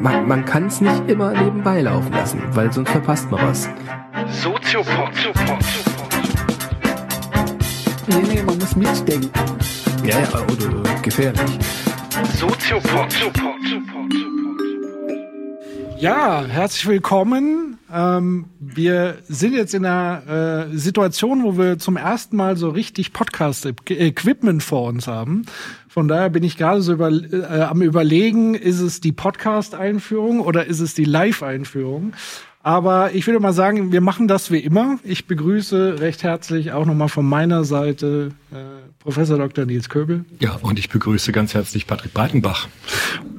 Man, man kann es nicht immer nebenbei laufen lassen, weil sonst verpasst man was. Soziopod. Nee, nee, man muss mitdenken. Ja, ja, oder, gefährlich. Soziopod. Ja, herzlich willkommen. Ähm, wir sind jetzt in einer äh, Situation, wo wir zum ersten Mal so richtig Podcast-Equipment vor uns haben. Von daher bin ich gerade so über, äh, am überlegen, ist es die Podcast-Einführung oder ist es die Live-Einführung? Aber ich würde mal sagen, wir machen das wie immer. Ich begrüße recht herzlich auch nochmal von meiner Seite äh, Professor Dr. Nils Köbel. Ja, und ich begrüße ganz herzlich Patrick Breitenbach.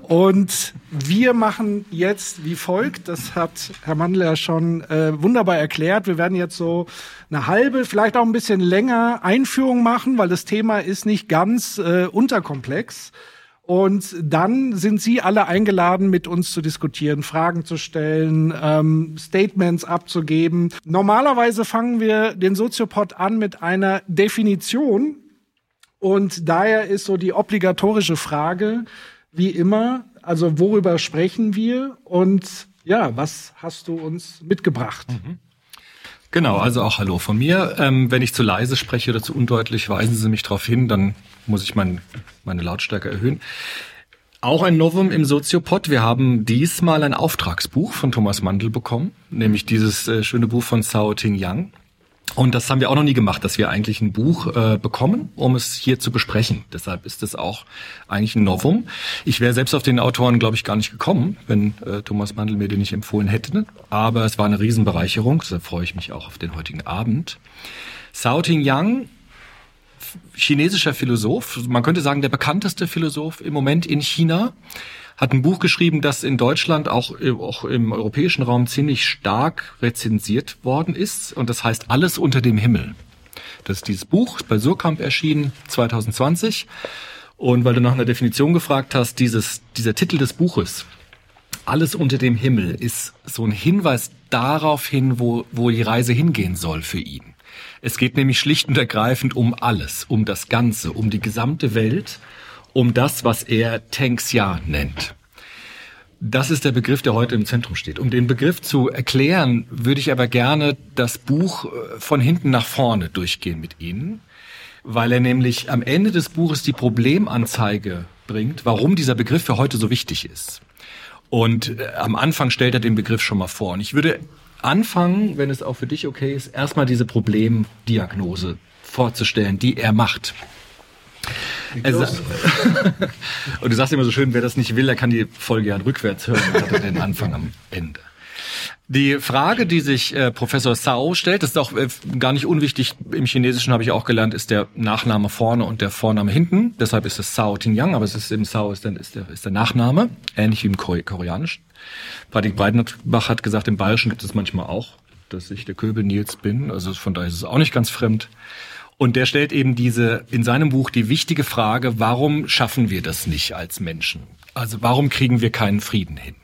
Und wir machen jetzt wie folgt, das hat Herr Mandler schon äh, wunderbar erklärt. Wir werden jetzt so eine halbe, vielleicht auch ein bisschen länger Einführung machen, weil das Thema ist nicht ganz äh, unterkomplex. Und dann sind Sie alle eingeladen, mit uns zu diskutieren, Fragen zu stellen, ähm, Statements abzugeben. Normalerweise fangen wir den Soziopod an mit einer Definition. Und daher ist so die obligatorische Frage, wie immer, also worüber sprechen wir und ja, was hast du uns mitgebracht? Mhm. Genau, also auch Hallo von mir. Ähm, wenn ich zu leise spreche oder zu undeutlich, weisen Sie mich darauf hin, dann muss ich mein, meine Lautstärke erhöhen. Auch ein Novum im Soziopod. Wir haben diesmal ein Auftragsbuch von Thomas Mandel bekommen, nämlich dieses äh, schöne Buch von Sao Ting Yang. Und das haben wir auch noch nie gemacht, dass wir eigentlich ein Buch äh, bekommen, um es hier zu besprechen. Deshalb ist es auch eigentlich ein Novum. Ich wäre selbst auf den Autoren, glaube ich, gar nicht gekommen, wenn äh, Thomas Mandel mir den nicht empfohlen hätte. Aber es war eine Riesenbereicherung, deshalb freue ich mich auch auf den heutigen Abend. Sao Ting Yang, chinesischer Philosoph, man könnte sagen der bekannteste Philosoph im Moment in China, hat ein Buch geschrieben, das in Deutschland auch, äh, auch im europäischen Raum ziemlich stark rezensiert worden ist. Und das heißt Alles unter dem Himmel. Das ist dieses Buch, bei Surkamp erschienen 2020. Und weil du nach einer Definition gefragt hast, dieses, dieser Titel des Buches, Alles unter dem Himmel, ist so ein Hinweis darauf hin, wo, wo die Reise hingehen soll für ihn. Es geht nämlich schlicht und ergreifend um alles, um das Ganze, um die gesamte Welt um das, was er Tanxia nennt. Das ist der Begriff, der heute im Zentrum steht. Um den Begriff zu erklären, würde ich aber gerne das Buch äh, von hinten nach vorne durchgehen mit Ihnen, weil er nämlich am Ende des Buches die Problemanzeige bringt, warum dieser Begriff für heute so wichtig ist. Und äh, am Anfang stellt er den Begriff schon mal vor. Und ich würde anfangen, wenn es auch für dich okay ist, erstmal diese Problemdiagnose vorzustellen, die er macht. Also, und du sagst immer so schön, wer das nicht will, der kann die Folge ja rückwärts hören und hat den Anfang am Ende. Die Frage, die sich äh, Professor Sao stellt, ist auch äh, gar nicht unwichtig. Im Chinesischen habe ich auch gelernt, ist der Nachname vorne und der Vorname hinten. Deshalb ist es Sao Tingyang, aber es ist im Sao ist, dann, ist, der, ist der Nachname, ähnlich wie im Koreanischen. Patrick Breidenbach hat gesagt, im Bayerischen gibt es manchmal auch, dass ich der Köbel Nils bin. Also von daher ist es auch nicht ganz fremd. Und der stellt eben diese, in seinem Buch die wichtige Frage, warum schaffen wir das nicht als Menschen? Also warum kriegen wir keinen Frieden hin?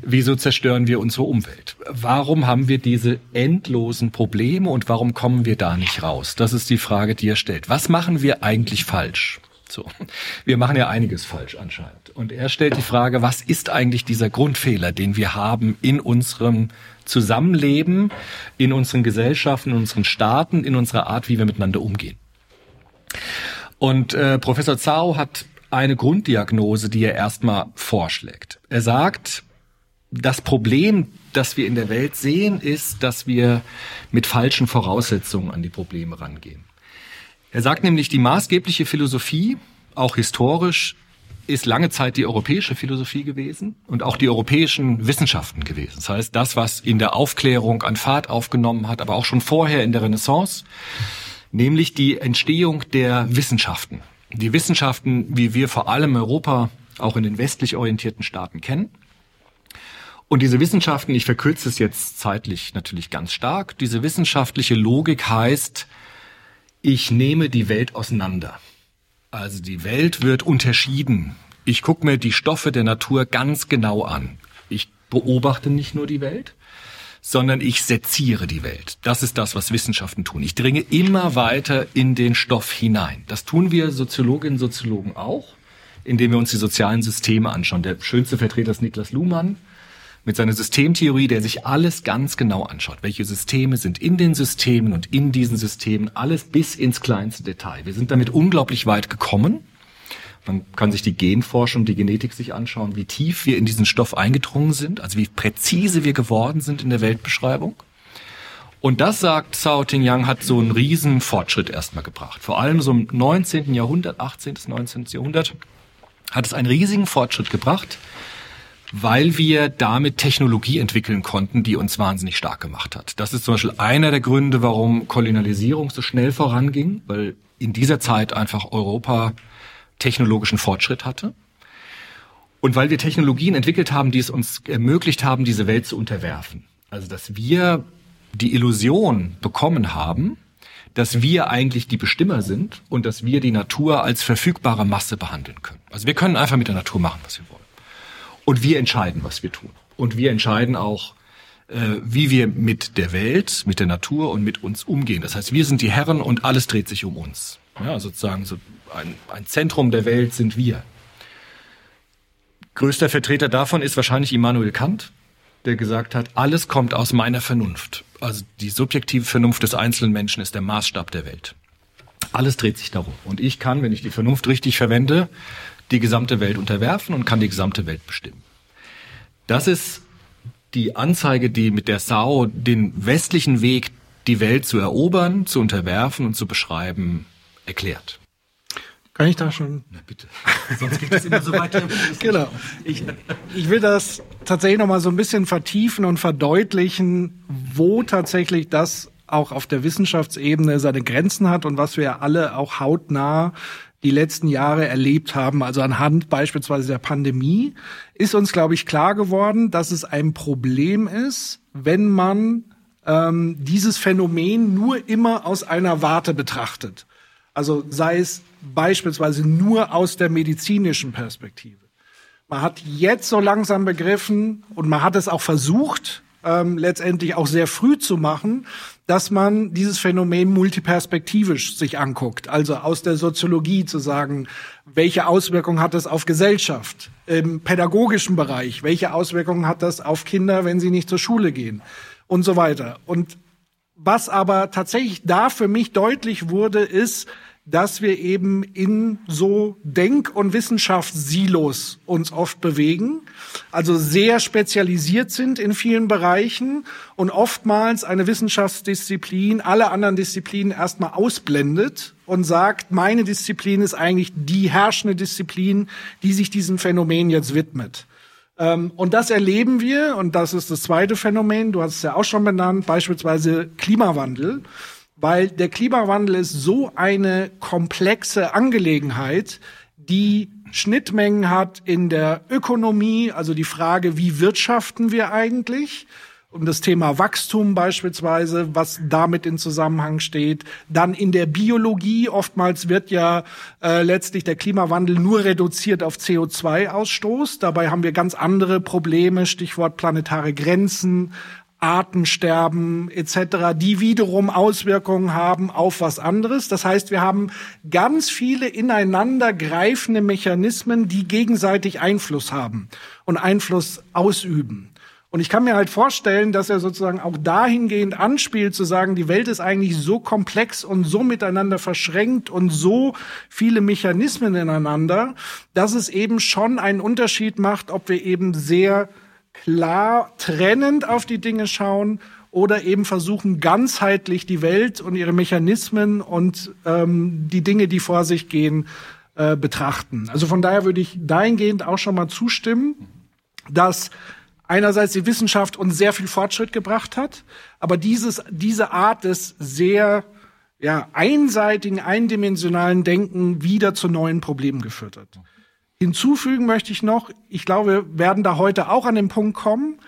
Wieso zerstören wir unsere Umwelt? Warum haben wir diese endlosen Probleme und warum kommen wir da nicht raus? Das ist die Frage, die er stellt. Was machen wir eigentlich falsch? So. Wir machen ja einiges falsch anscheinend. Und er stellt die Frage, was ist eigentlich dieser Grundfehler, den wir haben in unserem Zusammenleben, in unseren Gesellschaften, in unseren Staaten, in unserer Art, wie wir miteinander umgehen. Und äh, Professor Zhao hat eine Grunddiagnose, die er erstmal vorschlägt. Er sagt, das Problem, das wir in der Welt sehen, ist, dass wir mit falschen Voraussetzungen an die Probleme rangehen. Er sagt nämlich, die maßgebliche Philosophie, auch historisch, ist lange Zeit die europäische Philosophie gewesen und auch die europäischen Wissenschaften gewesen. Das heißt, das, was in der Aufklärung an Fahrt aufgenommen hat, aber auch schon vorher in der Renaissance, nämlich die Entstehung der Wissenschaften. Die Wissenschaften, wie wir vor allem Europa auch in den westlich orientierten Staaten kennen. Und diese Wissenschaften, ich verkürze es jetzt zeitlich natürlich ganz stark, diese wissenschaftliche Logik heißt, ich nehme die Welt auseinander. Also die Welt wird unterschieden. Ich gucke mir die Stoffe der Natur ganz genau an. Ich beobachte nicht nur die Welt, sondern ich seziere die Welt. Das ist das, was Wissenschaften tun. Ich dringe immer weiter in den Stoff hinein. Das tun wir Soziologinnen und Soziologen auch, indem wir uns die sozialen Systeme anschauen. Der schönste Vertreter ist Niklas Luhmann mit seiner Systemtheorie, der sich alles ganz genau anschaut. Welche Systeme sind in den Systemen und in diesen Systemen, alles bis ins kleinste Detail. Wir sind damit unglaublich weit gekommen. Man kann sich die Genforschung, die Genetik sich anschauen, wie tief wir in diesen Stoff eingedrungen sind, also wie präzise wir geworden sind in der Weltbeschreibung. Und das, sagt Cao Ting-Yang, hat so einen riesen Fortschritt erstmal gebracht. Vor allem so im 19. Jahrhundert, 18. bis 19. Jahrhundert, hat es einen riesigen Fortschritt gebracht, weil wir damit Technologie entwickeln konnten, die uns wahnsinnig stark gemacht hat. Das ist zum Beispiel einer der Gründe, warum Kolonialisierung so schnell voranging, weil in dieser Zeit einfach Europa technologischen Fortschritt hatte. Und weil wir Technologien entwickelt haben, die es uns ermöglicht haben, diese Welt zu unterwerfen. Also dass wir die Illusion bekommen haben, dass wir eigentlich die Bestimmer sind und dass wir die Natur als verfügbare Masse behandeln können. Also wir können einfach mit der Natur machen, was wir wollen. Und wir entscheiden, was wir tun. Und wir entscheiden auch, äh, wie wir mit der Welt, mit der Natur und mit uns umgehen. Das heißt, wir sind die Herren und alles dreht sich um uns. Ja, sozusagen so ein, ein Zentrum der Welt sind wir. Größter Vertreter davon ist wahrscheinlich Immanuel Kant, der gesagt hat, alles kommt aus meiner Vernunft. Also die subjektive Vernunft des einzelnen Menschen ist der Maßstab der Welt. Alles dreht sich darum. Und ich kann, wenn ich die Vernunft richtig verwende, die gesamte Welt unterwerfen und kann die gesamte Welt bestimmen. Das ist die Anzeige, die mit der Sao den westlichen Weg, die Welt zu erobern, zu unterwerfen und zu beschreiben, erklärt. Kann ich da schon? Na bitte. Sonst geht es immer so weiter. genau. Ich, ich will das tatsächlich noch mal so ein bisschen vertiefen und verdeutlichen, wo tatsächlich das auch auf der Wissenschaftsebene seine Grenzen hat und was wir alle auch hautnah die letzten Jahre erlebt haben, also anhand beispielsweise der Pandemie, ist uns, glaube ich, klar geworden, dass es ein Problem ist, wenn man ähm, dieses Phänomen nur immer aus einer Warte betrachtet. Also sei es beispielsweise nur aus der medizinischen Perspektive. Man hat jetzt so langsam begriffen und man hat es auch versucht, ähm, letztendlich auch sehr früh zu machen, dass man dieses Phänomen multiperspektivisch sich anguckt. Also aus der Soziologie zu sagen, welche Auswirkungen hat das auf Gesellschaft? Im pädagogischen Bereich, welche Auswirkungen hat das auf Kinder, wenn sie nicht zur Schule gehen? Und so weiter. Und was aber tatsächlich da für mich deutlich wurde, ist, dass wir eben in so Denk- und Wissenschaftssilos uns oft bewegen, also sehr spezialisiert sind in vielen Bereichen und oftmals eine Wissenschaftsdisziplin alle anderen Disziplinen erstmal ausblendet und sagt, meine Disziplin ist eigentlich die herrschende Disziplin, die sich diesem Phänomen jetzt widmet. Ähm, und das erleben wir, und das ist das zweite Phänomen, du hast es ja auch schon benannt, beispielsweise Klimawandel weil der Klimawandel ist so eine komplexe Angelegenheit, die Schnittmengen hat in der Ökonomie, also die Frage, wie wirtschaften wir eigentlich? um das Thema Wachstum beispielsweise, was damit in Zusammenhang steht. Dann in der Biologie, oftmals wird ja äh, letztlich der Klimawandel nur reduziert auf CO2-Ausstoß. Dabei haben wir ganz andere Probleme, Stichwort planetare Grenzen, Artensterben etc., die wiederum Auswirkungen haben auf was anderes. Das heißt, wir haben ganz viele ineinander greifende Mechanismen, die gegenseitig Einfluss haben und Einfluss ausüben. Und ich kann mir halt vorstellen, dass er sozusagen auch dahingehend anspielt, zu sagen, die Welt ist eigentlich so komplex und so miteinander verschränkt und so viele Mechanismen ineinander, dass es eben schon einen Unterschied macht, ob wir eben sehr klar trennend auf die Dinge schauen oder eben versuchen, ganzheitlich die Welt und ihre Mechanismen und ähm, die Dinge, die vor sich gehen, äh, betrachten. Also von daher würde ich dahingehend auch schon mal zustimmen, dass einerseits die Wissenschaft uns sehr viel Fortschritt gebracht hat, aber dieses, diese Art des sehr ja, einseitigen, eindimensionalen Denken wieder zu neuen Problemen geführt hat. Hinzufügen möchte ich noch, ich glaube, wir werden da heute auch an den Punkt kommen,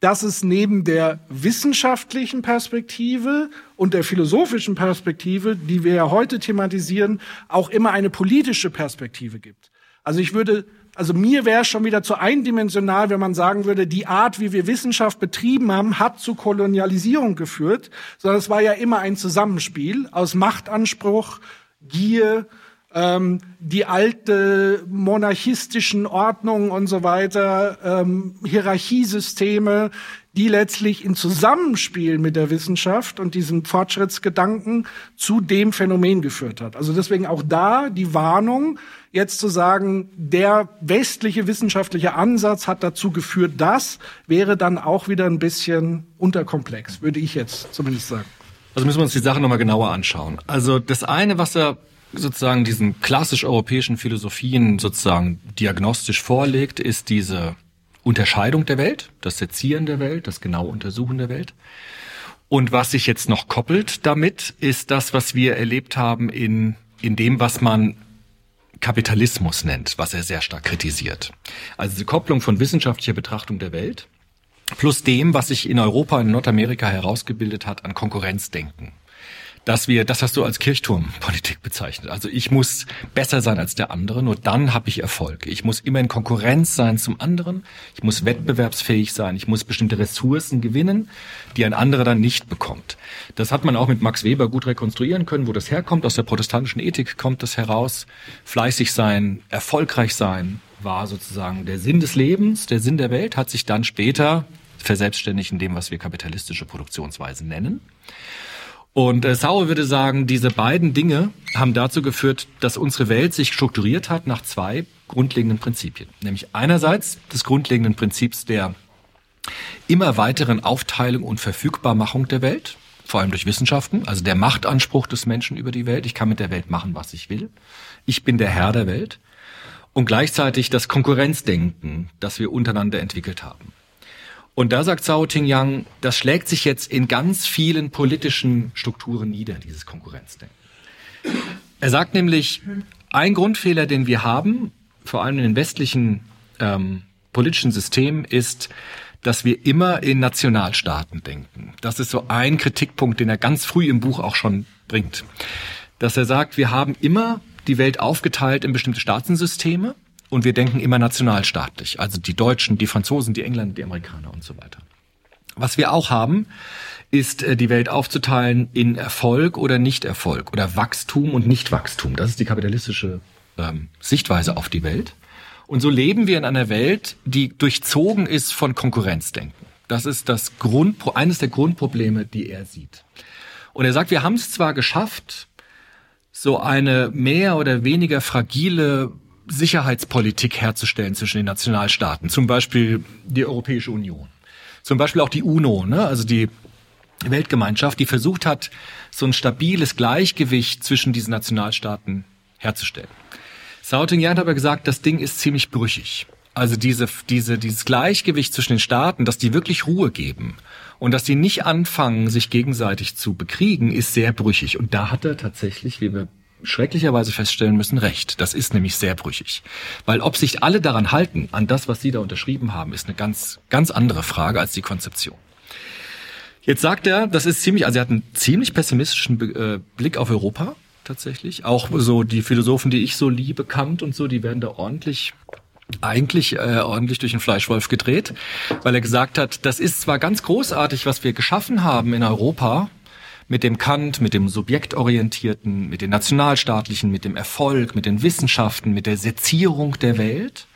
dass es neben der wissenschaftlichen Perspektive und der philosophischen Perspektive, die wir ja heute thematisieren, auch immer eine politische Perspektive gibt. Also ich würde, also mir wäre schon wieder zu eindimensional, wenn man sagen würde, die Art, wie wir Wissenschaft betrieben haben, hat zu Kolonialisierung geführt, sondern es war ja immer ein Zusammenspiel aus Machtanspruch, Gier, ähm, die alte monarchistischen Ordnungen und so weiter, ähm, Hierarchiesysteme, die letztlich in Zusammenspiel mit der Wissenschaft und diesem Fortschrittsgedanken zu dem Phänomen geführt hat. Also deswegen auch da die Warnung, jetzt zu sagen, der westliche wissenschaftliche Ansatz hat dazu geführt, das wäre dann auch wieder ein bisschen unterkomplex, würde ich jetzt zumindest sagen. Also müssen wir uns die Sache nochmal genauer anschauen. Also das eine, was er sozusagen diesen klassisch europäischen Philosophien sozusagen diagnostisch vorlegt, ist diese Unterscheidung der Welt, das Sezieren der Welt, das genaue Untersuchen der Welt. Und was sich jetzt noch koppelt damit, ist das, was wir erlebt haben in, in dem, was man Kapitalismus nennt, was er sehr stark kritisiert. Also die Kopplung von wissenschaftlicher Betrachtung der Welt plus dem, was sich in Europa und Nordamerika herausgebildet hat an Konkurrenzdenken dass wir, das hast du als Kirchturmpolitik bezeichnet. Also ich muss besser sein als der andere, nur dann habe ich Erfolg. Ich muss immer in Konkurrenz sein zum anderen, ich muss wettbewerbsfähig sein, ich muss bestimmte Ressourcen gewinnen, die ein anderer dann nicht bekommt. Das hat man auch mit Max Weber gut rekonstruieren können, wo das herkommt. Aus der protestantischen Ethik kommt das heraus. Fleißig sein, erfolgreich sein war sozusagen der Sinn des Lebens, der Sinn der Welt, hat sich dann später verselbstständigt in dem, was wir kapitalistische Produktionsweise nennen. Und äh, Sauer würde sagen, diese beiden Dinge haben dazu geführt, dass unsere Welt sich strukturiert hat nach zwei grundlegenden Prinzipien. Nämlich einerseits des grundlegenden Prinzips der immer weiteren Aufteilung und Verfügbarmachung der Welt, vor allem durch Wissenschaften, also der Machtanspruch des Menschen über die Welt. Ich kann mit der Welt machen, was ich will. Ich bin der Herr der Welt. Und gleichzeitig das Konkurrenzdenken, das wir untereinander entwickelt haben. Und da sagt Zhao Tingyang, das schlägt sich jetzt in ganz vielen politischen Strukturen nieder, dieses Konkurrenzdenken. Er sagt nämlich, ein Grundfehler, den wir haben, vor allem in den westlichen ähm, politischen Systemen, ist, dass wir immer in Nationalstaaten denken. Das ist so ein Kritikpunkt, den er ganz früh im Buch auch schon bringt. Dass er sagt, wir haben immer die Welt aufgeteilt in bestimmte Staatensysteme und wir denken immer nationalstaatlich. Also die Deutschen, die Franzosen, die Engländer, die Amerikaner und so weiter. Was wir auch haben, ist äh, die Welt aufzuteilen in Erfolg oder Nichterfolg oder Wachstum und Nichtwachstum. Das ist die kapitalistische ähm, Sichtweise auf die Welt. Und so leben wir in einer Welt, die durchzogen ist von Konkurrenzdenken. Das ist das Grund, eines der Grundprobleme, die er sieht. Und er sagt, wir haben es zwar geschafft, so eine mehr oder weniger fragile Sicherheitspolitik herzustellen zwischen den Nationalstaaten, zum Beispiel die Europäische Union, zum Beispiel auch die UNO, ne? also die Weltgemeinschaft, die versucht hat, so ein stabiles Gleichgewicht zwischen diesen Nationalstaaten herzustellen. Sauting hat aber gesagt, das Ding ist ziemlich brüchig. Also diese, diese, dieses Gleichgewicht zwischen den Staaten, dass die wirklich Ruhe geben und dass die nicht anfangen, sich gegenseitig zu bekriegen, ist sehr brüchig. Und da hat er tatsächlich, wie wir schrecklicherweise feststellen müssen, recht. Das ist nämlich sehr brüchig. Weil ob sich alle daran halten, an das, was Sie da unterschrieben haben, ist eine ganz, ganz andere Frage als die Konzeption. Jetzt sagt er, das ist ziemlich, also er hat einen ziemlich pessimistischen äh, Blick auf Europa tatsächlich. Auch so die Philosophen, die ich so liebe, Kant und so, die werden da ordentlich eigentlich äh, ordentlich durch den Fleischwolf gedreht, weil er gesagt hat, das ist zwar ganz großartig, was wir geschaffen haben in Europa, mit dem Kant, mit dem subjektorientierten, mit den nationalstaatlichen, mit dem Erfolg, mit den Wissenschaften, mit der Sezierung der Welt.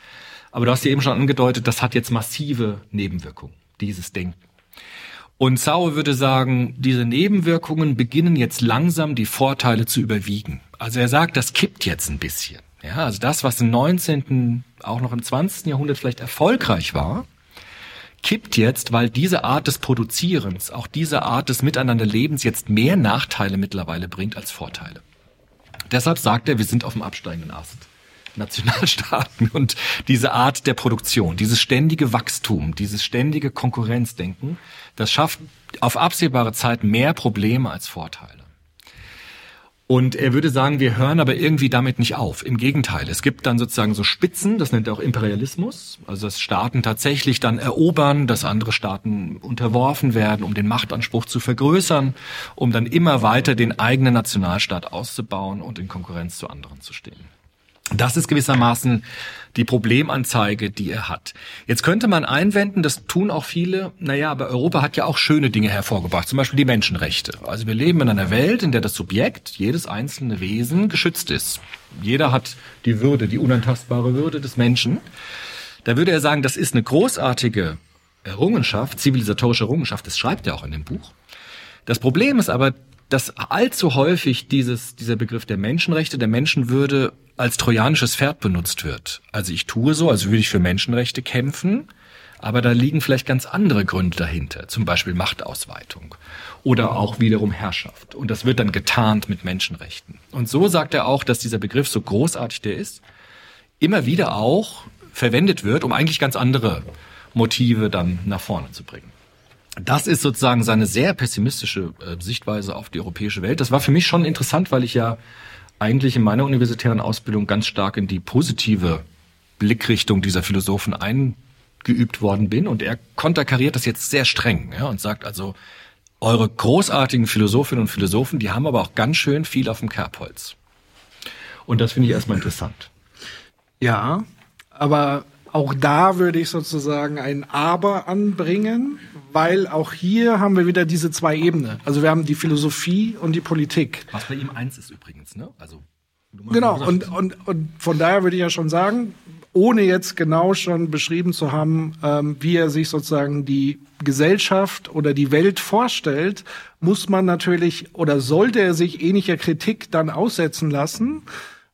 Aber du hast ja eben schon angedeutet, das hat jetzt massive Nebenwirkungen, dieses Denken. Und Sau würde sagen, diese Nebenwirkungen beginnen jetzt langsam die Vorteile zu überwiegen. Also er sagt, das kippt jetzt ein bisschen. Ja, also das, was im 19., auch noch im 20. Jahrhundert vielleicht erfolgreich war, kippt jetzt, weil diese Art des Produzierens, auch diese Art des Miteinanderlebens jetzt mehr Nachteile mittlerweile bringt als Vorteile. Deshalb sagt er, wir sind auf dem absteigenden Ast. Nationalstaaten und diese Art der Produktion, dieses ständige Wachstum, dieses ständige Konkurrenzdenken, das schafft auf absehbare Zeit mehr Probleme als Vorteile. Und er würde sagen, wir hören aber irgendwie damit nicht auf. Im Gegenteil, es gibt dann sozusagen so Spitzen, das nennt er auch Imperialismus, also dass Staaten tatsächlich dann erobern, dass andere Staaten unterworfen werden, um den Machtanspruch zu vergrößern, um dann immer weiter den eigenen Nationalstaat auszubauen und in Konkurrenz zu anderen zu stehen. Das ist gewissermaßen die Problemanzeige, die er hat. Jetzt könnte man einwenden, das tun auch viele, naja, aber Europa hat ja auch schöne Dinge hervorgebracht, zum Beispiel die Menschenrechte. Also wir leben in einer Welt, in der das Subjekt, jedes einzelne Wesen geschützt ist. Jeder hat die Würde, die unantastbare Würde des Menschen. Da würde er sagen, das ist eine großartige Errungenschaft, zivilisatorische Errungenschaft, das schreibt er auch in dem Buch. Das Problem ist aber, dass allzu häufig dieses, dieser Begriff der Menschenrechte, der Menschenwürde als trojanisches Pferd benutzt wird. Also ich tue so, als würde ich für Menschenrechte kämpfen, aber da liegen vielleicht ganz andere Gründe dahinter, zum Beispiel Machtausweitung oder auch wiederum Herrschaft. Und das wird dann getarnt mit Menschenrechten. Und so sagt er auch, dass dieser Begriff, so großartig der ist, immer wieder auch verwendet wird, um eigentlich ganz andere Motive dann nach vorne zu bringen. Das ist sozusagen seine sehr pessimistische äh, Sichtweise auf die europäische Welt. Das war für mich schon interessant, weil ich ja eigentlich in meiner universitären Ausbildung ganz stark in die positive Blickrichtung dieser Philosophen eingeübt worden bin. Und er konterkariert das jetzt sehr streng ja, und sagt also, eure großartigen Philosophinnen und Philosophen, die haben aber auch ganz schön viel auf dem Kerbholz. Und das finde ich erstmal interessant. Ja, aber auch da würde ich sozusagen ein Aber anbringen, weil auch hier haben wir wieder diese zwei Ebenen. Also wir haben die Philosophie und die Politik. Was bei ihm eins ist übrigens, ne? Also genau und und und von daher würde ich ja schon sagen, ohne jetzt genau schon beschrieben zu haben, ähm, wie er sich sozusagen die Gesellschaft oder die Welt vorstellt, muss man natürlich oder sollte er sich ähnlicher Kritik dann aussetzen lassen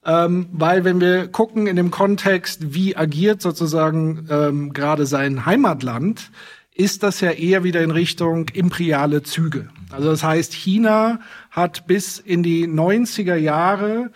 ähm, weil wenn wir gucken in dem Kontext, wie agiert sozusagen ähm, gerade sein Heimatland, ist das ja eher wieder in Richtung imperiale Züge. Also das heißt, China hat bis in die 90er Jahre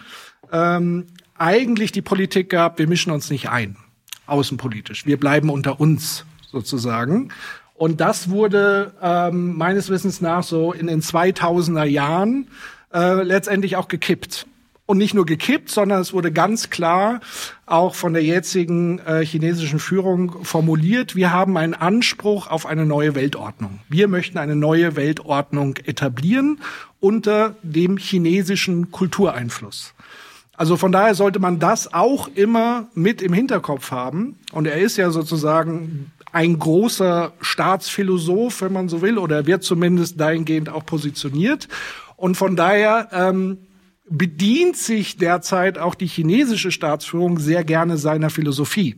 ähm, eigentlich die Politik gehabt, wir mischen uns nicht ein, außenpolitisch. Wir bleiben unter uns sozusagen. Und das wurde ähm, meines Wissens nach so in den 2000er Jahren äh, letztendlich auch gekippt und nicht nur gekippt, sondern es wurde ganz klar auch von der jetzigen äh, chinesischen Führung formuliert, wir haben einen Anspruch auf eine neue Weltordnung. Wir möchten eine neue Weltordnung etablieren unter dem chinesischen Kultureinfluss. Also von daher sollte man das auch immer mit im Hinterkopf haben. Und er ist ja sozusagen ein großer Staatsphilosoph, wenn man so will, oder wird zumindest dahingehend auch positioniert. Und von daher ähm, bedient sich derzeit auch die chinesische Staatsführung sehr gerne seiner Philosophie.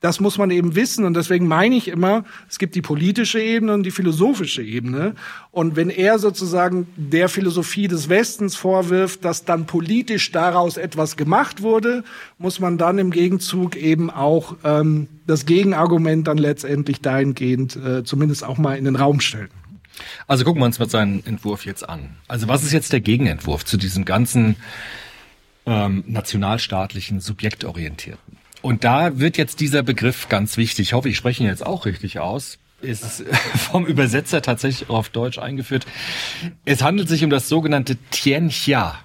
Das muss man eben wissen und deswegen meine ich immer, es gibt die politische Ebene und die philosophische Ebene. Und wenn er sozusagen der Philosophie des Westens vorwirft, dass dann politisch daraus etwas gemacht wurde, muss man dann im Gegenzug eben auch ähm, das Gegenargument dann letztendlich dahingehend äh, zumindest auch mal in den Raum stellen. Also gucken wir uns mal seinen Entwurf jetzt an. Also was ist jetzt der Gegenentwurf zu diesem ganzen ähm, nationalstaatlichen, subjektorientierten? Und da wird jetzt dieser Begriff ganz wichtig. Ich hoffe, ich spreche ihn jetzt auch richtig aus. Ist vom Übersetzer tatsächlich auf Deutsch eingeführt. Es handelt sich um das sogenannte Tianxia.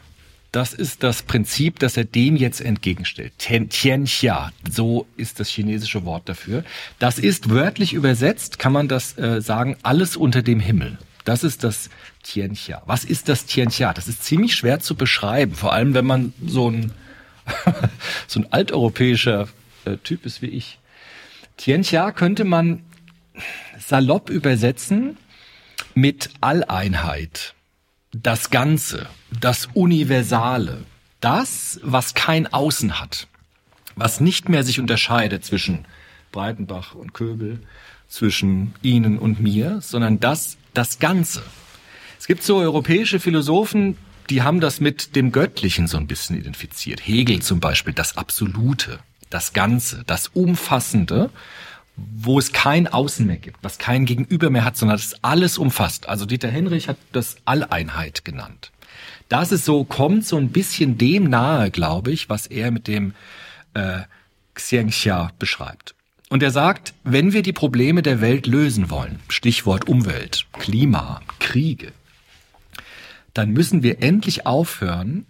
Das ist das Prinzip, das er dem jetzt entgegenstellt. Tianxia, so ist das chinesische Wort dafür. Das ist wörtlich übersetzt, kann man das äh, sagen, alles unter dem Himmel. Das ist das Tianxia. Was ist das Tianxia? Das ist ziemlich schwer zu beschreiben, vor allem wenn man so ein, so ein alteuropäischer äh, Typ ist wie ich. Tianxia könnte man salopp übersetzen mit Alleinheit das Ganze, das Universale, das, was kein Außen hat, was nicht mehr sich unterscheidet zwischen Breitenbach und Köbel, zwischen Ihnen und mir, sondern das, das Ganze. Es gibt so europäische Philosophen, die haben das mit dem Göttlichen so ein bisschen identifiziert. Hegel zum Beispiel, das Absolute, das Ganze, das Umfassende wo es kein Außen mehr gibt, was kein Gegenüber mehr hat, sondern das alles umfasst. Also Dieter Henrich hat das Alleinheit genannt. Das ist so, kommt so ein bisschen dem nahe, glaube ich, was er mit dem äh, Xianxia beschreibt. Und er sagt, wenn wir die Probleme der Welt lösen wollen, Stichwort Umwelt, Klima, Kriege, dann müssen wir endlich aufhören,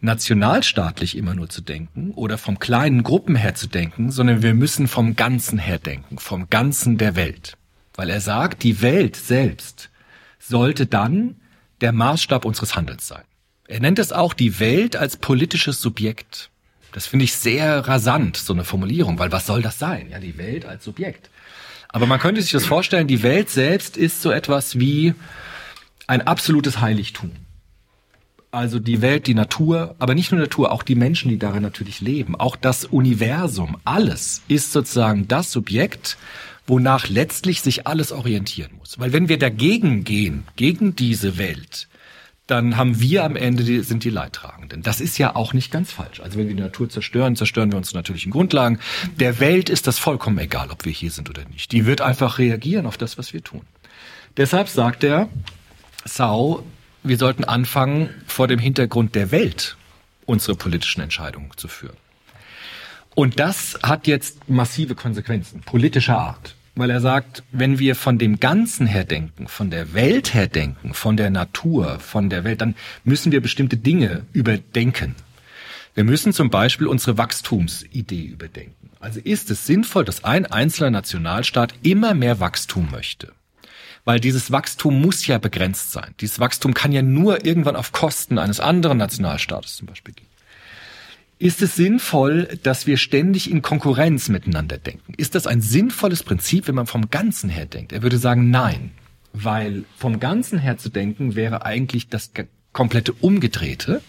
nationalstaatlich immer nur zu denken oder vom kleinen Gruppen her zu denken, sondern wir müssen vom Ganzen her denken, vom Ganzen der Welt. Weil er sagt, die Welt selbst sollte dann der Maßstab unseres Handelns sein. Er nennt es auch die Welt als politisches Subjekt. Das finde ich sehr rasant, so eine Formulierung, weil was soll das sein? Ja, die Welt als Subjekt. Aber man könnte sich das vorstellen, die Welt selbst ist so etwas wie ein absolutes Heiligtum. Also die Welt, die Natur, aber nicht nur Natur, auch die Menschen, die darin natürlich leben, auch das Universum, alles ist sozusagen das Subjekt, wonach letztlich sich alles orientieren muss. Weil wenn wir dagegen gehen, gegen diese Welt, dann haben wir am Ende die, sind die Leidtragenden. Das ist ja auch nicht ganz falsch. Also wenn wir die Natur zerstören, zerstören wir unsere natürlichen Grundlagen. Der Welt ist das vollkommen egal, ob wir hier sind oder nicht. Die wird einfach reagieren auf das, was wir tun. Deshalb sagt er, Sau, wir sollten anfangen, vor dem Hintergrund der Welt unsere politischen Entscheidungen zu führen. Und das hat jetzt massive Konsequenzen politischer Art weil er sagt, wenn wir von dem Ganzen her denken, von der Welt her denken, von der Natur, von der Welt, dann müssen wir bestimmte Dinge überdenken. Wir müssen zum Beispiel unsere Wachstumsidee überdenken. Also ist es sinnvoll, dass ein einzelner Nationalstaat immer mehr Wachstum möchte? Weil dieses Wachstum muss ja begrenzt sein. Dieses Wachstum kann ja nur irgendwann auf Kosten eines anderen Nationalstaates zum Beispiel gehen. Ist es sinnvoll, dass wir ständig in Konkurrenz miteinander denken? Ist das ein sinnvolles Prinzip, wenn man vom Ganzen her denkt? Er würde sagen, nein. Weil vom Ganzen her zu denken wäre eigentlich das komplette Umgedrehte.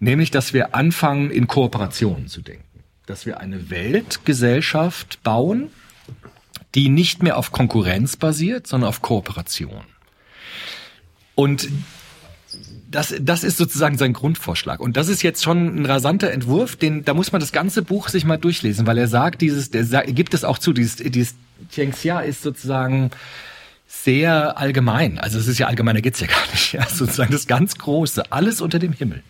Nämlich, dass wir anfangen, in Kooperationen zu denken. Dass wir eine Weltgesellschaft bauen, die nicht mehr auf Konkurrenz basiert, sondern auf Kooperation. Und das, das ist sozusagen sein Grundvorschlag. Und das ist jetzt schon ein rasanter Entwurf, den, da muss man das ganze Buch sich mal durchlesen, weil er sagt, dieses, der gibt es auch zu, dieses, dieses Tianxia ist sozusagen sehr allgemein. Also es ist ja allgemeiner geht's ja gar nicht. Ja, sozusagen das ganz Große, alles unter dem Himmel.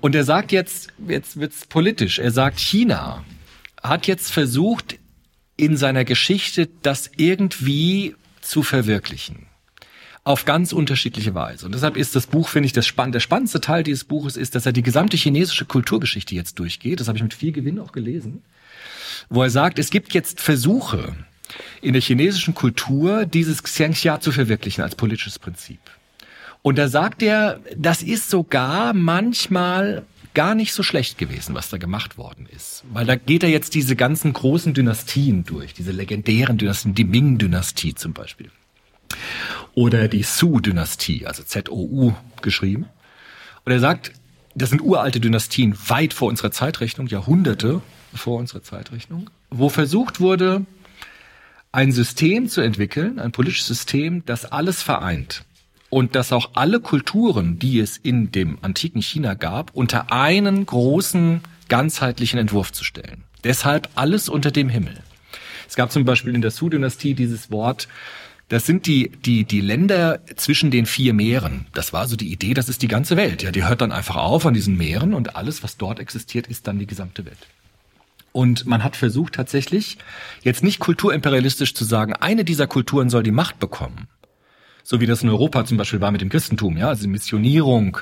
Und er sagt jetzt, jetzt wird's politisch. Er sagt, China hat jetzt versucht, in seiner Geschichte das irgendwie zu verwirklichen auf ganz unterschiedliche Weise. Und deshalb ist das Buch, finde ich, das spann der spannendste Teil dieses Buches ist, dass er die gesamte chinesische Kulturgeschichte jetzt durchgeht. Das habe ich mit viel Gewinn auch gelesen. Wo er sagt, es gibt jetzt Versuche in der chinesischen Kultur, dieses Xianxia zu verwirklichen als politisches Prinzip. Und da sagt er, das ist sogar manchmal gar nicht so schlecht gewesen, was da gemacht worden ist. Weil da geht er jetzt diese ganzen großen Dynastien durch, diese legendären Dynastien, die Ming-Dynastie zum Beispiel oder die Zhou-Dynastie, also Z-O-U geschrieben. Und er sagt, das sind uralte Dynastien weit vor unserer Zeitrechnung, Jahrhunderte vor unserer Zeitrechnung, wo versucht wurde, ein System zu entwickeln, ein politisches System, das alles vereint und das auch alle Kulturen, die es in dem antiken China gab, unter einen großen ganzheitlichen Entwurf zu stellen. Deshalb alles unter dem Himmel. Es gab zum Beispiel in der Su-Dynastie dieses Wort das sind die, die, die Länder zwischen den vier Meeren. Das war so die Idee, das ist die ganze Welt. Ja, die hört dann einfach auf an diesen Meeren und alles, was dort existiert, ist dann die gesamte Welt. Und man hat versucht tatsächlich, jetzt nicht kulturimperialistisch zu sagen, eine dieser Kulturen soll die Macht bekommen. So wie das in Europa zum Beispiel war mit dem Christentum, ja, also Missionierung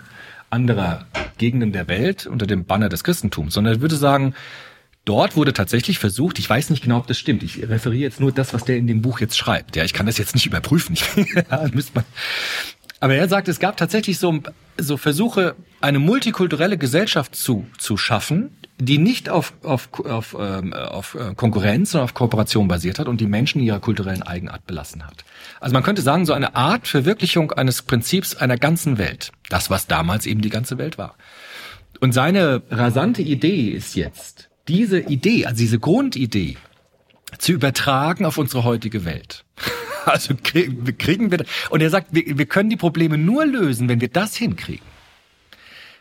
anderer Gegenden der Welt unter dem Banner des Christentums, sondern ich würde sagen, Dort wurde tatsächlich versucht, ich weiß nicht genau, ob das stimmt, ich referiere jetzt nur das, was der in dem Buch jetzt schreibt. Ja, ich kann das jetzt nicht überprüfen. müsste man. Aber er sagt, es gab tatsächlich so, so Versuche, eine multikulturelle Gesellschaft zu, zu schaffen, die nicht auf, auf, auf, ähm, auf äh, Konkurrenz, sondern auf Kooperation basiert hat und die Menschen ihrer kulturellen Eigenart belassen hat. Also man könnte sagen, so eine Art Verwirklichung eines Prinzips einer ganzen Welt. Das, was damals eben die ganze Welt war. Und seine rasante Idee ist jetzt, diese Idee, also diese Grundidee zu übertragen auf unsere heutige Welt. Also kriegen, wir, und er sagt, wir, wir können die Probleme nur lösen, wenn wir das hinkriegen.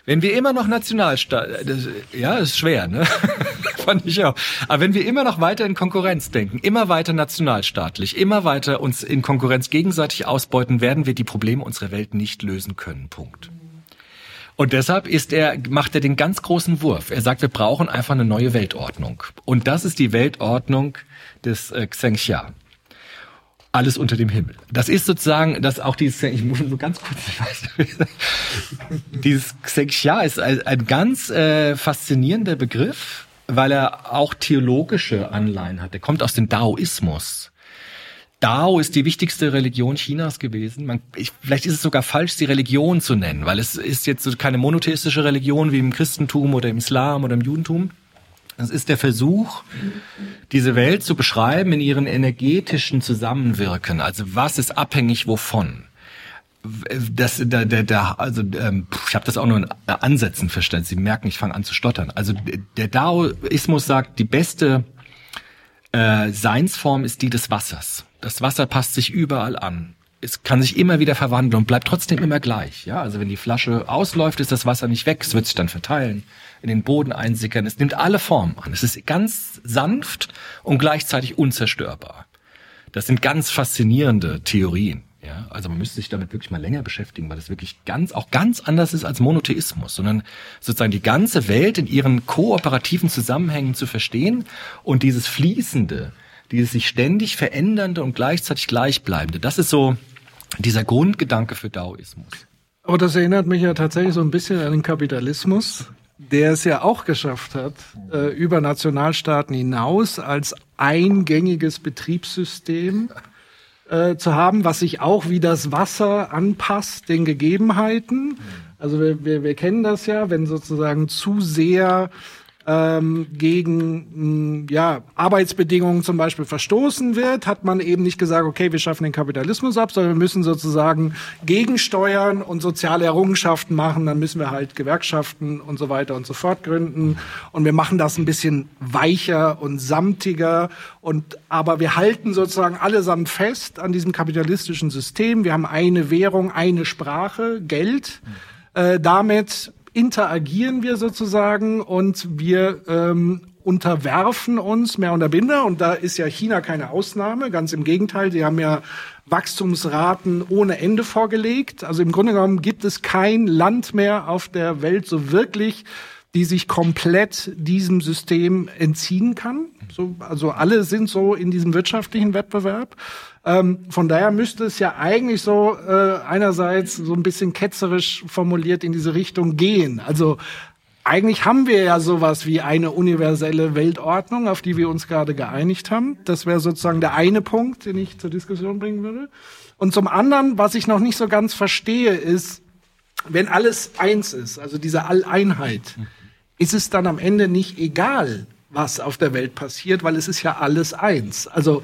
Wenn wir immer noch Nationalstaat, ja, ist schwer, ne? Fand ich auch. Aber wenn wir immer noch weiter in Konkurrenz denken, immer weiter nationalstaatlich, immer weiter uns in Konkurrenz gegenseitig ausbeuten, werden wir die Probleme unserer Welt nicht lösen können. Punkt. Und deshalb ist er, macht er den ganz großen Wurf. Er sagt, wir brauchen einfach eine neue Weltordnung. Und das ist die Weltordnung des äh, Xenxia. Alles unter dem Himmel. Das ist sozusagen, das auch dieses, ich muss nur ganz kurz, ich weiß, dieses Xenxia ist ein, ein ganz äh, faszinierender Begriff, weil er auch theologische Anleihen hat. Er kommt aus dem Daoismus. Dao ist die wichtigste Religion Chinas gewesen. Man, ich, vielleicht ist es sogar falsch, sie Religion zu nennen, weil es ist jetzt so keine monotheistische Religion wie im Christentum oder im Islam oder im Judentum. Es ist der Versuch, diese Welt zu beschreiben in ihren energetischen Zusammenwirken. Also was ist abhängig wovon? Das, der, der, der, also ähm, ich habe das auch nur in Ansätzen verstanden. Sie merken, ich fange an zu stottern. Also der Daoismus sagt, die beste äh, Seinsform ist die des Wassers. Das Wasser passt sich überall an. Es kann sich immer wieder verwandeln und bleibt trotzdem immer gleich. Ja, also wenn die Flasche ausläuft, ist das Wasser nicht weg. Es wird sich dann verteilen, in den Boden einsickern. Es nimmt alle Formen an. Es ist ganz sanft und gleichzeitig unzerstörbar. Das sind ganz faszinierende Theorien. Ja, also man müsste sich damit wirklich mal länger beschäftigen, weil das wirklich ganz, auch ganz anders ist als Monotheismus, sondern sozusagen die ganze Welt in ihren kooperativen Zusammenhängen zu verstehen und dieses Fließende, dieses sich ständig verändernde und gleichzeitig gleichbleibende, das ist so dieser Grundgedanke für Daoismus. Aber das erinnert mich ja tatsächlich so ein bisschen an den Kapitalismus, der es ja auch geschafft hat, äh, über Nationalstaaten hinaus als eingängiges Betriebssystem äh, zu haben, was sich auch wie das Wasser anpasst den Gegebenheiten. Also wir, wir, wir kennen das ja, wenn sozusagen zu sehr ähm, gegen mh, ja, Arbeitsbedingungen zum Beispiel verstoßen wird, hat man eben nicht gesagt, okay, wir schaffen den Kapitalismus ab, sondern wir müssen sozusagen gegensteuern und soziale Errungenschaften machen. Dann müssen wir halt Gewerkschaften und so weiter und so fort gründen. Und wir machen das ein bisschen weicher und samtiger. Und aber wir halten sozusagen allesamt fest an diesem kapitalistischen System. Wir haben eine Währung, eine Sprache, Geld. Äh, damit interagieren wir sozusagen und wir ähm, unterwerfen uns mehr oder minder. Und da ist ja China keine Ausnahme. Ganz im Gegenteil, die haben ja Wachstumsraten ohne Ende vorgelegt. Also im Grunde genommen gibt es kein Land mehr auf der Welt so wirklich, die sich komplett diesem System entziehen kann. So, also alle sind so in diesem wirtschaftlichen Wettbewerb. Ähm, von daher müsste es ja eigentlich so äh, einerseits so ein bisschen ketzerisch formuliert in diese Richtung gehen. Also eigentlich haben wir ja sowas wie eine universelle Weltordnung, auf die wir uns gerade geeinigt haben. Das wäre sozusagen der eine Punkt, den ich zur Diskussion bringen würde. Und zum anderen, was ich noch nicht so ganz verstehe, ist, wenn alles eins ist, also diese Alleinheit, ist es dann am Ende nicht egal, was auf der Welt passiert, weil es ist ja alles eins. Also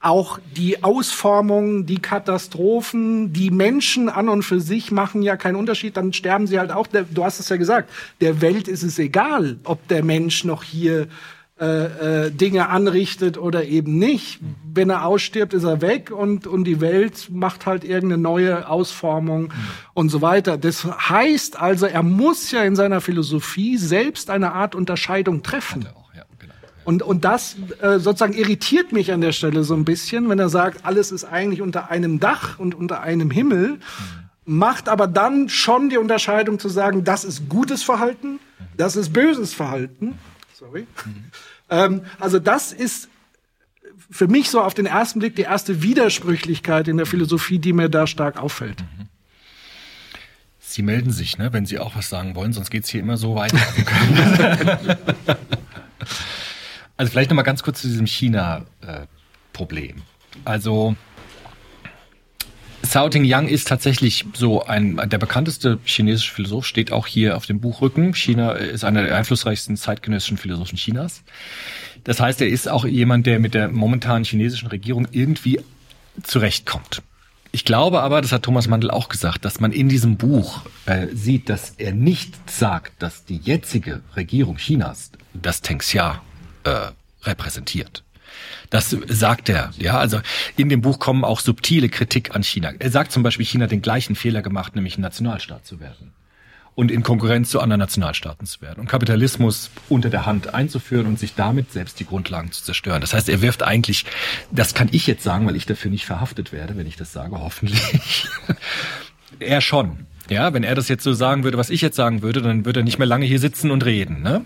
auch die Ausformung, die Katastrophen, die Menschen an und für sich machen ja keinen Unterschied, dann sterben sie halt auch. Du hast es ja gesagt, der Welt ist es egal, ob der Mensch noch hier äh, äh, Dinge anrichtet oder eben nicht. Wenn er ausstirbt, ist er weg und, und die Welt macht halt irgendeine neue Ausformung mhm. und so weiter. Das heißt also, er muss ja in seiner Philosophie selbst eine Art Unterscheidung treffen. Und, und das äh, sozusagen irritiert mich an der Stelle so ein bisschen, wenn er sagt, alles ist eigentlich unter einem Dach und unter einem Himmel, mhm. macht aber dann schon die Unterscheidung zu sagen, das ist gutes Verhalten, das ist böses Verhalten. Sorry. Mhm. Ähm, also das ist für mich so auf den ersten Blick die erste Widersprüchlichkeit in der Philosophie, die mir da stark auffällt. Mhm. Sie melden sich, ne, wenn Sie auch was sagen wollen, sonst geht es hier immer so weiter. also vielleicht noch mal ganz kurz zu diesem China-Problem. also Cao Yang ist tatsächlich so ein der bekannteste chinesische Philosoph, steht auch hier auf dem Buchrücken. China ist einer der einflussreichsten zeitgenössischen Philosophen Chinas. Das heißt, er ist auch jemand, der mit der momentanen chinesischen Regierung irgendwie zurechtkommt. Ich glaube aber, das hat Thomas Mandel auch gesagt, dass man in diesem Buch äh, sieht, dass er nicht sagt, dass die jetzige Regierung Chinas das Tengxia äh, repräsentiert. Das sagt er. Ja, also in dem Buch kommen auch subtile Kritik an China. Er sagt zum Beispiel, China hat den gleichen Fehler gemacht, nämlich ein Nationalstaat zu werden und in Konkurrenz zu anderen Nationalstaaten zu werden und Kapitalismus unter der Hand einzuführen und sich damit selbst die Grundlagen zu zerstören. Das heißt, er wirft eigentlich, das kann ich jetzt sagen, weil ich dafür nicht verhaftet werde, wenn ich das sage, hoffentlich. er schon. Ja, wenn er das jetzt so sagen würde, was ich jetzt sagen würde, dann würde er nicht mehr lange hier sitzen und reden. Ne?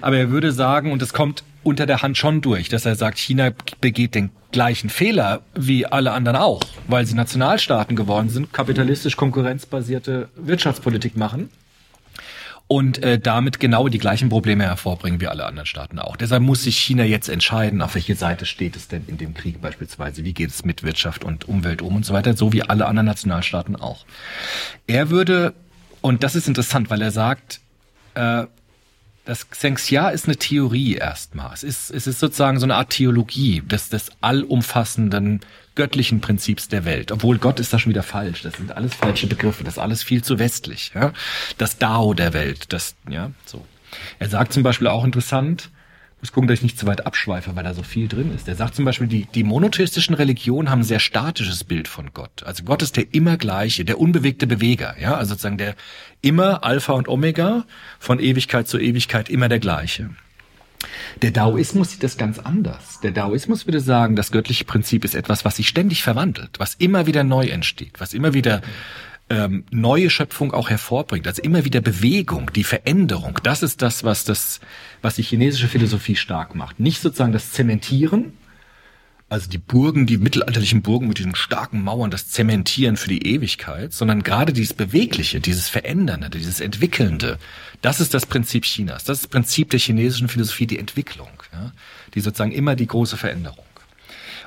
Aber er würde sagen, und es kommt unter der Hand schon durch, dass er sagt, China begeht den gleichen Fehler wie alle anderen auch, weil sie Nationalstaaten geworden sind, kapitalistisch konkurrenzbasierte Wirtschaftspolitik machen und äh, damit genau die gleichen Probleme hervorbringen wie alle anderen Staaten auch. Deshalb muss sich China jetzt entscheiden, auf welche Seite steht es denn in dem Krieg beispielsweise, wie geht es mit Wirtschaft und Umwelt um und so weiter, so wie alle anderen Nationalstaaten auch. Er würde, und das ist interessant, weil er sagt, äh, das Xenxia ist eine Theorie erstmal. Es ist, es ist sozusagen so eine Art Theologie des, des allumfassenden göttlichen Prinzips der Welt. Obwohl Gott ist da schon wieder falsch. Das sind alles falsche Begriffe. Das ist alles viel zu westlich. Ja? Das Dao der Welt. Das, ja, so. Er sagt zum Beispiel auch interessant, muss gucken, dass ich nicht zu weit abschweife, weil da so viel drin ist. Er sagt zum Beispiel, die, die monotheistischen Religionen haben ein sehr statisches Bild von Gott. Also Gott ist der immer gleiche, der unbewegte Beweger, ja, also sozusagen der immer Alpha und Omega, von Ewigkeit zu Ewigkeit immer der gleiche. Der Daoismus sieht das ganz anders. Der Daoismus würde sagen, das göttliche Prinzip ist etwas, was sich ständig verwandelt, was immer wieder neu entsteht, was immer wieder ähm, neue Schöpfung auch hervorbringt. Also immer wieder Bewegung, die Veränderung. Das ist das, was das, was die chinesische Philosophie stark macht. Nicht sozusagen das Zementieren, also die Burgen, die mittelalterlichen Burgen mit diesen starken Mauern, das Zementieren für die Ewigkeit, sondern gerade dieses Bewegliche, dieses Verändernde, dieses Entwickelnde, das ist das Prinzip Chinas. Das ist das Prinzip der chinesischen Philosophie, die Entwicklung, ja? die sozusagen immer die große Veränderung.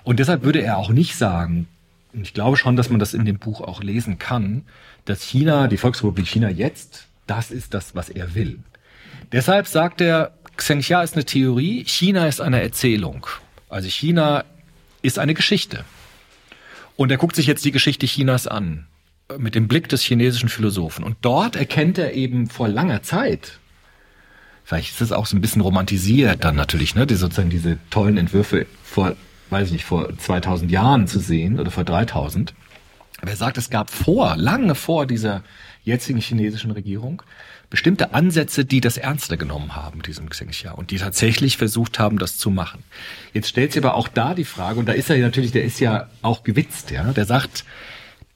Und deshalb würde er auch nicht sagen, und ich glaube schon, dass man das in dem Buch auch lesen kann, dass China, die Volksrepublik China jetzt, das ist das, was er will. Deshalb sagt er, Xinjiang ist eine Theorie, China ist eine Erzählung. Also China ist eine Geschichte. Und er guckt sich jetzt die Geschichte Chinas an, mit dem Blick des chinesischen Philosophen. Und dort erkennt er eben vor langer Zeit, vielleicht ist es auch so ein bisschen romantisiert dann natürlich, ne, die sozusagen diese tollen Entwürfe vor weiß ich nicht, vor 2000 Jahren zu sehen oder vor 3000. Aber er sagt, es gab vor, lange vor dieser jetzigen chinesischen Regierung, bestimmte Ansätze, die das ernster genommen haben, diesem Xinjiang, und die tatsächlich versucht haben, das zu machen. Jetzt stellt sich aber auch da die Frage, und da ist er natürlich, der ist ja auch gewitzt, ja, der sagt,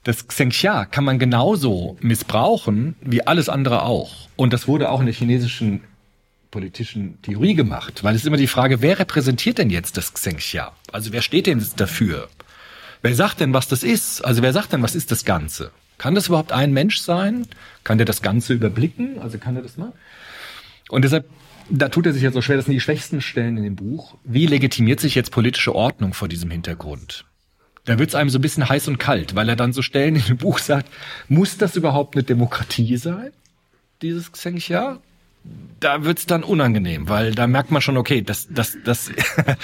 das Xinjiang kann man genauso missbrauchen wie alles andere auch. Und das wurde auch in der chinesischen politischen Theorie gemacht, weil es ist immer die Frage, wer repräsentiert denn jetzt das Xenxia? Also wer steht denn dafür? Wer sagt denn, was das ist? Also wer sagt denn, was ist das Ganze? Kann das überhaupt ein Mensch sein? Kann der das Ganze überblicken? Also kann er das mal? Und deshalb, da tut er sich ja so schwer, das sind die schwächsten Stellen in dem Buch. Wie legitimiert sich jetzt politische Ordnung vor diesem Hintergrund? Da wird's einem so ein bisschen heiß und kalt, weil er dann so Stellen in dem Buch sagt, muss das überhaupt eine Demokratie sein? Dieses Xenxia? Da wird's dann unangenehm, weil da merkt man schon, okay, das, das, das,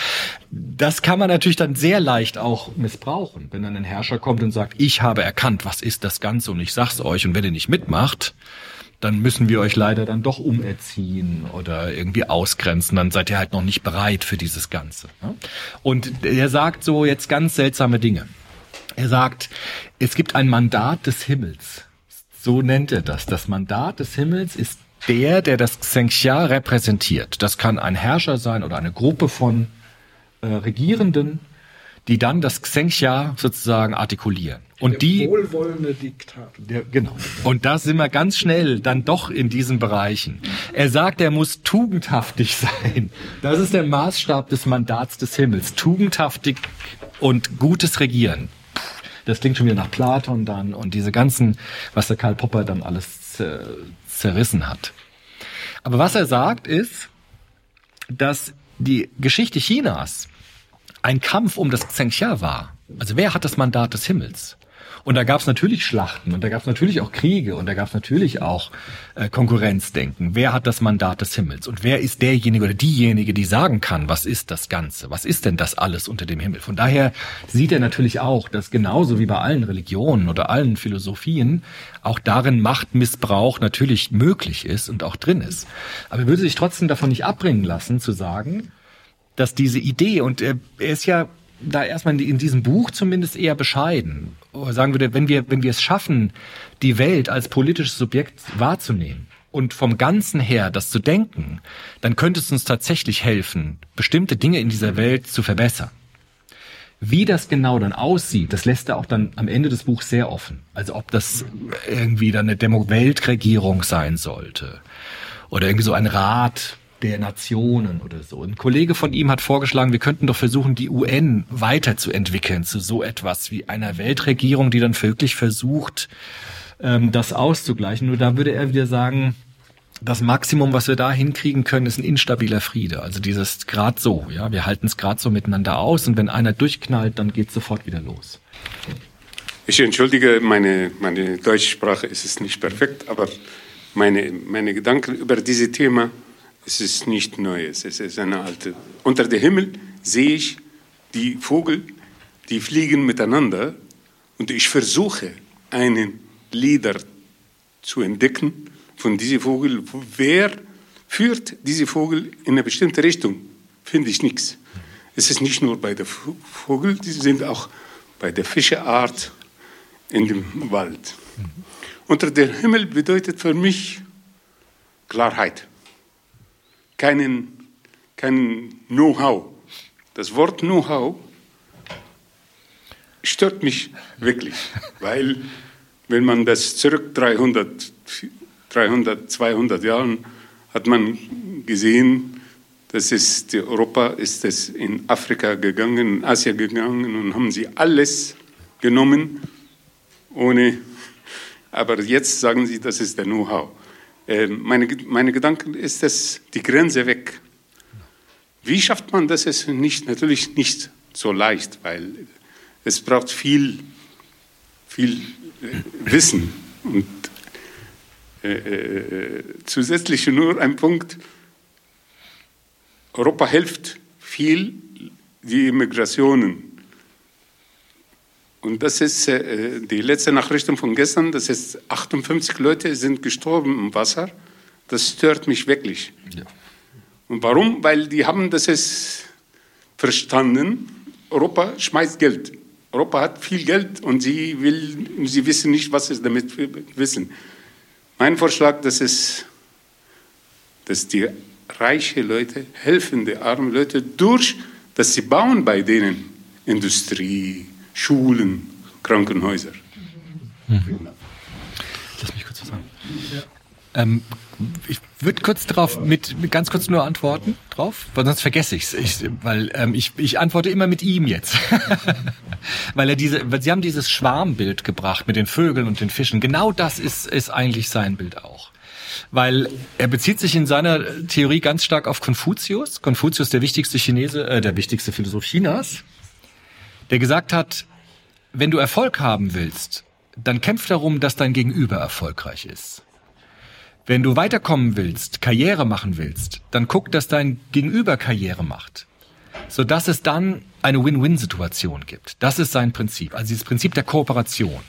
das kann man natürlich dann sehr leicht auch missbrauchen, wenn dann ein Herrscher kommt und sagt, ich habe erkannt, was ist das Ganze und ich sag's euch und wenn ihr nicht mitmacht, dann müssen wir euch leider dann doch umerziehen oder irgendwie ausgrenzen, dann seid ihr halt noch nicht bereit für dieses Ganze. Ne? Und er sagt so jetzt ganz seltsame Dinge. Er sagt, es gibt ein Mandat des Himmels. So nennt er das. Das Mandat des Himmels ist der, der das Xenxia repräsentiert. Das kann ein Herrscher sein oder eine Gruppe von äh, Regierenden, die dann das Xenxia sozusagen artikulieren. Und der die wohlwollende Diktator. Der, genau. Und da sind wir ganz schnell dann doch in diesen Bereichen. Er sagt, er muss tugendhaftig sein. Das ist der Maßstab des Mandats des Himmels. Tugendhaftig und gutes Regieren. Das klingt schon wieder nach Platon dann und diese ganzen, was der Karl Popper dann alles äh, zerrissen hat. Aber was er sagt ist, dass die Geschichte Chinas ein Kampf um das Xinjiang war. Also wer hat das Mandat des Himmels? Und da gab es natürlich Schlachten und da gab es natürlich auch Kriege und da gab es natürlich auch äh, Konkurrenzdenken. Wer hat das Mandat des Himmels? Und wer ist derjenige oder diejenige, die sagen kann, was ist das Ganze? Was ist denn das alles unter dem Himmel? Von daher sieht er natürlich auch, dass genauso wie bei allen Religionen oder allen Philosophien auch darin Machtmissbrauch natürlich möglich ist und auch drin ist. Aber er würde sich trotzdem davon nicht abbringen lassen, zu sagen, dass diese Idee, und er, er ist ja da erstmal in diesem Buch zumindest eher bescheiden. Sagen würde, wenn wir, wenn wir es schaffen, die Welt als politisches Subjekt wahrzunehmen und vom Ganzen her das zu denken, dann könnte es uns tatsächlich helfen, bestimmte Dinge in dieser Welt zu verbessern. Wie das genau dann aussieht, das lässt er auch dann am Ende des Buchs sehr offen. Also ob das irgendwie dann eine Demo-Weltregierung sein sollte oder irgendwie so ein Rat der Nationen oder so. Ein Kollege von ihm hat vorgeschlagen, wir könnten doch versuchen, die UN weiterzuentwickeln zu so etwas wie einer Weltregierung, die dann wirklich versucht, ähm, das auszugleichen. Nur da würde er wieder sagen, das Maximum, was wir da hinkriegen können, ist ein instabiler Friede. Also dieses grad so, ja, wir halten es grad so miteinander aus und wenn einer durchknallt, dann geht sofort wieder los. Ich entschuldige, meine, meine deutsche Sprache ist es nicht perfekt, aber meine, meine Gedanken über dieses Thema, es ist nicht Neues, es ist eine alte. Unter dem Himmel sehe ich die Vögel, die fliegen miteinander und ich versuche, einen Lieder zu entdecken von diesem Vogel. Wer führt diese Vogel in eine bestimmte Richtung? Finde ich nichts. Es ist nicht nur bei der Vogel, die sind auch bei der Fischeart in dem Wald. Unter dem Himmel bedeutet für mich Klarheit. Keinen, kein Know-how. Das Wort Know-how stört mich wirklich, weil wenn man das zurück 300, 300 200 Jahren hat man gesehen, dass es die Europa ist es in Afrika gegangen, in Asien gegangen und haben sie alles genommen, ohne. Aber jetzt sagen sie, das ist der Know-how. Äh, meine, meine Gedanken ist das die Grenze weg. Wie schafft man das? Ist nicht natürlich nicht so leicht, weil es braucht viel, viel äh, Wissen und äh, äh, zusätzlich nur ein Punkt. Europa hilft viel die Immigrationen. Und das ist äh, die letzte Nachricht von gestern, das ist 58 Leute sind gestorben im Wasser. Das stört mich wirklich. Ja. Und warum? Weil die haben das ist verstanden. Europa schmeißt Geld. Europa hat viel Geld und sie will, sie wissen nicht, was sie damit wissen. Mein Vorschlag, das ist, dass die reichen Leute helfen, die armen Leute durch, dass sie bauen bei denen Industrie, Schulen, Krankenhäuser. Mhm. Lass mich kurz was sagen. Ja. Ähm, ich würde kurz darauf mit, mit, ganz kurz nur antworten drauf, weil sonst vergesse ich's. ich weil ähm, ich ich antworte immer mit ihm jetzt, weil er diese, weil sie haben dieses Schwarmbild gebracht mit den Vögeln und den Fischen. Genau das ist ist eigentlich sein Bild auch, weil er bezieht sich in seiner Theorie ganz stark auf Konfuzius. Konfuzius, der wichtigste Chinese, äh, der wichtigste Philosoph Chinas, der gesagt hat, wenn du Erfolg haben willst, dann kämpf darum, dass dein Gegenüber erfolgreich ist. Wenn du weiterkommen willst, Karriere machen willst, dann guck, dass dein Gegenüber Karriere macht. Sodass es dann eine Win-Win-Situation gibt. Das ist sein Prinzip. Also dieses Prinzip der Kooperation.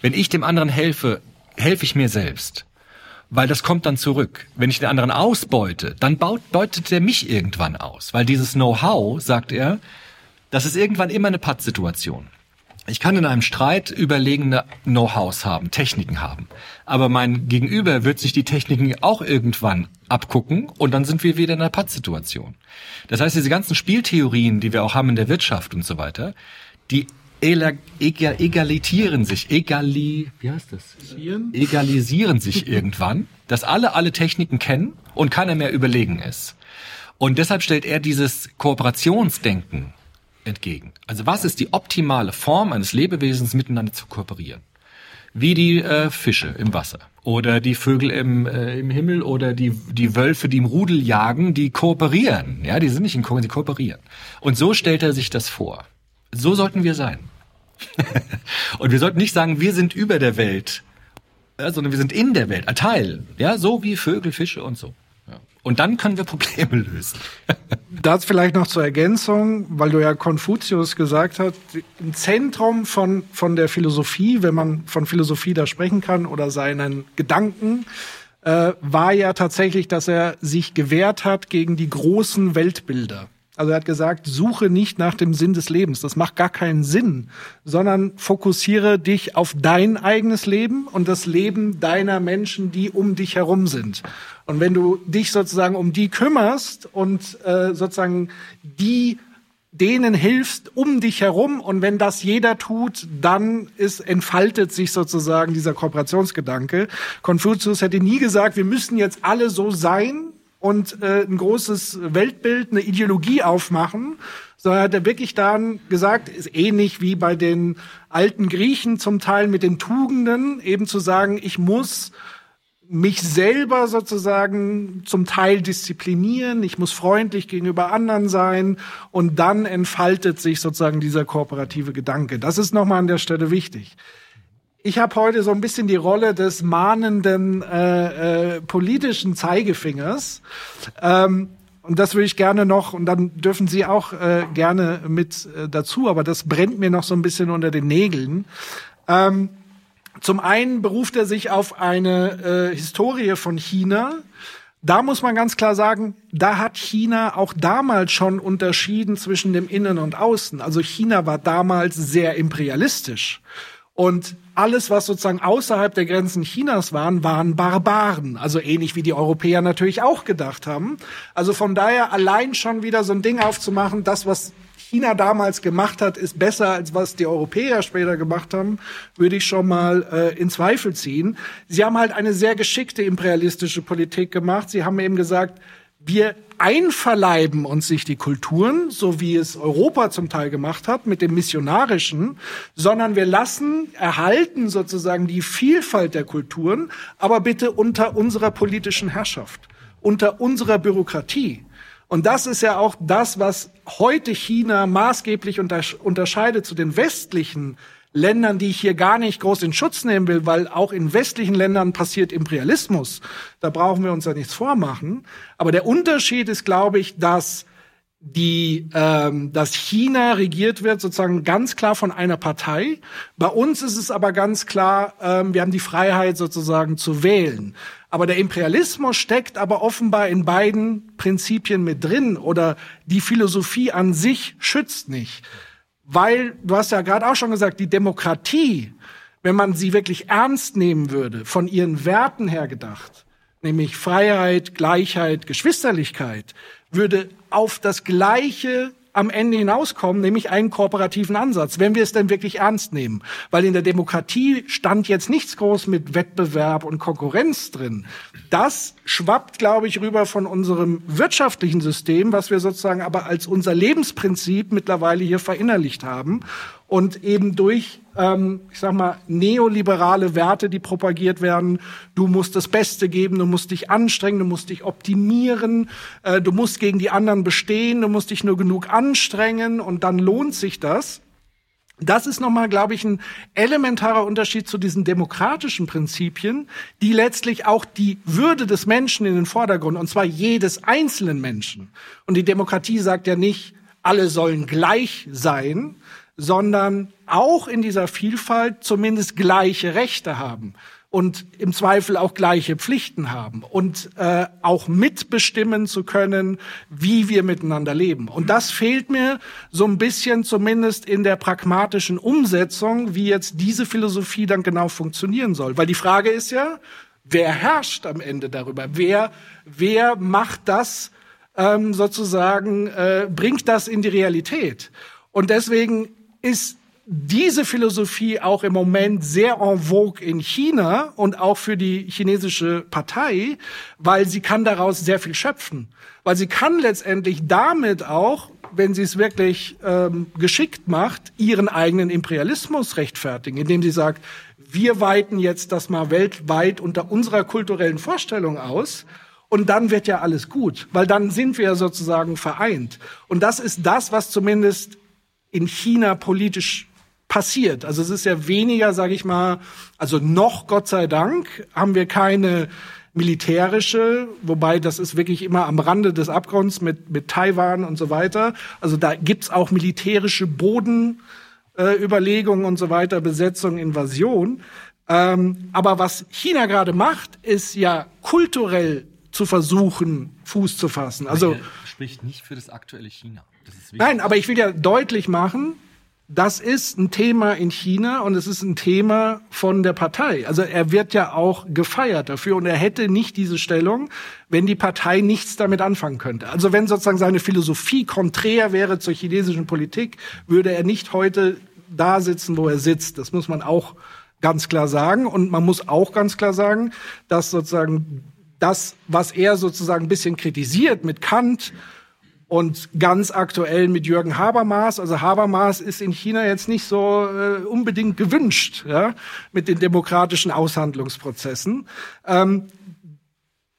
Wenn ich dem anderen helfe, helfe ich mir selbst. Weil das kommt dann zurück. Wenn ich den anderen ausbeute, dann baut, beutet er mich irgendwann aus. Weil dieses Know-how, sagt er, das ist irgendwann immer eine Pattsituation. Ich kann in einem Streit überlegene Know-hows haben, Techniken haben. Aber mein Gegenüber wird sich die Techniken auch irgendwann abgucken und dann sind wir wieder in einer Pattsituation. Das heißt, diese ganzen Spieltheorien, die wir auch haben in der Wirtschaft und so weiter, die egalitieren sich, egali, wie heißt das? Egalisieren sich irgendwann, dass alle alle Techniken kennen und keiner mehr überlegen ist. Und deshalb stellt er dieses Kooperationsdenken entgegen. Also was ist die optimale Form eines Lebewesens miteinander zu kooperieren? Wie die äh, Fische im Wasser oder die Vögel im, äh, im Himmel oder die, die Wölfe, die im Rudel jagen, die kooperieren. Ja, die sind nicht in Ko die kooperieren. Und so stellt er sich das vor. So sollten wir sein. und wir sollten nicht sagen, wir sind über der Welt, ja, sondern wir sind in der Welt, ein Teil. Ja, so wie Vögel, Fische und so. Und dann können wir Probleme lösen. das vielleicht noch zur Ergänzung, weil du ja Konfuzius gesagt hast, im Zentrum von, von der Philosophie, wenn man von Philosophie da sprechen kann oder seinen Gedanken, äh, war ja tatsächlich, dass er sich gewehrt hat gegen die großen Weltbilder. Also er hat gesagt, suche nicht nach dem Sinn des Lebens. Das macht gar keinen Sinn, sondern fokussiere dich auf dein eigenes Leben und das Leben deiner Menschen, die um dich herum sind. Und wenn du dich sozusagen um die kümmerst und äh, sozusagen die denen hilfst um dich herum und wenn das jeder tut, dann ist entfaltet sich sozusagen dieser Kooperationsgedanke. Konfuzius hätte nie gesagt, wir müssen jetzt alle so sein, und äh, ein großes Weltbild, eine Ideologie aufmachen, sondern hat er wirklich dann gesagt, ist ähnlich wie bei den alten Griechen zum Teil mit den Tugenden, eben zu sagen, ich muss mich selber sozusagen zum Teil disziplinieren, ich muss freundlich gegenüber anderen sein und dann entfaltet sich sozusagen dieser kooperative Gedanke. Das ist nochmal an der Stelle wichtig. Ich habe heute so ein bisschen die Rolle des mahnenden äh, äh, politischen Zeigefingers. Ähm, und das würde ich gerne noch, und dann dürfen Sie auch äh, gerne mit äh, dazu, aber das brennt mir noch so ein bisschen unter den Nägeln. Ähm, zum einen beruft er sich auf eine äh, Historie von China. Da muss man ganz klar sagen, da hat China auch damals schon unterschieden zwischen dem Innen und Außen. Also China war damals sehr imperialistisch. Und alles, was sozusagen außerhalb der Grenzen Chinas waren, waren Barbaren. Also ähnlich wie die Europäer natürlich auch gedacht haben. Also von daher allein schon wieder so ein Ding aufzumachen, das, was China damals gemacht hat, ist besser als was die Europäer später gemacht haben, würde ich schon mal äh, in Zweifel ziehen. Sie haben halt eine sehr geschickte imperialistische Politik gemacht. Sie haben eben gesagt, wir einverleiben uns nicht die Kulturen, so wie es Europa zum Teil gemacht hat mit dem Missionarischen, sondern wir lassen erhalten sozusagen die Vielfalt der Kulturen, aber bitte unter unserer politischen Herrschaft, unter unserer Bürokratie. Und das ist ja auch das, was heute China maßgeblich unterscheidet zu den westlichen Ländern, die ich hier gar nicht groß in Schutz nehmen will, weil auch in westlichen Ländern passiert Imperialismus. Da brauchen wir uns ja nichts vormachen. Aber der Unterschied ist, glaube ich, dass die, ähm, dass China regiert wird sozusagen ganz klar von einer Partei. Bei uns ist es aber ganz klar, ähm, wir haben die Freiheit sozusagen zu wählen. Aber der Imperialismus steckt aber offenbar in beiden Prinzipien mit drin oder die Philosophie an sich schützt nicht. Weil, du hast ja gerade auch schon gesagt, die Demokratie, wenn man sie wirklich ernst nehmen würde, von ihren Werten her gedacht, nämlich Freiheit, Gleichheit, Geschwisterlichkeit, würde auf das Gleiche am Ende hinauskommen, nämlich einen kooperativen Ansatz, wenn wir es denn wirklich ernst nehmen. Weil in der Demokratie stand jetzt nichts groß mit Wettbewerb und Konkurrenz drin. Das schwappt, glaube ich, rüber von unserem wirtschaftlichen System, was wir sozusagen aber als unser Lebensprinzip mittlerweile hier verinnerlicht haben und eben durch, ähm, ich sag mal, neoliberale Werte, die propagiert werden. Du musst das Beste geben, du musst dich anstrengen, du musst dich optimieren, äh, du musst gegen die anderen bestehen, du musst dich nur genug anstrengen und dann lohnt sich das. Das ist nochmal, glaube ich, ein elementarer Unterschied zu diesen demokratischen Prinzipien, die letztlich auch die Würde des Menschen in den Vordergrund, und zwar jedes einzelnen Menschen. Und die Demokratie sagt ja nicht, alle sollen gleich sein, sondern auch in dieser Vielfalt zumindest gleiche Rechte haben und im Zweifel auch gleiche Pflichten haben und äh, auch mitbestimmen zu können, wie wir miteinander leben. Und das fehlt mir so ein bisschen zumindest in der pragmatischen Umsetzung, wie jetzt diese Philosophie dann genau funktionieren soll. Weil die Frage ist ja, wer herrscht am Ende darüber? Wer, wer macht das ähm, sozusagen, äh, bringt das in die Realität? Und deswegen ist diese Philosophie auch im Moment sehr en vogue in China und auch für die chinesische Partei, weil sie kann daraus sehr viel schöpfen. Weil sie kann letztendlich damit auch, wenn sie es wirklich ähm, geschickt macht, ihren eigenen Imperialismus rechtfertigen, indem sie sagt, wir weiten jetzt das mal weltweit unter unserer kulturellen Vorstellung aus. Und dann wird ja alles gut, weil dann sind wir sozusagen vereint. Und das ist das, was zumindest in China politisch passiert. Also es ist ja weniger, sage ich mal, also noch Gott sei Dank haben wir keine militärische, wobei das ist wirklich immer am Rande des Abgrunds mit, mit Taiwan und so weiter. Also da gibt's auch militärische Bodenüberlegungen äh, und so weiter, Besetzung, Invasion. Ähm, aber was China gerade macht, ist ja kulturell zu versuchen, Fuß zu fassen. Also spricht nicht für das aktuelle China. Nein, aber ich will ja deutlich machen, das ist ein Thema in China und es ist ein Thema von der Partei. Also er wird ja auch gefeiert dafür und er hätte nicht diese Stellung, wenn die Partei nichts damit anfangen könnte. Also wenn sozusagen seine Philosophie konträr wäre zur chinesischen Politik, würde er nicht heute da sitzen, wo er sitzt. Das muss man auch ganz klar sagen. Und man muss auch ganz klar sagen, dass sozusagen das, was er sozusagen ein bisschen kritisiert mit Kant, Und ganz aktuell mit Jürgen Habermas. Also Habermas ist in China jetzt nicht so äh, unbedingt gewünscht ja, mit den demokratischen Aushandlungsprozessen. Ähm,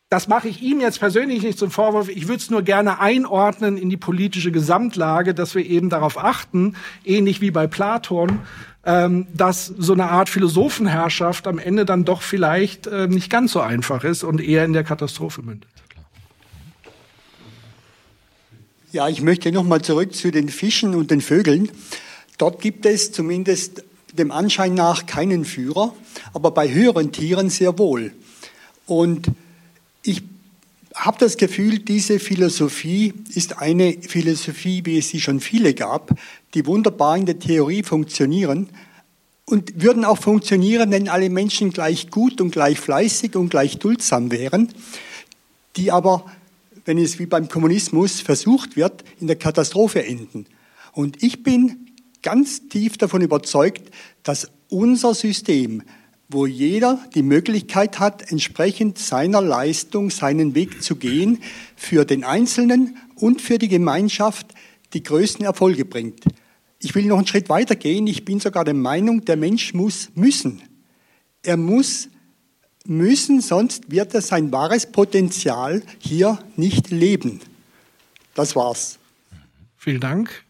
das mache ich ihm jetzt persönlich nicht zum Vorwurf. Ich würde es nur gerne einordnen in die politische Gesamtlage, dass wir eben darauf achten, ähnlich wie bei Platon, ähm, dass so eine Art Philosophenherrschaft am Ende dann doch vielleicht äh, nicht ganz so einfach ist und eher in der Katastrophe mündet. Ja, ich möchte nochmal zurück zu den Fischen und den Vögeln. Dort gibt es zumindest dem Anschein nach keinen Führer, aber bei höheren Tieren sehr wohl. Und ich habe das Gefühl, diese Philosophie ist eine Philosophie, wie es sie schon viele gab, die wunderbar in der Theorie funktionieren und würden auch funktionieren, wenn alle Menschen gleich gut und gleich fleißig und gleich duldsam wären, die aber wenn es wie beim Kommunismus versucht wird, in der Katastrophe enden. Und ich bin ganz tief davon überzeugt, dass unser System, wo jeder die Möglichkeit hat, entsprechend seiner Leistung seinen Weg zu gehen, für den Einzelnen und für die Gemeinschaft die größten Erfolge bringt. Ich will noch einen Schritt weiter gehen. Ich bin sogar der Meinung, der Mensch muss müssen. Er muss müssen, sonst wird er sein wahres Potenzial hier nicht leben. Das war's. Vielen Dank.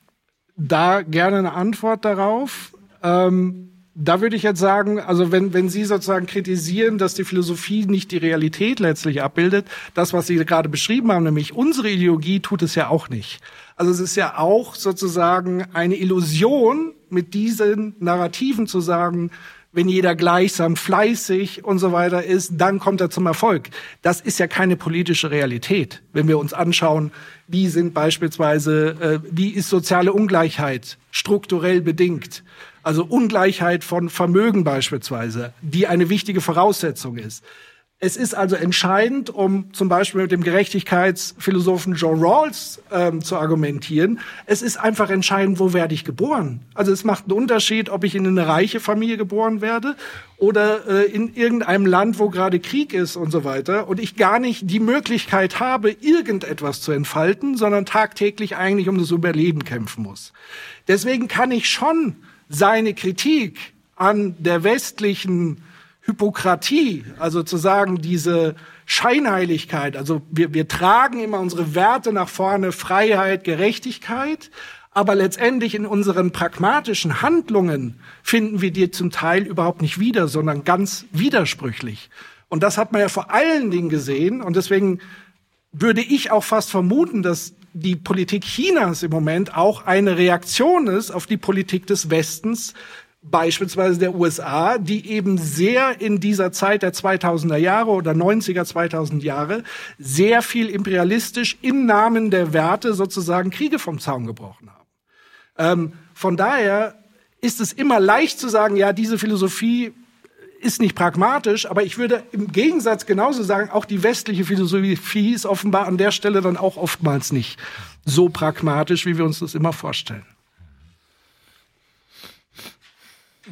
Da gerne eine Antwort darauf. Ähm, da würde ich jetzt sagen, also wenn, wenn Sie sozusagen kritisieren, dass die Philosophie nicht die Realität letztlich abbildet, das, was Sie gerade beschrieben haben, nämlich unsere Ideologie, tut es ja auch nicht. Also es ist ja auch sozusagen eine Illusion, mit diesen Narrativen zu sagen, wenn jeder gleichsam fleißig und so weiter ist, dann kommt er zum Erfolg. Das ist ja keine politische Realität. Wenn wir uns anschauen, wie sind beispielsweise, äh, wie ist soziale Ungleichheit strukturell bedingt? Also Ungleichheit von Vermögen beispielsweise, die eine wichtige Voraussetzung ist. Es ist also entscheidend, um zum Beispiel mit dem Gerechtigkeitsphilosophen John Rawls ähm, zu argumentieren. Es ist einfach entscheidend, wo werde ich geboren. Also es macht einen Unterschied, ob ich in eine reiche Familie geboren werde oder äh, in irgendeinem Land, wo gerade Krieg ist und so weiter und ich gar nicht die Möglichkeit habe, irgendetwas zu entfalten, sondern tagtäglich eigentlich um das Überleben kämpfen muss. Deswegen kann ich schon seine Kritik an der westlichen Hypokratie, also zu sagen, diese Scheinheiligkeit, also wir, wir tragen immer unsere Werte nach vorne, Freiheit, Gerechtigkeit, aber letztendlich in unseren pragmatischen Handlungen finden wir die zum Teil überhaupt nicht wieder, sondern ganz widersprüchlich. Und das hat man ja vor allen Dingen gesehen und deswegen würde ich auch fast vermuten, dass die Politik Chinas im Moment auch eine Reaktion ist auf die Politik des Westens, beispielsweise der USA, die eben sehr in dieser Zeit der 2000er Jahre oder 90er, 2000 Jahre sehr viel imperialistisch im Namen der Werte sozusagen Kriege vom Zaun gebrochen haben. Ähm, von daher ist es immer leicht zu sagen, ja, diese Philosophie ist nicht pragmatisch, aber ich würde im Gegensatz genauso sagen, auch die westliche Philosophie ist offenbar an der Stelle dann auch oftmals nicht so pragmatisch, wie wir uns das immer vorstellen.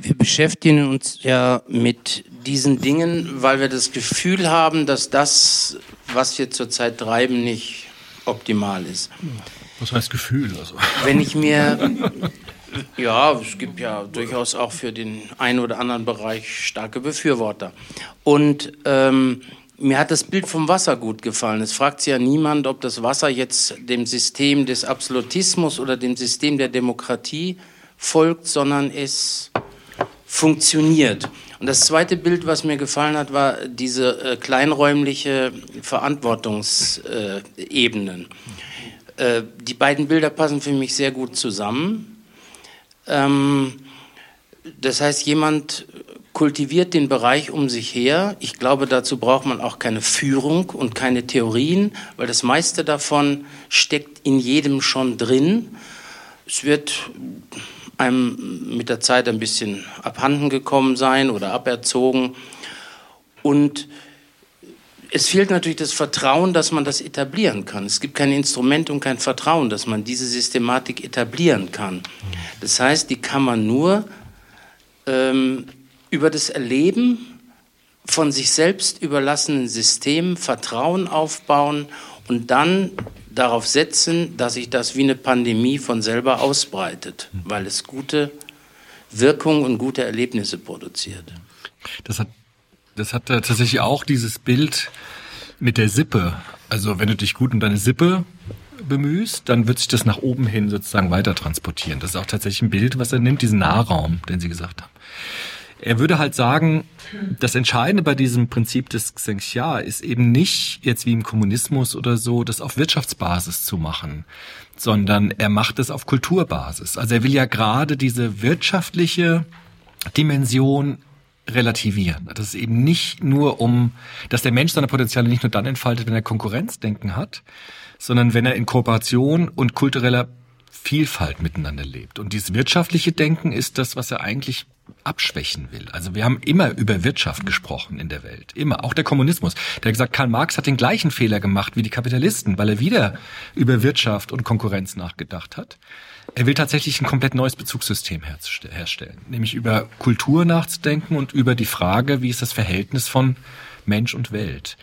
Wir beschäftigen uns ja mit diesen Dingen, weil wir das Gefühl haben, dass das, was wir zurzeit treiben, nicht optimal ist. Was heißt Gefühl? Also? Wenn ich mir, ja, es gibt ja durchaus auch für den einen oder anderen Bereich starke Befürworter. Und ähm, mir hat das Bild vom Wasser gut gefallen. Es fragt sich ja niemand, ob das Wasser jetzt dem System des Absolutismus oder dem System der Demokratie folgt, sondern es funktioniert. Und das zweite Bild, was mir gefallen hat, war diese äh, kleinräumliche Verantwortungsebenen. Äh, die beiden Bilder passen für mich sehr gut zusammen. Ähm, das heißt, jemand kultiviert den Bereich um sich her. Ich glaube, dazu braucht man auch keine Führung und keine Theorien, weil das meiste davon steckt in jedem schon drin. Es wird einem mit der Zeit ein bisschen abhanden gekommen sein oder aberzogen. Und es fehlt natürlich das Vertrauen, dass man das etablieren kann. Es gibt kein Instrument und kein Vertrauen, dass man diese Systematik etablieren kann. Das heißt, die kann man nur ähm, über das Erleben von sich selbst überlassenen Systemen Vertrauen aufbauen und dann darauf setzen, dass sich das wie eine Pandemie von selber ausbreitet, weil es gute Wirkung und gute Erlebnisse produziert. Das hat, das hat tatsächlich auch dieses Bild mit der Sippe. Also wenn du dich gut um deine Sippe bemühst, dann wird sich das nach oben hin sozusagen weiter transportieren. Das ist auch tatsächlich ein Bild, was er nimmt, diesen Nahraum, den Sie gesagt haben. Er würde halt sagen, das Entscheidende bei diesem Prinzip des Xenxia ist eben nicht jetzt wie im Kommunismus oder so, das auf Wirtschaftsbasis zu machen, sondern er macht es auf Kulturbasis. Also er will ja gerade diese wirtschaftliche Dimension relativieren. Das ist eben nicht nur um, dass der Mensch seine Potenziale nicht nur dann entfaltet, wenn er Konkurrenzdenken hat, sondern wenn er in Kooperation und kultureller Vielfalt miteinander lebt. Und dieses wirtschaftliche Denken ist das, was er eigentlich abschwächen will. Also wir haben immer über Wirtschaft gesprochen in der Welt. Immer. Auch der Kommunismus. Der hat gesagt, Karl Marx hat den gleichen Fehler gemacht wie die Kapitalisten, weil er wieder über Wirtschaft und Konkurrenz nachgedacht hat. Er will tatsächlich ein komplett neues Bezugssystem herstellen. Nämlich über Kultur nachzudenken und über die Frage, wie ist das Verhältnis von Mensch und Welt.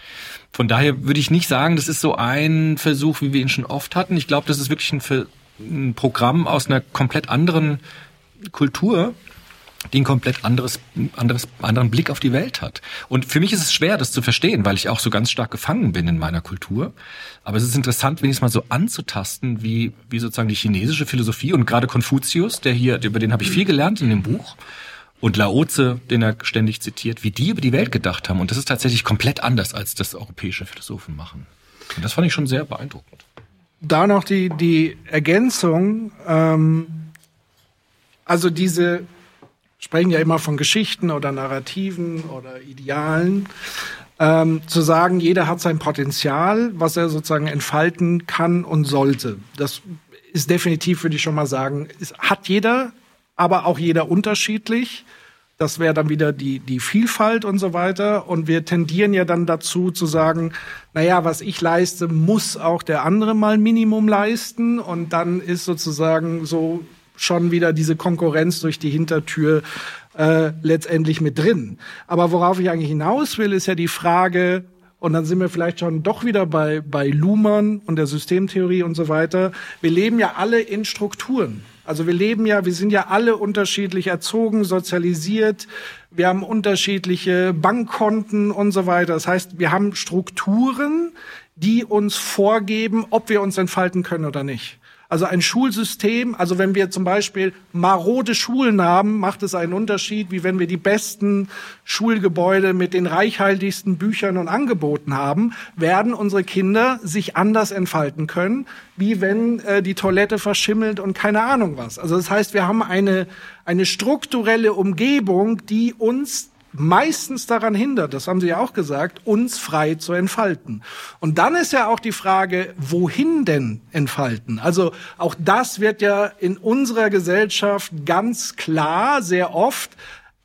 Von daher würde ich nicht sagen, das ist so ein Versuch, wie wir ihn schon oft hatten. Ich glaube, das ist wirklich ein, ein Programm aus einer komplett anderen Kultur, die ein komplett anderes, anderes, anderen Blick auf die Welt hat. Und für mich ist es schwer, das zu verstehen, weil ich auch so ganz stark gefangen bin in meiner Kultur. Aber es ist interessant, wenigstens mal so anzutasten, wie, wie sozusagen die chinesische Philosophie und gerade Konfuzius, der hier, über den habe ich viel gelernt in dem Buch. Und Laoze, den er ständig zitiert, wie die über die Welt gedacht haben. Und das ist tatsächlich komplett anders, als das europäische Philosophen machen. Und das fand ich schon sehr beeindruckend. Da noch die, die Ergänzung, ähm, also diese sprechen ja immer von Geschichten oder Narrativen oder Idealen. Ähm, zu sagen, jeder hat sein Potenzial, was er sozusagen entfalten kann und sollte. Das ist definitiv, würde ich schon mal sagen, ist, hat jeder, aber auch jeder unterschiedlich. Das wäre dann wieder die, die Vielfalt und so weiter. Und wir tendieren ja dann dazu zu sagen, naja, was ich leiste, muss auch der andere mal Minimum leisten. Und dann ist sozusagen so schon wieder diese Konkurrenz durch die Hintertür äh, letztendlich mit drin. Aber worauf ich eigentlich hinaus will, ist ja die Frage, und dann sind wir vielleicht schon doch wieder bei, bei Luhmann und der Systemtheorie und so weiter. Wir leben ja alle in Strukturen. Also wir leben ja, wir sind ja alle unterschiedlich erzogen, sozialisiert. Wir haben unterschiedliche Bankkonten und so weiter. Das heißt, wir haben Strukturen, die uns vorgeben, ob wir uns entfalten können oder nicht. Also ein Schulsystem, also wenn wir zum Beispiel marode Schulen haben, macht es einen Unterschied, wie wenn wir die besten Schulgebäude mit den reichhaltigsten Büchern und Angeboten haben, werden unsere Kinder sich anders entfalten können, wie wenn äh, die Toilette verschimmelt und keine Ahnung was. Also das heißt, wir haben eine, eine strukturelle Umgebung, die uns meistens daran hindert, das haben Sie ja auch gesagt, uns frei zu entfalten. Und dann ist ja auch die Frage, wohin denn entfalten? Also auch das wird ja in unserer Gesellschaft ganz klar sehr oft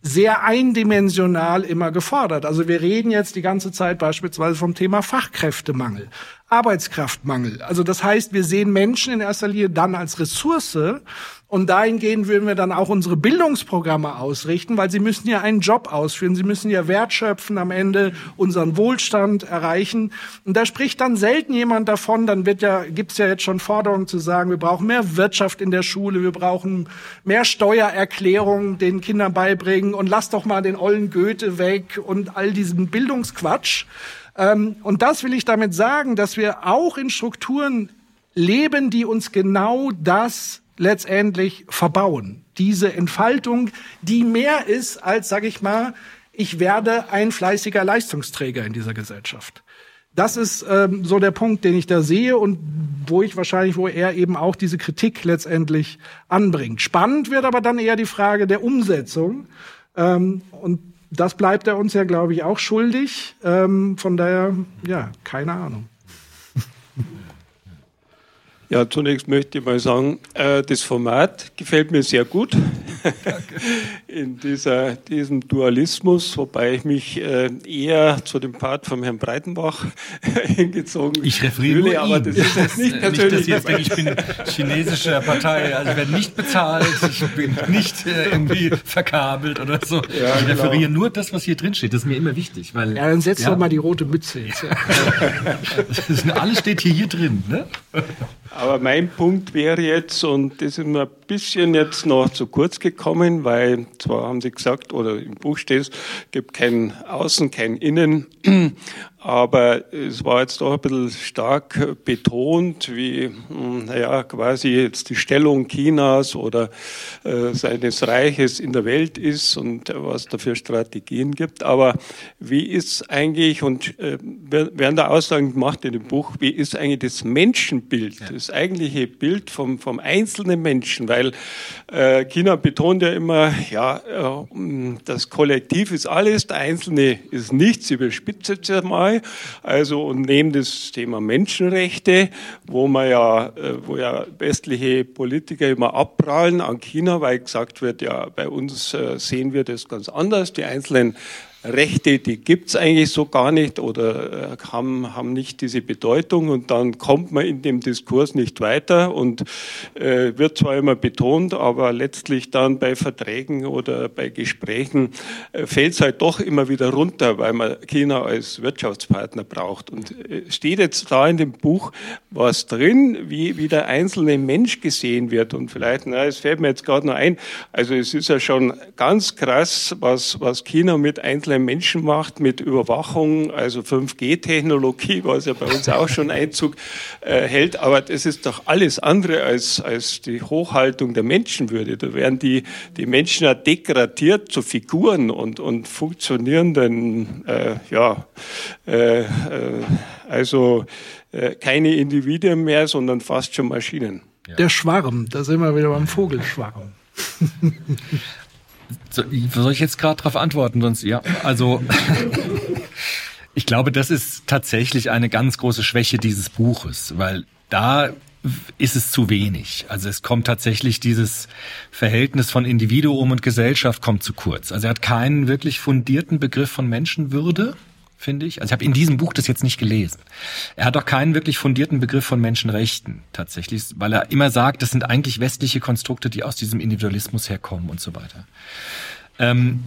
sehr eindimensional immer gefordert. Also wir reden jetzt die ganze Zeit beispielsweise vom Thema Fachkräftemangel, Arbeitskraftmangel. Also das heißt, wir sehen Menschen in erster Linie dann als Ressource und dahingehend würden wir dann auch unsere Bildungsprogramme ausrichten, weil sie müssen ja einen Job ausführen, sie müssen ja wertschöpfen, am Ende unseren Wohlstand erreichen. Und da spricht dann selten jemand davon, dann wird ja, gibt's ja jetzt schon Forderungen zu sagen, wir brauchen mehr Wirtschaft in der Schule, wir brauchen mehr Steuererklärungen den Kindern beibringen und lass doch mal den ollen Goethe weg und all diesen Bildungsquatsch. Ähm, und das will ich damit sagen, dass wir auch in Strukturen leben, die uns genau das letztendlich verbauen. Diese Entfaltung, die mehr ist als, sage ich mal, ich werde ein fleißiger Leistungsträger in dieser Gesellschaft. Das ist ähm, so der Punkt, den ich da sehe und wo ich wahrscheinlich, wo er eben auch diese Kritik letztendlich anbringt. Spannend wird aber dann eher die Frage der Umsetzung. Ähm, und das bleibt er uns ja, glaube ich, auch schuldig. Ähm, von daher, ja, keine Ahnung. Ja, zunächst möchte ich mal sagen, äh, das Format gefällt mir sehr gut. in dieser, diesem Dualismus, wobei ich mich äh, eher zu dem Part von Herrn Breitenbach hingezogen Ich referiere fühle, nur aber ihn. das ist jetzt nicht Nicht, persönlich. dass Sie jetzt denken, ich bin chinesische Partei, also ich werde nicht bezahlt, ich bin nicht äh, irgendwie verkabelt oder so. Ja, ich genau. referiere nur das, was hier drin steht. Das ist mir immer wichtig, weil Ja, dann setz Ja. doch mal die rote Mütze jetzt. Ja. das ist, alles steht hier, hier drin. Ne? Aber mein Punkt wäre jetzt, und das ist mir ein bisschen jetzt noch zu kurz gekommen, weil zwar haben Sie gesagt, oder im Buch steht es, gibt kein Außen, kein Innen, aber es war jetzt doch ein bisschen stark betont, wie, hm, naja, quasi jetzt die Stellung Chinas oder äh, seines Reiches in der Welt ist und was da für Strategien gibt. Aber wie ist eigentlich, und äh, werden da Aussagen gemacht in dem Buch, wie ist eigentlich das Menschenbild, das eigentliche Bild vom, vom einzelnen Menschen? Weil äh, China betont ja immer, ja, äh, das Kollektiv ist alles, der Einzelne ist nichts, überspitzt es ja mal. Also und neben das Thema Menschenrechte, wo man ja, äh, wo ja westliche Politiker immer abprallen an China, weil gesagt wird, ja, bei uns äh, sehen wir das ganz anders. Die einzelnen Rechte, die gibt's eigentlich so gar nicht oder äh, haben, haben nicht diese Bedeutung und dann kommt man in dem Diskurs nicht weiter und äh, wird zwar immer betont, aber letztlich dann bei Verträgen oder bei Gesprächen äh, fällt es halt doch immer wieder runter, weil man China als Wirtschaftspartner braucht. Und äh, steht jetzt da in dem Buch was drin, wie, wie der einzelne Mensch gesehen wird und vielleicht, na, es fällt mir jetzt gerade noch ein, also es ist ja schon ganz krass, was, was China mit einzelnen Menschen macht, mit Überwachung, also 5G-Technologie, was ja bei uns auch schon Einzug äh, hält, aber das ist doch alles andere als, als die Hochhaltung der Menschenwürde. Da werden die, die Menschen ja degradiert zu Figuren und, und funktionierenden, äh, ja, äh, äh, also äh, keine Individuen mehr, sondern fast schon Maschinen. Der Schwarm, da sind wir wieder beim Vogelschwarm. So, soll ich jetzt gerade darauf antworten? Sonst ja. Also ich glaube, das ist tatsächlich eine ganz große Schwäche dieses Buches, weil da ist es zu wenig. Also es kommt tatsächlich dieses Verhältnis von Individuum und Gesellschaft kommt zu kurz. Also er hat keinen wirklich fundierten Begriff von Menschenwürde, finde ich. Also ich habe in diesem Buch das jetzt nicht gelesen. Er hat auch keinen wirklich fundierten Begriff von Menschenrechten tatsächlich, weil er immer sagt, das sind eigentlich westliche Konstrukte, die aus diesem Individualismus herkommen und so weiter. Ähm,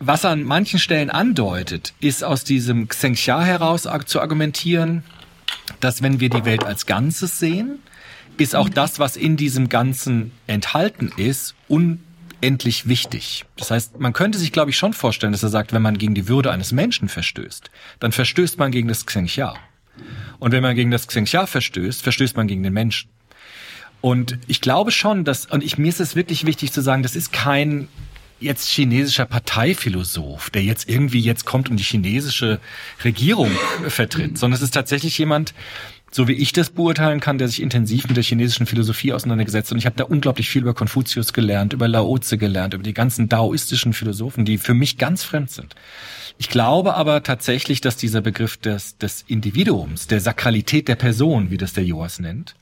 was er an manchen Stellen andeutet, ist aus diesem Xenxia heraus zu argumentieren, dass wenn wir die Welt als Ganzes sehen, ist auch das, was in diesem Ganzen enthalten ist, unendlich wichtig. Das heißt, man könnte sich, glaube ich, schon vorstellen, dass er sagt, wenn man gegen die Würde eines Menschen verstößt, dann verstößt man gegen das Xenxia. Und wenn man gegen das Xenxia verstößt, verstößt man gegen den Menschen. Und ich glaube schon, dass, und ich, mir ist es wirklich wichtig zu sagen, das ist kein jetzt chinesischer Parteiphilosoph, der jetzt irgendwie jetzt kommt und die chinesische Regierung vertritt, sondern es ist tatsächlich jemand, so wie ich das beurteilen kann, der sich intensiv mit der chinesischen Philosophie auseinandergesetzt und ich habe da unglaublich viel über Konfuzius gelernt, über Lao Tse gelernt, über die ganzen daoistischen Philosophen, die für mich ganz fremd sind. Ich glaube aber tatsächlich, dass dieser Begriff des, des Individuums, der Sakralität der Person, wie das der Joas nennt,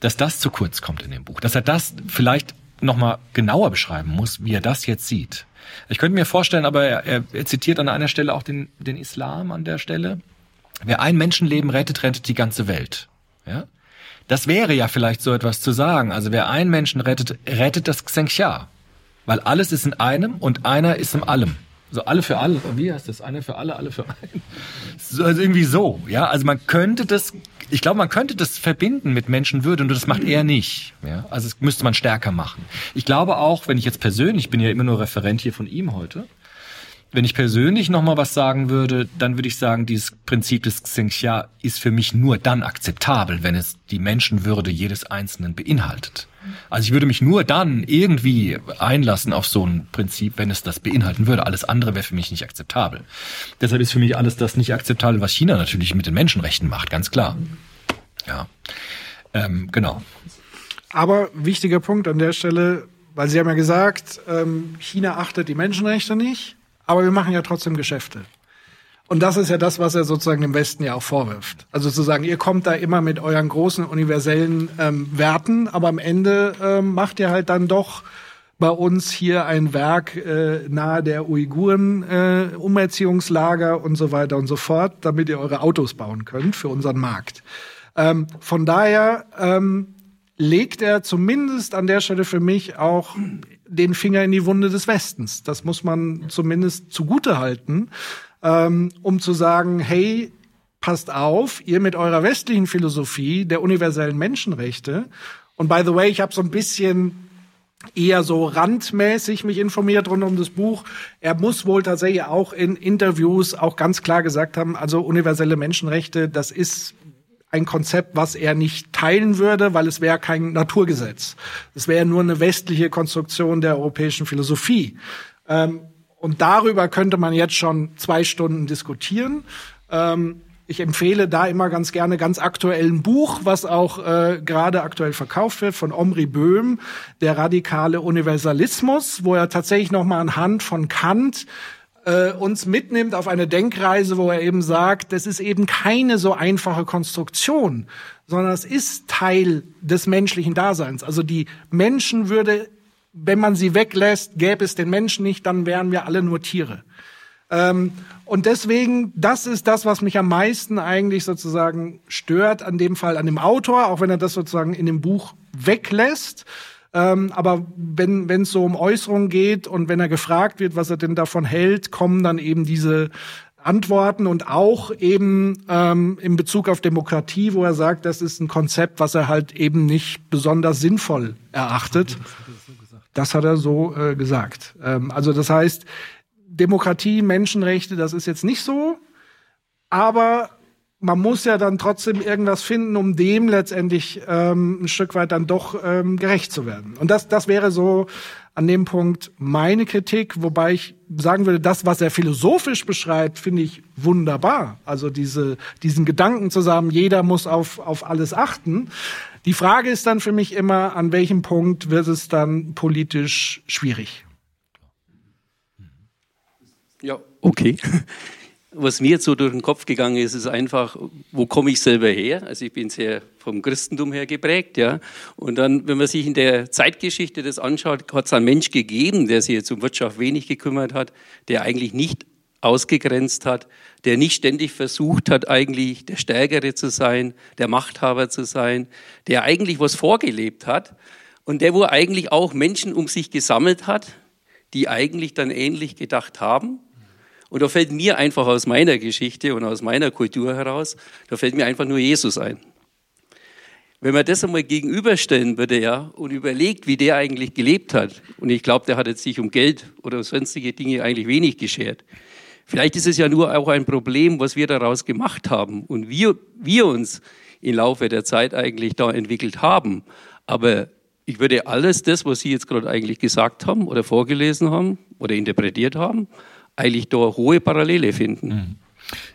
dass das zu kurz kommt in dem Buch. Dass er das vielleicht nochmal genauer beschreiben muss, wie er das jetzt sieht. Ich könnte mir vorstellen, aber er, er, er zitiert an einer Stelle auch den, den Islam an der Stelle. Wer ein Menschenleben rettet, rettet die ganze Welt. Ja? Das wäre ja vielleicht so etwas zu sagen. Also wer einen Menschen rettet, rettet das Xenxia. Weil alles ist in einem und einer ist in allem. So alle für alle. Wie heißt das? Einer für alle, alle für einen. So, also irgendwie so. Ja, also man könnte das, ich glaube, man könnte das verbinden mit Menschenwürde und das macht er nicht. Ja, also das müsste man stärker machen. Ich glaube auch, wenn ich jetzt persönlich, ich bin ja immer nur Referent hier von ihm heute, wenn ich persönlich noch mal was sagen würde, dann würde ich sagen, dieses Prinzip des Xinxia ist für mich nur dann akzeptabel, wenn es die Menschenwürde jedes Einzelnen beinhaltet. Also ich würde mich nur dann irgendwie einlassen auf so ein Prinzip, wenn es das beinhalten würde. Alles andere wäre für mich nicht akzeptabel. Deshalb ist für mich alles das nicht akzeptabel, was China natürlich mit den Menschenrechten macht, ganz klar. Ja, ähm, genau. Aber wichtiger Punkt an der Stelle, weil Sie haben ja gesagt, ähm, China achtet die Menschenrechte nicht, aber wir machen ja trotzdem Geschäfte. Und das ist ja das, was er sozusagen dem Westen ja auch vorwirft. Also zu sagen, ihr kommt da immer mit euren großen universellen ähm, Werten, aber am Ende ähm, macht ihr halt dann doch bei uns hier ein Werk äh, nahe der Uiguren äh, Umerziehungslager und so weiter und so fort, damit ihr eure Autos bauen könnt für unseren Markt. Ähm, von daher ähm, legt er zumindest an der Stelle für mich auch den Finger in die Wunde des Westens. Das muss man zumindest zugute halten, ähm, um zu sagen, hey, passt auf, ihr mit eurer westlichen Philosophie der universellen Menschenrechte. Und by the way, ich habe so ein bisschen eher so randmäßig mich informiert rund um das Buch. Er muss wohl tatsächlich auch in Interviews auch ganz klar gesagt haben, also universelle Menschenrechte, das ist ein Konzept, was er nicht teilen würde, weil es wäre kein Naturgesetz. Es wäre nur eine westliche Konstruktion der europäischen Philosophie. Ähm, und darüber könnte man jetzt schon zwei Stunden diskutieren. Ähm, ich empfehle da immer ganz gerne ganz aktuellen Buch, was auch äh, gerade aktuell verkauft wird von Omri Böhm, der radikale Universalismus, wo er tatsächlich noch mal anhand von Kant äh, uns mitnimmt auf eine Denkreise, wo er eben sagt, das ist eben keine so einfache Konstruktion, sondern es ist Teil des menschlichen Daseins. Also die Menschenwürde, wenn man sie weglässt, gäbe es den Menschen nicht, dann wären wir alle nur Tiere. Ähm, und deswegen, das ist das, was mich am meisten eigentlich sozusagen stört, an dem Fall an dem Autor, auch wenn er das sozusagen in dem Buch weglässt. Ähm, aber wenn es so um Äußerungen geht und wenn er gefragt wird, was er denn davon hält, kommen dann eben diese Antworten und auch eben ähm, in Bezug auf Demokratie, wo er sagt, das ist ein Konzept, was er halt eben nicht besonders sinnvoll erachtet. Das hat er so äh, gesagt. Ähm, also das heißt, Demokratie, Menschenrechte, das ist jetzt nicht so. Aber man muss ja dann trotzdem irgendwas finden, um dem letztendlich ähm, ein Stück weit dann doch ähm, gerecht zu werden. Und das, das wäre so an dem Punkt meine Kritik, wobei ich sagen würde, das, was er philosophisch beschreibt, finde ich wunderbar. Also diese, diesen Gedanken zusammen, jeder muss auf, auf alles achten. Die Frage ist dann für mich immer, an welchem Punkt wird es dann politisch schwierig? Ja, okay. Was mir jetzt so durch den Kopf gegangen ist, ist einfach, wo komme ich selber her? Also ich bin sehr vom Christentum her geprägt, ja. Und dann, wenn man sich in der Zeitgeschichte das anschaut, hat es einen Mensch gegeben, der sich jetzt um Wirtschaft wenig gekümmert hat, der eigentlich nicht ausgegrenzt hat, der nicht ständig versucht hat, eigentlich der Stärkere zu sein, der Machthaber zu sein, der eigentlich was vorgelebt hat und der, wo eigentlich auch Menschen um sich gesammelt hat, die eigentlich dann ähnlich gedacht haben und da fällt mir einfach aus meiner Geschichte und aus meiner Kultur heraus, da fällt mir einfach nur Jesus ein. Wenn man das einmal gegenüberstellen würde, ja, und überlegt, wie der eigentlich gelebt hat, und ich glaube, der hat jetzt sich um Geld oder sonstige Dinge eigentlich wenig geschert. Vielleicht ist es ja nur auch ein Problem, was wir daraus gemacht haben und wir, wir uns im Laufe der Zeit eigentlich da entwickelt haben. Aber ich würde alles das, was Sie jetzt gerade eigentlich gesagt haben oder vorgelesen haben oder interpretiert haben, eigentlich da hohe Parallele finden. Mhm.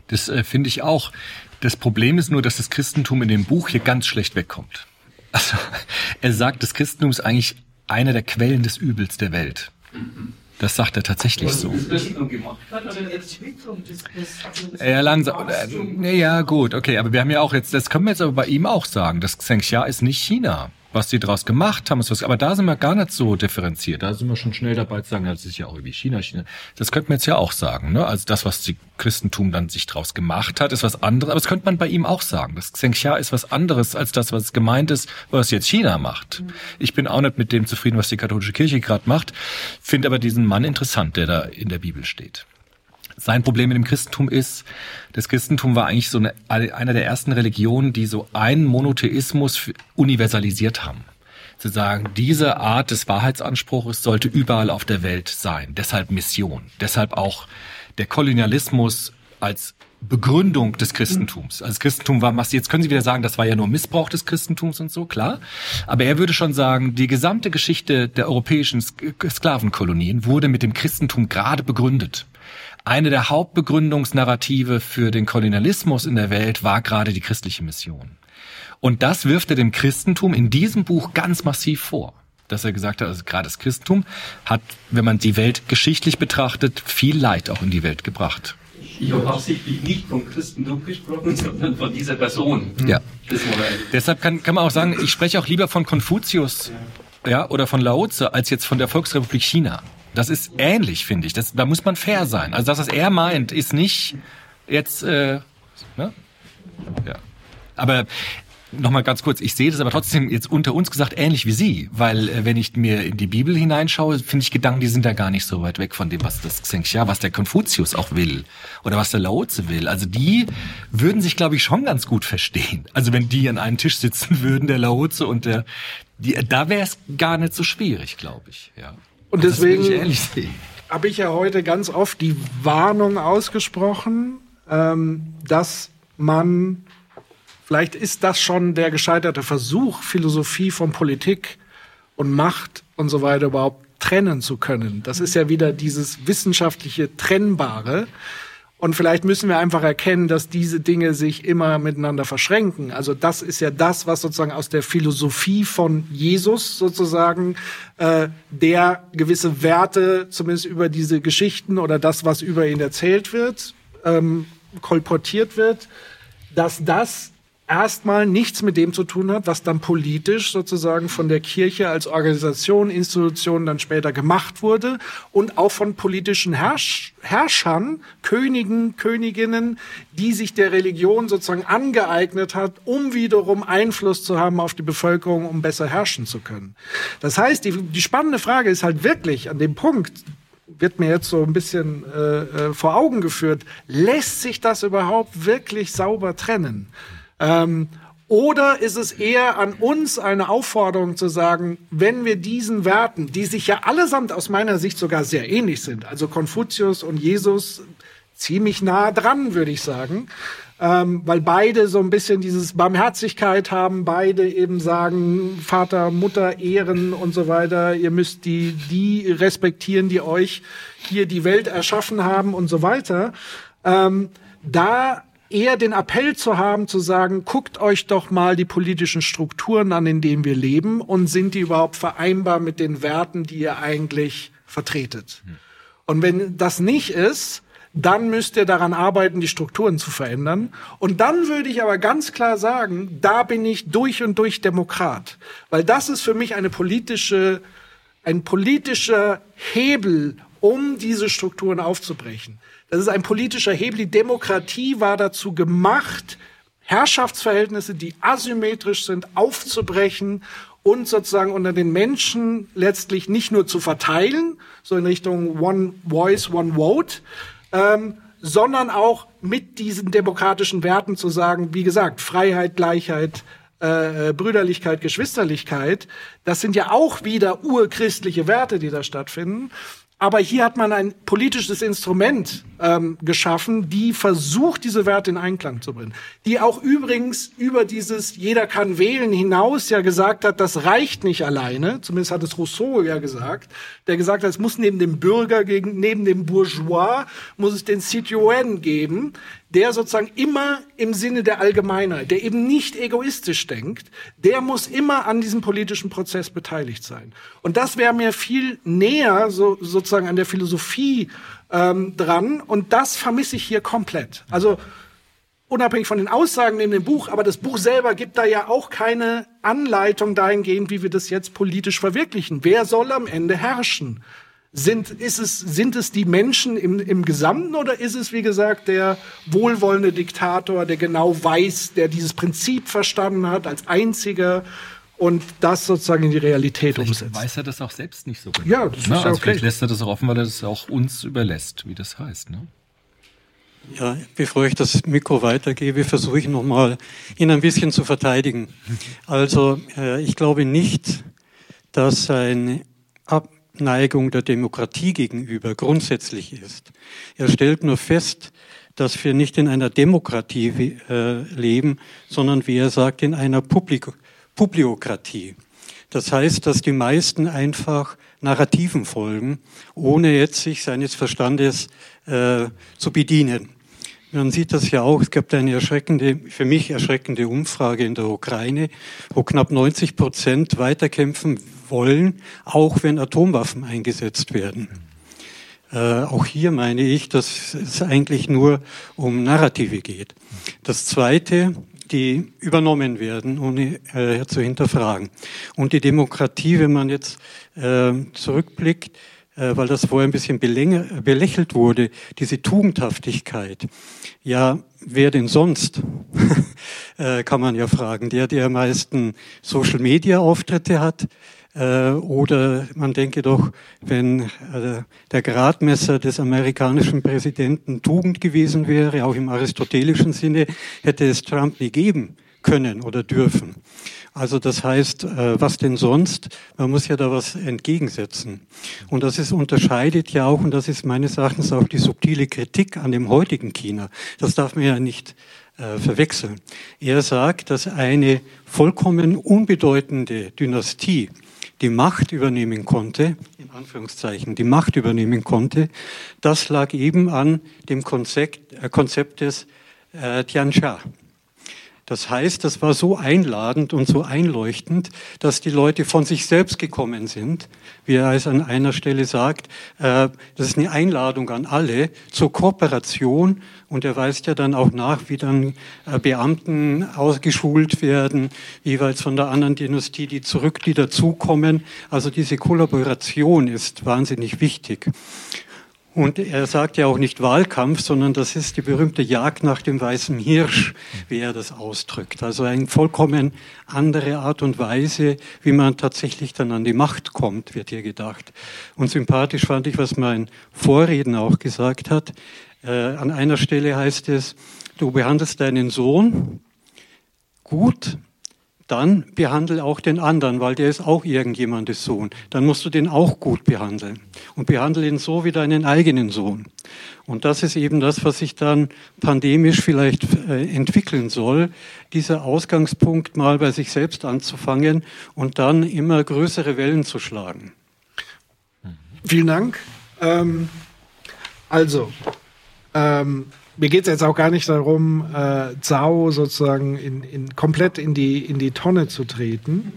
Das äh, finde ich auch. Das Problem ist nur, dass das Christentum in dem Buch hier ganz schlecht wegkommt. Also, er sagt, das Christentum ist eigentlich eine der Quellen des Übels der Welt. Das sagt er tatsächlich so. Ja, langsam. Äh, ja, gut, okay, aber wir haben ja auch jetzt, das können wir jetzt aber bei ihm auch sagen. Das Xinxia ist nicht China was die daraus gemacht haben, ist was, aber da sind wir gar nicht so differenziert. Da sind wir schon schnell dabei zu sagen, das ist ja auch irgendwie China, China. Das könnte man jetzt ja auch sagen, ne? Also das, was die Christentum dann sich daraus gemacht hat, ist was anderes, aber das könnte man bei ihm auch sagen. Das Xinxia ist was anderes als das, was gemeint ist, was jetzt China macht. Mhm. Ich bin auch nicht mit dem zufrieden, was die katholische Kirche gerade macht, finde aber diesen Mann interessant, der da in der Bibel steht. Sein Problem mit dem Christentum ist, das Christentum war eigentlich so eine, einer der ersten Religionen, die so einen Monotheismus universalisiert haben. Zu sagen, diese Art des Wahrheitsanspruches sollte überall auf der Welt sein. Deshalb Mission. Deshalb auch der Kolonialismus als Begründung des Christentums. Also das Christentum war massiv. Jetzt können Sie wieder sagen, das war ja nur Missbrauch des Christentums und so, klar. Aber er würde schon sagen, die gesamte Geschichte der europäischen Sklavenkolonien wurde mit dem Christentum gerade begründet eine der Hauptbegründungsnarrative für den Kolonialismus in der Welt war gerade die christliche Mission. Und das wirft er dem Christentum in diesem Buch ganz massiv vor. Dass er gesagt hat, also gerade das Christentum hat, wenn man die Welt geschichtlich betrachtet, viel Leid auch in die Welt gebracht. Ich habe absichtlich nicht vom Christentum gesprochen, sondern von dieser Person. Ja. Deshalb kann, kann man auch sagen, ich spreche auch lieber von Konfuzius ja, oder von Laoze als jetzt von der Volksrepublik China. Das ist ähnlich, finde ich. Das, da muss man fair sein. Also das, was er meint, ist nicht jetzt, äh, ne? Ja. Aber Nochmal ganz kurz, ich sehe das aber trotzdem jetzt unter uns gesagt ähnlich wie Sie, weil äh, wenn ich mir in die Bibel hineinschaue, finde ich Gedanken, die sind da gar nicht so weit weg von dem, was das Xingxia, was der Konfuzius auch will oder was der Laozi will. Also die würden sich, glaube ich, schon ganz gut verstehen. Also wenn die an einem Tisch sitzen würden, der Laozi und der, die, da wäre es gar nicht so schwierig, glaube ich. Ja. Und deswegen habe ich ja heute ganz oft die Warnung ausgesprochen, ähm, dass man Vielleicht ist das schon der gescheiterte Versuch, Philosophie von Politik und Macht und so weiter überhaupt trennen zu können. Das ist ja wieder dieses wissenschaftliche Trennbare. Und vielleicht müssen wir einfach erkennen, dass diese Dinge sich immer miteinander verschränken. Also das ist ja das, was sozusagen aus der Philosophie von Jesus sozusagen, äh, der gewisse Werte, zumindest über diese Geschichten oder das, was über ihn erzählt wird, ähm, kolportiert wird, dass das erstmal nichts mit dem zu tun hat, was dann politisch sozusagen von der Kirche als Organisation, Institution dann später gemacht wurde und auch von politischen Herrsch Herrschern, Königen, Königinnen, die sich der Religion sozusagen angeeignet hat, um wiederum Einfluss zu haben auf die Bevölkerung, um besser herrschen zu können. Das heißt, die, die spannende Frage ist halt wirklich an dem Punkt, wird mir jetzt so ein bisschen äh, äh vor Augen geführt, lässt sich das überhaupt wirklich sauber trennen? Ähm, oder ist es eher an uns eine Aufforderung zu sagen, wenn wir diesen Werten, die sich ja allesamt aus meiner Sicht sogar sehr ähnlich sind, also Konfuzius und Jesus ziemlich nah dran, würde ich sagen, ähm, weil beide so ein bisschen dieses Barmherzigkeit haben, beide eben sagen, Vater, Mutter ehren und so weiter, ihr müsst die, die respektieren, die euch hier die Welt erschaffen haben und so weiter. Ähm, da eher den Appell zu haben, zu sagen, guckt euch doch mal die politischen Strukturen an, in denen wir leben und sind die überhaupt vereinbar mit den Werten, die ihr eigentlich vertretet. Und wenn das nicht ist, dann müsst ihr daran arbeiten, die Strukturen zu verändern. Und dann würde ich aber ganz klar sagen, da bin ich durch und durch Demokrat. Weil das ist für mich eine politische, ein politischer Hebel, um diese Strukturen aufzubrechen. Das ist ein politischer Hebel. Die Demokratie war dazu gemacht, Herrschaftsverhältnisse, die asymmetrisch sind, aufzubrechen und sozusagen unter den Menschen letztlich nicht nur zu verteilen, so in Richtung One Voice, One Vote, ähm, sondern auch mit diesen demokratischen Werten zu sagen, wie gesagt, Freiheit, Gleichheit, äh, Brüderlichkeit, Geschwisterlichkeit, das sind ja auch wieder urchristliche Werte, die da stattfinden. Aber hier hat man ein politisches Instrument ähm, geschaffen, die versucht, diese Werte in Einklang zu bringen. Die auch übrigens über dieses Jeder kann wählen hinaus ja gesagt hat, das reicht nicht alleine. Zumindest hat es Rousseau ja gesagt, der gesagt hat, es muss neben dem Bürger, gegen, neben dem Bourgeois, muss es den Citoyen geben, der sozusagen immer im Sinne der Allgemeinheit, der eben nicht egoistisch denkt, der muss immer an diesem politischen Prozess beteiligt sein. Und das wäre mir viel näher so, sozusagen an der Philosophie ähm, dran. Und das vermisse ich hier komplett. Also unabhängig von den Aussagen in dem Buch, aber das Buch selber gibt da ja auch keine Anleitung dahingehend, wie wir das jetzt politisch verwirklichen. Wer soll am Ende herrschen? Sind, ist es, sind es die Menschen im, im Gesamten oder ist es, wie gesagt, der wohlwollende Diktator, der genau weiß, der dieses Prinzip verstanden hat als einziger und das sozusagen in die Realität vielleicht umsetzt? weiß er das auch selbst nicht so genau. Ja, das ist ne? ja also okay. Vielleicht lässt er das auch offen, weil er das auch uns überlässt, wie das heißt. Ne? Ja, bevor ich das Mikro weitergebe, versuche ich nochmal, ihn ein bisschen zu verteidigen. Also, äh, ich glaube nicht, dass eine Abneigung der Demokratie gegenüber grundsätzlich ist. Er stellt nur fest, dass wir nicht in einer Demokratie äh, leben, sondern, wie er sagt, in einer Publik Publiokratie. Das heißt, dass die meisten einfach Narrativen folgen, ohne jetzt sich seines Verstandes äh, zu bedienen. Man sieht das ja auch, es gab eine erschreckende, für mich erschreckende Umfrage in der Ukraine, wo knapp 90 Prozent weiterkämpfen wollen, auch wenn Atomwaffen eingesetzt werden. Äh, auch hier meine ich, dass es eigentlich nur um Narrative geht. Das Zweite, die übernommen werden, ohne äh, zu hinterfragen. Und die Demokratie, wenn man jetzt äh, zurückblickt, äh, weil das vorher ein bisschen belächelt wurde, diese Tugendhaftigkeit. Ja, wer denn sonst? Äh, kann man ja fragen. Der, der am meisten Social-Media-Auftritte hat, oder man denke doch, wenn äh, der Gradmesser des amerikanischen Präsidenten Tugend gewesen wäre, auch im aristotelischen Sinne, hätte es Trump nie geben können oder dürfen. Also das heißt, äh, was denn sonst? Man muss ja da was entgegensetzen. Und das ist, unterscheidet ja auch, und das ist meines Erachtens auch die subtile Kritik an dem heutigen China. Das darf man ja nicht äh, verwechseln. Er sagt, dass eine vollkommen unbedeutende Dynastie die Macht übernehmen konnte, in Anführungszeichen, die Macht übernehmen konnte, das lag eben an dem Konzept, äh, Konzept des äh, Tianxia. Das heißt, das war so einladend und so einleuchtend, dass die Leute von sich selbst gekommen sind, wie er es an einer Stelle sagt. Äh, das ist eine Einladung an alle zur Kooperation und er weist ja dann auch nach, wie dann äh, Beamten ausgeschult werden, jeweils von der anderen Dynastie, die zurück, die dazukommen. Also diese Kollaboration ist wahnsinnig wichtig. Und er sagt ja auch nicht Wahlkampf, sondern das ist die berühmte Jagd nach dem weißen Hirsch, wie er das ausdrückt. Also eine vollkommen andere Art und Weise, wie man tatsächlich dann an die Macht kommt, wird hier gedacht. Und sympathisch fand ich, was mein Vorredner auch gesagt hat. Äh, an einer Stelle heißt es, du behandelst deinen Sohn gut, dann behandle auch den anderen, weil der ist auch irgendjemandes Sohn. Dann musst du den auch gut behandeln und behandle ihn so wie deinen eigenen Sohn. Und das ist eben das, was sich dann pandemisch vielleicht äh, entwickeln soll, dieser Ausgangspunkt mal bei sich selbst anzufangen und dann immer größere Wellen zu schlagen. Vielen Dank. Ähm, also, ähm, mir geht es jetzt auch gar nicht darum, äh, Zao sozusagen in, in, komplett in die, in die Tonne zu treten.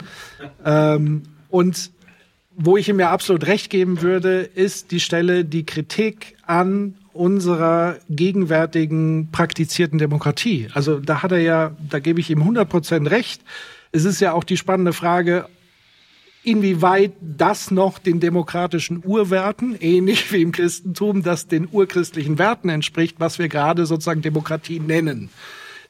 Ähm, und wo ich ihm ja absolut recht geben würde, ist die Stelle die Kritik an unserer gegenwärtigen praktizierten Demokratie. Also da hat er ja, da gebe ich ihm 100 Prozent recht. Es ist ja auch die spannende Frage, inwieweit das noch den demokratischen Urwerten, ähnlich wie im Christentum, das den urchristlichen Werten entspricht, was wir gerade sozusagen Demokratie nennen.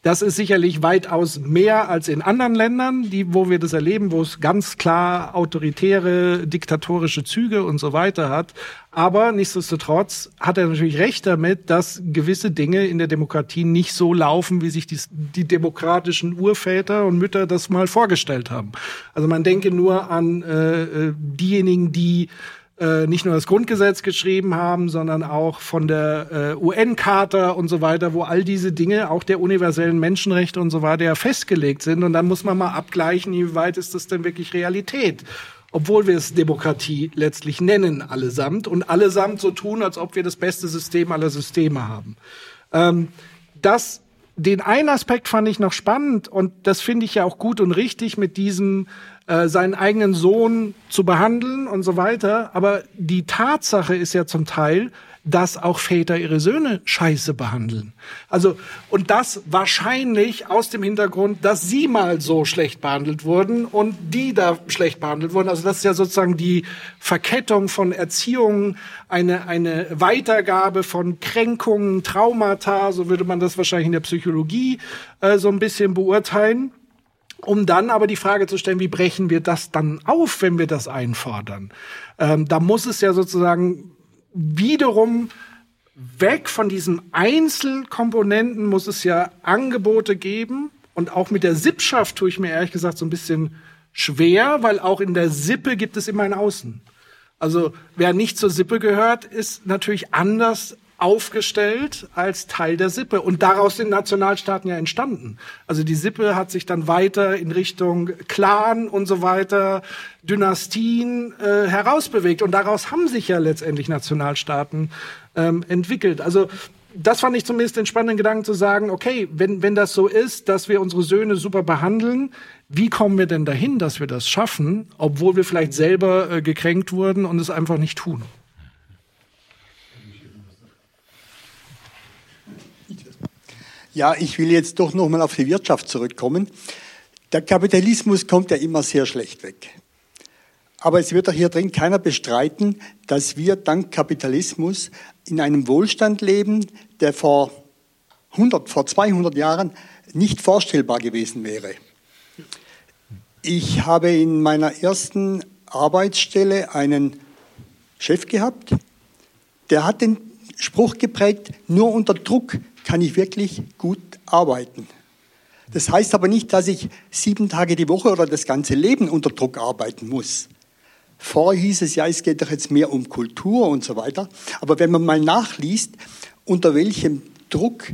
Das ist sicherlich weitaus mehr als in anderen Ländern, die, wo wir das erleben, wo es ganz klar autoritäre, diktatorische Züge und so weiter hat. Aber nichtsdestotrotz hat er natürlich recht damit, dass gewisse Dinge in der Demokratie nicht so laufen, wie sich die, die demokratischen Urväter und Mütter das mal vorgestellt haben. Also man denke nur an äh, äh diejenigen, die äh, nicht nur das Grundgesetz geschrieben haben, sondern auch von der äh, UN-Charta und so weiter, wo all diese Dinge, auch der universellen Menschenrechte und so weiter, ja festgelegt sind. Und dann muss man mal abgleichen, wie weit ist das denn wirklich Realität? Obwohl wir es Demokratie letztlich nennen, allesamt, und allesamt so tun, als ob wir das beste System aller Systeme haben. Ähm, das den einen Aspekt fand ich noch spannend und das finde ich ja auch gut und richtig mit diesem äh, seinen eigenen Sohn zu behandeln und so weiter. Aber die Tatsache ist ja zum Teil, dass auch Väter ihre Söhne scheiße behandeln. Also, und das wahrscheinlich aus dem Hintergrund, dass sie mal so schlecht behandelt wurden und die da schlecht behandelt wurden. Also das ist ja sozusagen die Verkettung von Erziehung, eine, eine Weitergabe von Kränkungen, Traumata, so würde man das wahrscheinlich in der Psychologie äh, so ein bisschen beurteilen um dann aber die Frage zu stellen, wie brechen wir das dann auf, wenn wir das einfordern? Ähm, da muss es ja sozusagen wiederum weg von diesen Einzelkomponenten muss es ja Angebote geben und auch mit der Sippschaft tue ich mir ehrlich gesagt so ein bisschen schwer, weil auch in der Sippe gibt es immer ein Außen. Also wer nicht zur Sippe gehört, ist natürlich anders aufgestellt als Teil der Sippe. Und daraus sind Nationalstaaten ja entstanden. Also die Sippe hat sich dann weiter in Richtung Clan und so weiter, Dynastien äh, herausbewegt. Und daraus haben sich ja letztendlich Nationalstaaten ähm, entwickelt. Also das fand ich zumindest den spannenden Gedanken zu sagen, okay, wenn, wenn das so ist, dass wir unsere Söhne super behandeln, wie kommen wir denn dahin, dass wir das schaffen, obwohl wir vielleicht selber äh, gekränkt wurden und es einfach nicht tun? Ja, ich will jetzt doch nochmal auf die Wirtschaft zurückkommen. Der Kapitalismus kommt ja immer sehr schlecht weg. Aber es wird doch hier drin keiner bestreiten, dass wir dank Kapitalismus in einem Wohlstand leben, der vor 100, vor 200 Jahren nicht vorstellbar gewesen wäre. Ich habe in meiner ersten Arbeitsstelle einen Chef gehabt, der hat den Spruch geprägt, nur unter Druck kann ich wirklich gut arbeiten. Das heißt aber nicht, dass ich sieben Tage die Woche oder das ganze Leben unter Druck arbeiten muss. Vorher hieß es ja, es geht doch jetzt mehr um Kultur und so weiter. Aber wenn man mal nachliest, unter welchem Druck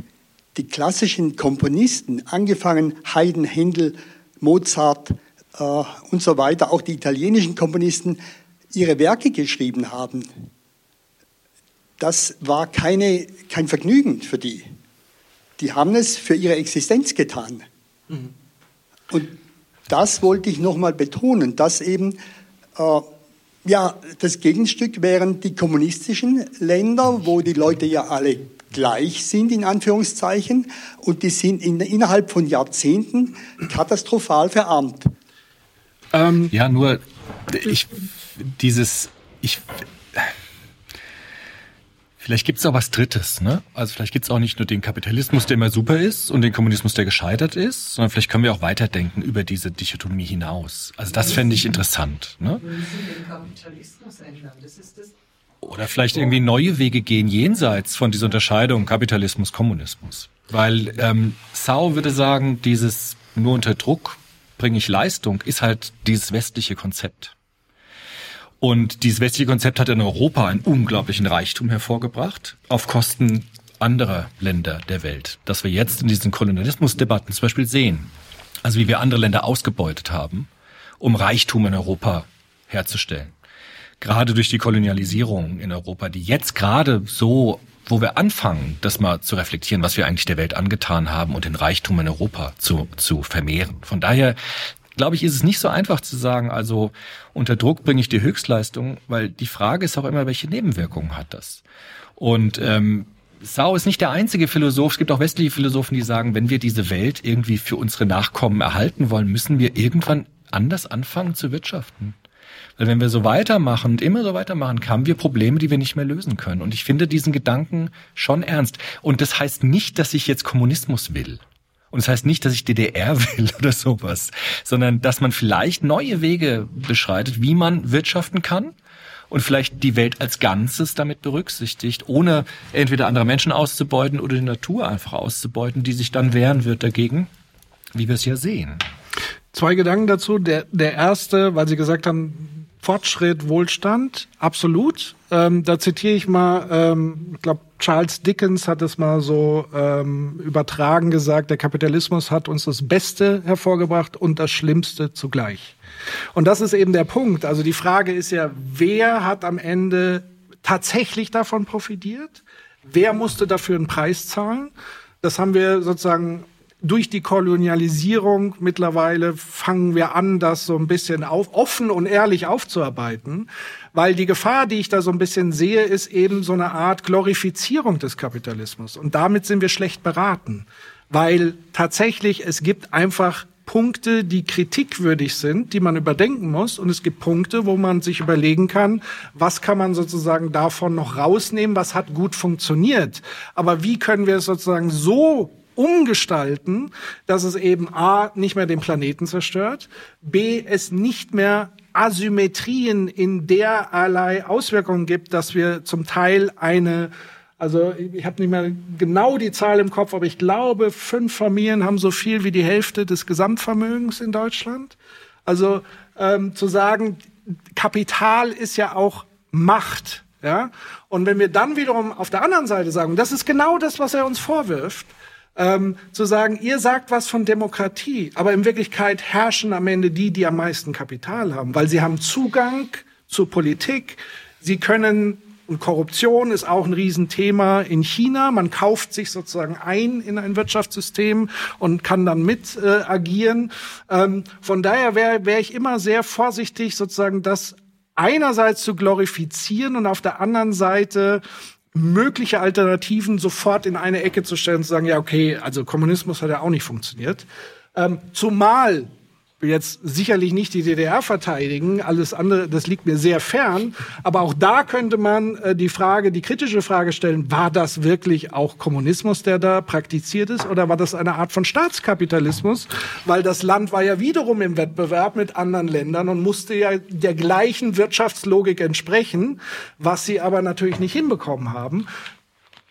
die klassischen Komponisten, angefangen Haydn, Händel, Mozart äh, und so weiter, auch die italienischen Komponisten, ihre Werke geschrieben haben, das war keine, kein Vergnügen für die. Die haben es für ihre Existenz getan. Mhm. Und das wollte ich nochmal betonen, dass eben äh, ja, das Gegenstück wären die kommunistischen Länder, wo die Leute ja alle gleich sind, in Anführungszeichen, und die sind in, innerhalb von Jahrzehnten katastrophal verarmt. Ähm, ja, nur ich, dieses, ich, Vielleicht gibt es auch was Drittes, ne? Also vielleicht gibt es auch nicht nur den Kapitalismus, der immer super ist und den Kommunismus, der gescheitert ist, sondern vielleicht können wir auch weiterdenken über diese Dichotomie hinaus. Also das fände ich interessant. Ne? Oder vielleicht irgendwie neue Wege gehen jenseits von dieser Unterscheidung Kapitalismus, Kommunismus. Weil ähm, Sau würde sagen, dieses nur unter Druck bringe ich Leistung, ist halt dieses westliche Konzept. Und dieses westliche Konzept hat in Europa einen unglaublichen Reichtum hervorgebracht, auf Kosten anderer Länder der Welt. Dass wir jetzt in diesen Kolonialismusdebatten zum Beispiel sehen, also wie wir andere Länder ausgebeutet haben, um Reichtum in Europa herzustellen. Gerade durch die Kolonialisierung in Europa, die jetzt gerade so, wo wir anfangen, das mal zu reflektieren, was wir eigentlich der Welt angetan haben und den Reichtum in Europa zu, zu vermehren. Von daher glaube ich, ist es nicht so einfach zu sagen, also unter Druck bringe ich die Höchstleistung, weil die Frage ist auch immer, welche Nebenwirkungen hat das? Und ähm, Sau ist nicht der einzige Philosoph. Es gibt auch westliche Philosophen, die sagen, wenn wir diese Welt irgendwie für unsere Nachkommen erhalten wollen, müssen wir irgendwann anders anfangen zu wirtschaften. Weil wenn wir so weitermachen und immer so weitermachen, haben wir Probleme, die wir nicht mehr lösen können. Und ich finde diesen Gedanken schon ernst. Und das heißt nicht, dass ich jetzt Kommunismus will. Und das heißt nicht, dass ich DDR will oder sowas, sondern dass man vielleicht neue Wege beschreitet, wie man wirtschaften kann und vielleicht die Welt als Ganzes damit berücksichtigt, ohne entweder andere Menschen auszubeuten oder die Natur einfach auszubeuten, die sich dann wehren wird dagegen, wie wir es ja sehen. Zwei Gedanken dazu. Der, der erste, weil Sie gesagt haben, Fortschritt, Wohlstand, absolut. Ähm, da zitiere ich mal, ähm, ich glaube, Charles Dickens hat es mal so ähm, übertragen gesagt, der Kapitalismus hat uns das Beste hervorgebracht und das Schlimmste zugleich. Und das ist eben der Punkt. Also die Frage ist ja, wer hat am Ende tatsächlich davon profitiert? Wer musste dafür einen Preis zahlen? Das haben wir sozusagen durch die Kolonialisierung mittlerweile fangen wir an, das so ein bisschen auf, offen und ehrlich aufzuarbeiten, weil die Gefahr, die ich da so ein bisschen sehe, ist eben so eine Art Glorifizierung des Kapitalismus. Und damit sind wir schlecht beraten, weil tatsächlich es gibt einfach Punkte, die kritikwürdig sind, die man überdenken muss. Und es gibt Punkte, wo man sich überlegen kann, was kann man sozusagen davon noch rausnehmen, was hat gut funktioniert. Aber wie können wir es sozusagen so umgestalten, dass es eben A, nicht mehr den Planeten zerstört, B, es nicht mehr Asymmetrien in derlei Auswirkungen gibt, dass wir zum Teil eine also ich habe nicht mehr genau die Zahl im Kopf, aber ich glaube, fünf Familien haben so viel wie die Hälfte des Gesamtvermögens in Deutschland. Also ähm, zu sagen, Kapital ist ja auch Macht. Ja? Und wenn wir dann wiederum auf der anderen Seite sagen, das ist genau das, was er uns vorwirft, ähm, zu sagen, ihr sagt was von Demokratie, aber in Wirklichkeit herrschen am Ende die, die am meisten Kapital haben, weil sie haben Zugang zur Politik, sie können und Korruption ist auch ein Riesenthema in China. Man kauft sich sozusagen ein in ein Wirtschaftssystem und kann dann mit äh, agieren. Ähm, von daher wäre wär ich immer sehr vorsichtig, sozusagen das einerseits zu glorifizieren und auf der anderen Seite mögliche Alternativen sofort in eine Ecke zu stellen und zu sagen, ja, okay, also Kommunismus hat ja auch nicht funktioniert. Ähm, zumal will jetzt sicherlich nicht die DDR verteidigen, alles andere, das liegt mir sehr fern. Aber auch da könnte man äh, die Frage, die kritische Frage stellen, war das wirklich auch Kommunismus, der da praktiziert ist, oder war das eine Art von Staatskapitalismus? Weil das Land war ja wiederum im Wettbewerb mit anderen Ländern und musste ja der gleichen Wirtschaftslogik entsprechen, was sie aber natürlich nicht hinbekommen haben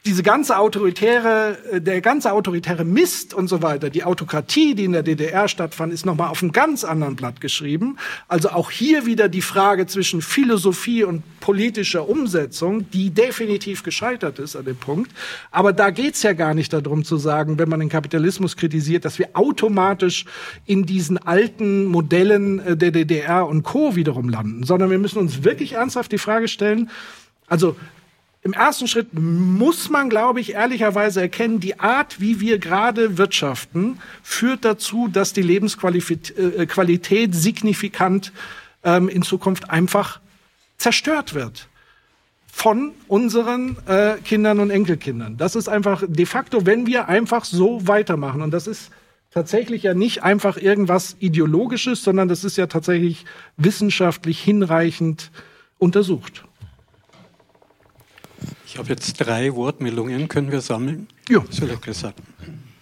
diese ganze autoritäre, äh, der ganze autoritäre Mist und so weiter, die Autokratie, die in der DDR stattfand, ist nochmal auf einem ganz anderen Blatt geschrieben. Also auch hier wieder die Frage zwischen Philosophie und politischer Umsetzung, die definitiv gescheitert ist an dem Punkt. Aber da geht's ja gar nicht darum zu sagen, wenn man den Kapitalismus kritisiert, dass wir automatisch in diesen alten Modellen äh, der DDR und Co. wiederum landen, sondern wir müssen uns wirklich ernsthaft die Frage stellen, also im ersten Schritt muss man, glaube ich, ehrlicherweise erkennen, die Art, wie wir gerade wirtschaften, führt dazu, dass die Lebensqualität äh, signifikant ähm, in Zukunft einfach zerstört wird von unseren äh, Kindern und Enkelkindern. Das ist einfach de facto, wenn wir einfach so weitermachen. Und das ist tatsächlich ja nicht einfach irgendwas Ideologisches, sondern das ist ja tatsächlich wissenschaftlich hinreichend untersucht. Ich habe jetzt drei Wortmeldungen. Können wir sammeln? Ja. Soll ich gesagt.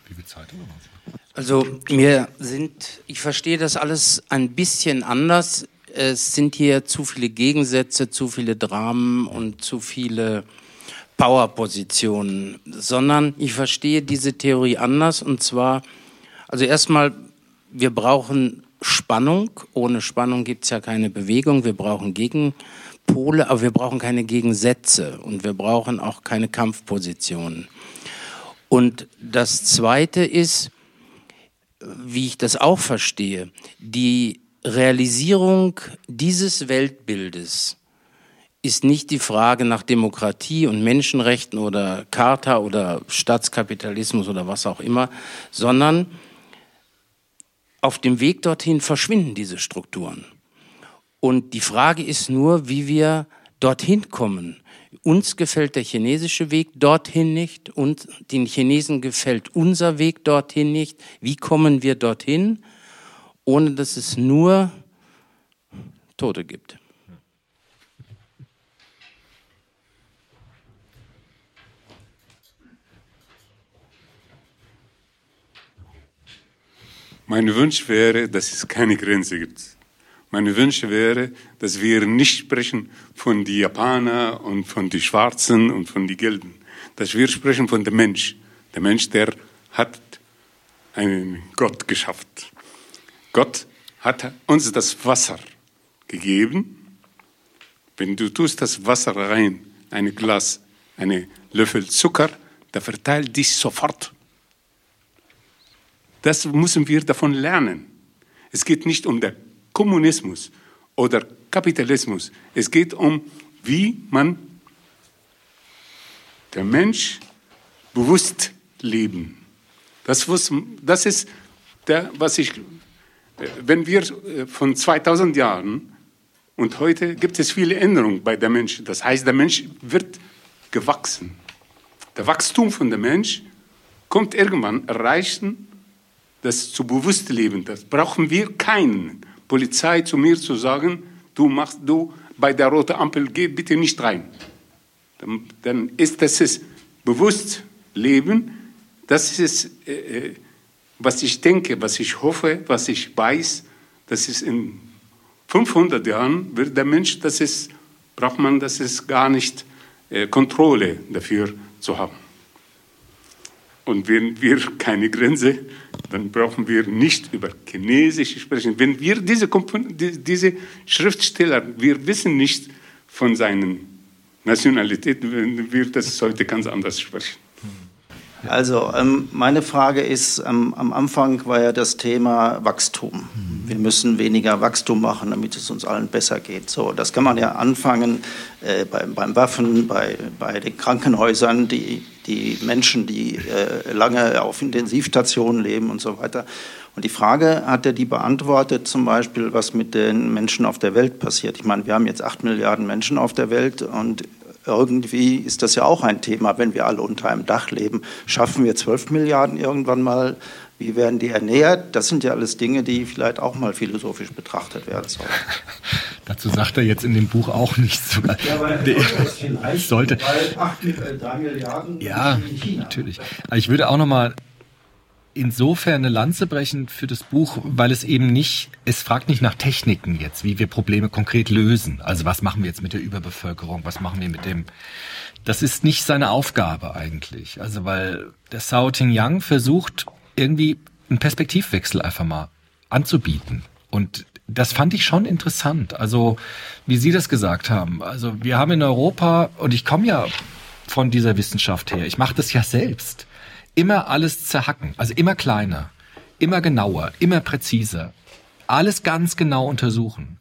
Wie viel Zeit haben wir? Also mir sind, ich verstehe das alles ein bisschen anders. Es sind hier zu viele Gegensätze, zu viele Dramen und zu viele Powerpositionen, sondern ich verstehe diese Theorie anders und zwar, also erstmal, wir brauchen Spannung. Ohne Spannung gibt es ja keine Bewegung. Wir brauchen Gegen Pole, aber wir brauchen keine Gegensätze und wir brauchen auch keine Kampfpositionen. Und das Zweite ist, wie ich das auch verstehe, die Realisierung dieses Weltbildes ist nicht die Frage nach Demokratie und Menschenrechten oder Charta oder Staatskapitalismus oder was auch immer, sondern auf dem Weg dorthin verschwinden diese Strukturen. Und die Frage ist nur, wie wir dorthin kommen. Uns gefällt der chinesische Weg dorthin nicht und den Chinesen gefällt unser Weg dorthin nicht. Wie kommen wir dorthin, ohne dass es nur Tote gibt? Mein Wunsch wäre, dass es keine Grenze gibt. Meine Wünsche wäre, dass wir nicht sprechen von den Japanern und von den Schwarzen und von den Gelben, dass wir sprechen von dem Mensch. Der Mensch, der hat einen Gott geschaffen. Gott hat uns das Wasser gegeben. Wenn du tust das Wasser rein, ein Glas, einen Löffel Zucker, da verteilt dich sofort. Das müssen wir davon lernen. Es geht nicht um den Kommunismus oder Kapitalismus. Es geht um, wie man der Mensch bewusst leben. Das, das ist der, was ich, wenn wir äh, von 2000 Jahren und heute gibt es viele Änderungen bei der Mensch. Das heißt, der Mensch wird gewachsen. Der Wachstum von der Mensch kommt irgendwann erreichen, das zu bewusst leben. Das brauchen wir keinen. Polizei zu mir zu sagen, du machst du bei der roten Ampel, geh bitte nicht rein. Dann, dann ist das ist bewusst Leben. Das ist, äh, äh, was ich denke, was ich hoffe, was ich weiß, das ist in 500 Jahren wird der Mensch, das ist, braucht man, das ist gar nicht äh, Kontrolle dafür zu haben. Und wenn wir keine Grenze, dann brauchen wir nicht über Chinesisch sprechen. Wenn wir diese, diese Schriftsteller, wir wissen nicht von seinen Nationalitäten, wir das heute ganz anders sprechen. Also ähm, meine Frage ist, ähm, am Anfang war ja das Thema Wachstum. Wir müssen weniger Wachstum machen, damit es uns allen besser geht. So, das kann man ja anfangen äh, beim, beim Waffen, bei, bei den Krankenhäusern, die, die Menschen, die äh, lange auf Intensivstationen leben und so weiter. Und die Frage hat er die beantwortet, zum Beispiel, was mit den Menschen auf der Welt passiert. Ich meine, wir haben jetzt acht Milliarden Menschen auf der Welt und irgendwie ist das ja auch ein Thema, wenn wir alle unter einem Dach leben. Schaffen wir 12 Milliarden irgendwann mal? Wie werden die ernährt? Das sind ja alles Dinge, die vielleicht auch mal philosophisch betrachtet werden sollen. Dazu sagt er jetzt in dem Buch auch nichts. Sogar. Ja, aber Nee. es vielleicht, sollte. weil 8, äh, 3 Milliarden Ja, in China. natürlich. Aber ich würde auch noch mal insofern eine Lanze brechen für das Buch, weil es eben nicht, es fragt nicht nach Techniken jetzt, wie wir Probleme konkret lösen. Also was machen wir jetzt mit der Überbevölkerung, was machen wir mit dem, das ist nicht seine Aufgabe eigentlich. Also weil der Sao Ting Yang versucht irgendwie einen Perspektivwechsel einfach mal anzubieten. Und das fand ich schon interessant. Also wie Sie das gesagt haben. Also wir haben in Europa, und ich komme ja von dieser Wissenschaft her, ich mache das ja selbst, immer alles zerhacken, also immer kleiner, immer genauer, immer präziser, alles ganz genau untersuchen.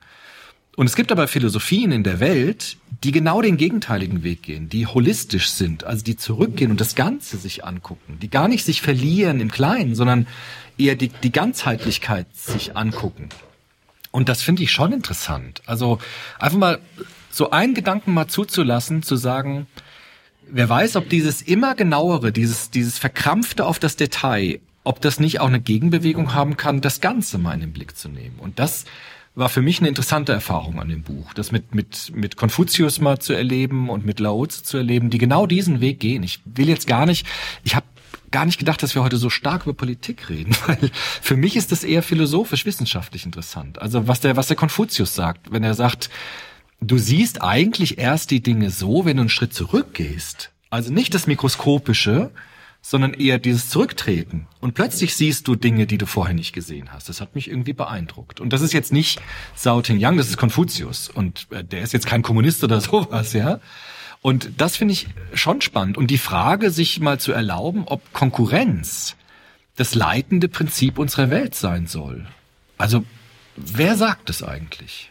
Und es gibt aber Philosophien in der Welt, die genau den gegenteiligen Weg gehen, die holistisch sind, also die zurückgehen und das Ganze sich angucken, die gar nicht sich verlieren im Kleinen, sondern eher die, die Ganzheitlichkeit sich angucken. Und das finde ich schon interessant. Also einfach mal so einen Gedanken mal zuzulassen, zu sagen, wer weiß, ob dieses immer genauere, dieses, dieses verkrampfte auf das Detail, ob das nicht auch eine Gegenbewegung haben kann, das Ganze mal in den Blick zu nehmen. Und das war für mich eine interessante Erfahrung an dem Buch, das mit, mit, mit Konfuzius mal zu erleben und mit Lao Tzu zu erleben, die genau diesen Weg gehen. Ich will jetzt gar nicht, ich habe gar nicht gedacht, dass wir heute so stark über Politik reden, weil für mich ist das eher philosophisch, wissenschaftlich interessant. Also was der, was der Konfuzius sagt, wenn er sagt, du siehst eigentlich erst die Dinge so, wenn du einen Schritt zurückgehst. Also nicht das Mikroskopische, sondern eher dieses Zurücktreten. Und plötzlich siehst du Dinge, die du vorher nicht gesehen hast. Das hat mich irgendwie beeindruckt. Und das ist jetzt nicht Sao Ting Yang, das ist Konfuzius. Und äh, der ist jetzt kein Kommunist oder sowas, ja. Und das finde ich schon spannend. Und die Frage, sich mal zu erlauben, ob Konkurrenz das leitende Prinzip unserer Welt sein soll. Also, wer sagt es eigentlich?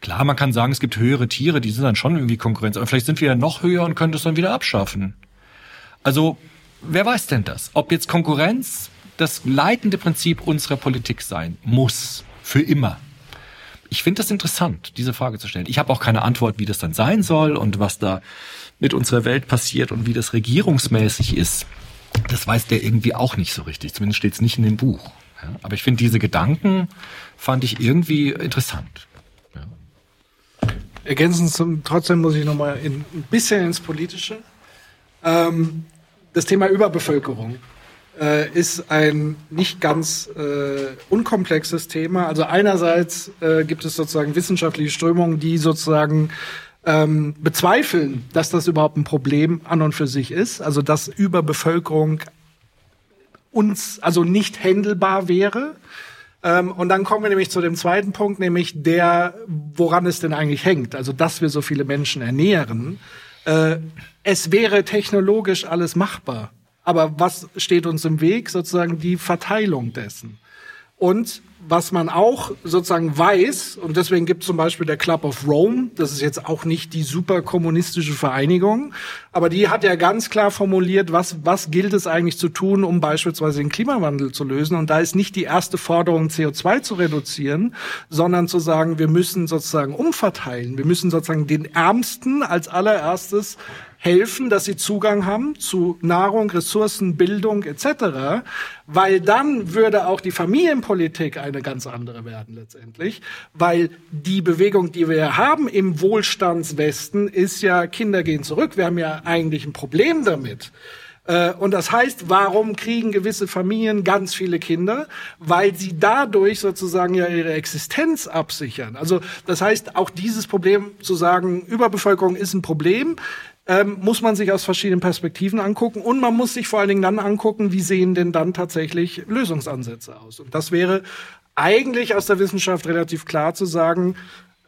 Klar, man kann sagen, es gibt höhere Tiere, die sind dann schon irgendwie Konkurrenz, aber vielleicht sind wir ja noch höher und können das dann wieder abschaffen. Also, wer weiß denn das? Ob jetzt Konkurrenz das leitende Prinzip unserer Politik sein muss, für immer. Ich finde das interessant, diese Frage zu stellen. Ich habe auch keine Antwort, wie das dann sein soll und was da mit unserer Welt passiert und wie das regierungsmäßig ist. Das weiß der irgendwie auch nicht so richtig. Zumindest steht es nicht in dem Buch. Ja, aber ich finde diese Gedanken fand ich irgendwie interessant. Ergänzend zum, trotzdem muss ich noch mal in, ein bisschen ins Politische. Ähm, das Thema Überbevölkerung äh, ist ein nicht ganz äh, unkomplexes Thema. Also einerseits äh, gibt es sozusagen wissenschaftliche Strömungen, die sozusagen ähm, bezweifeln, dass das überhaupt ein Problem an und für sich ist. Also dass Überbevölkerung uns also nicht händelbar wäre. Ähm, und dann kommen wir nämlich zu dem zweiten Punkt, nämlich der, woran es denn eigentlich hängt. Also, dass wir so viele Menschen ernähren. Äh, es wäre technologisch alles machbar. Aber was steht uns im Weg? Sozusagen die Verteilung dessen. Und was man auch sozusagen weiß, und deswegen gibt zum Beispiel der Club of Rome, das ist jetzt auch nicht die super kommunistische Vereinigung, aber die hat ja ganz klar formuliert, was, was gilt es eigentlich zu tun, um beispielsweise den Klimawandel zu lösen. Und da ist nicht die erste Forderung, CO2 zu reduzieren, sondern zu sagen, wir müssen sozusagen umverteilen. Wir müssen sozusagen den Ärmsten als allererstes helfen, dass sie Zugang haben zu Nahrung, Ressourcen, Bildung etc., weil dann würde auch die Familienpolitik eine ganz andere werden letztendlich, weil die Bewegung, die wir haben im Wohlstandswesten, ist ja Kinder gehen zurück. Wir haben ja eigentlich ein Problem damit. Äh, Und das heißt, warum kriegen gewisse Familien ganz viele Kinder? Weil sie dadurch sozusagen ja ihre Existenz absichern. Also das heißt, auch dieses Problem zu sagen, Überbevölkerung ist ein Problem, ähm, muss man sich aus verschiedenen Perspektiven angucken und man muss sich vor allen Dingen dann angucken, wie sehen denn dann tatsächlich Lösungsansätze aus. Und das wäre eigentlich aus der Wissenschaft relativ klar zu sagen,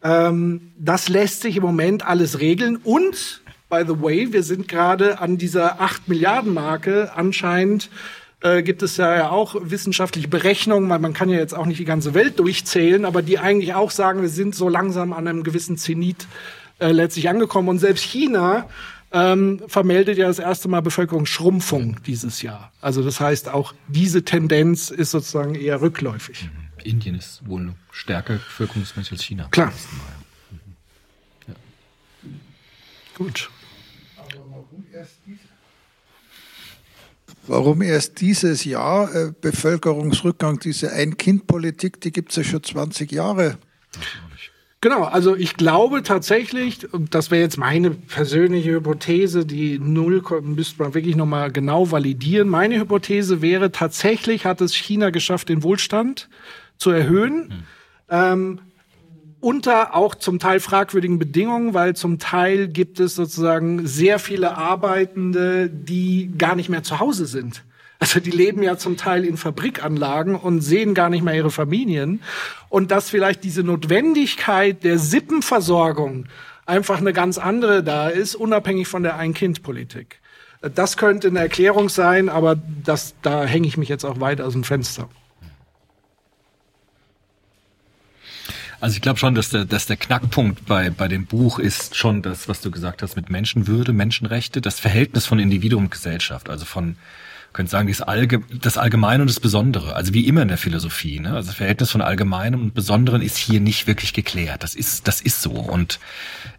ähm, das lässt sich im Moment alles regeln und by the way, wir sind gerade an dieser 8 Milliarden Marke anscheinend äh, gibt es ja auch wissenschaftliche Berechnungen, weil man kann ja jetzt auch nicht die ganze Welt durchzählen, aber die eigentlich auch sagen, wir sind so langsam an einem gewissen Zenit äh, letztlich angekommen. Und selbst China ähm, vermeldet ja das erste Mal Bevölkerungsschrumpfung dieses Jahr. Also das heißt, auch diese Tendenz ist sozusagen eher rückläufig. Indien ist wohl stärker bevölkerungsmäßig als China. Klar. Gut. Warum erst dieses Jahr äh, Bevölkerungsrückgang, diese Ein-Kind-Politik, die gibt es ja schon 20 Jahre. Genau, also ich glaube tatsächlich, das wäre jetzt meine persönliche Hypothese, die Null müsste man wirklich nochmal genau validieren. Meine Hypothese wäre tatsächlich hat es China geschafft, den Wohlstand zu erhöhen. Mhm. Ähm, unter auch zum Teil fragwürdigen Bedingungen, weil zum Teil gibt es sozusagen sehr viele Arbeitende, die gar nicht mehr zu Hause sind. Also die leben ja zum Teil in Fabrikanlagen und sehen gar nicht mehr ihre Familien. Und dass vielleicht diese Notwendigkeit der Sippenversorgung einfach eine ganz andere da ist, unabhängig von der Ein-Kind-Politik. Das könnte eine Erklärung sein, aber das, da hänge ich mich jetzt auch weit aus dem Fenster. Also ich glaube schon, dass der, dass der Knackpunkt bei, bei dem Buch ist schon das, was du gesagt hast mit Menschenwürde, Menschenrechte, das Verhältnis von Individuum und Gesellschaft, also von könnte sagen, das, Allge das Allgemeine und das Besondere, also wie immer in der Philosophie. Ne? Also das Verhältnis von Allgemeinem und Besonderen ist hier nicht wirklich geklärt. Das ist, das ist so. Und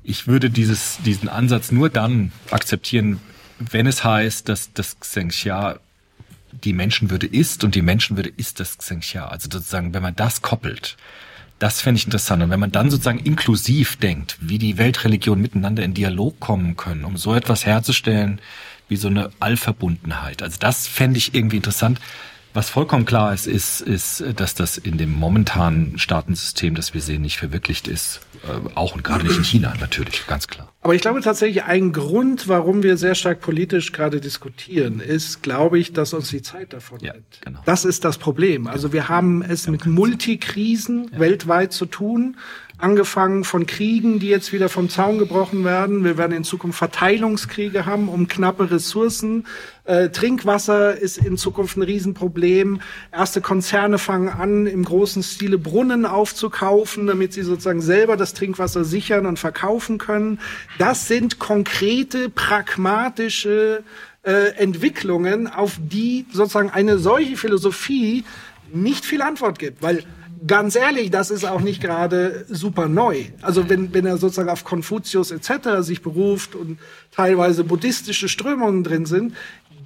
ich würde dieses, diesen Ansatz nur dann akzeptieren, wenn es heißt, dass das Xenxia die Menschenwürde ist und die Menschenwürde ist das Xenxia. Also sozusagen, wenn man das koppelt, das fände ich interessant. Und wenn man dann sozusagen inklusiv denkt, wie die Weltreligionen miteinander in Dialog kommen können, um so etwas herzustellen wie so eine Allverbundenheit. Also das fände ich irgendwie interessant. Was vollkommen klar ist, ist, ist, dass das in dem momentanen Staatensystem, das wir sehen, nicht verwirklicht ist. Äh, auch und gerade nicht in China, natürlich, ganz klar. Aber ich glaube tatsächlich, ein Grund, warum wir sehr stark politisch gerade diskutieren, ist, glaube ich, dass uns die Zeit davon ja, nimmt. Genau. Das ist das Problem. Also wir haben es mit Multikrisen ja. weltweit zu tun angefangen von Kriegen, die jetzt wieder vom Zaun gebrochen werden. Wir werden in Zukunft Verteilungskriege haben um knappe Ressourcen. Äh, Trinkwasser ist in Zukunft ein Riesenproblem. Erste Konzerne fangen an, im großen Stile Brunnen aufzukaufen, damit sie sozusagen selber das Trinkwasser sichern und verkaufen können. Das sind konkrete, pragmatische äh, Entwicklungen, auf die sozusagen eine solche Philosophie nicht viel Antwort gibt, weil ganz ehrlich, das ist auch nicht gerade super neu. Also wenn, wenn er sozusagen auf Konfuzius etc. sich beruft und teilweise buddhistische Strömungen drin sind,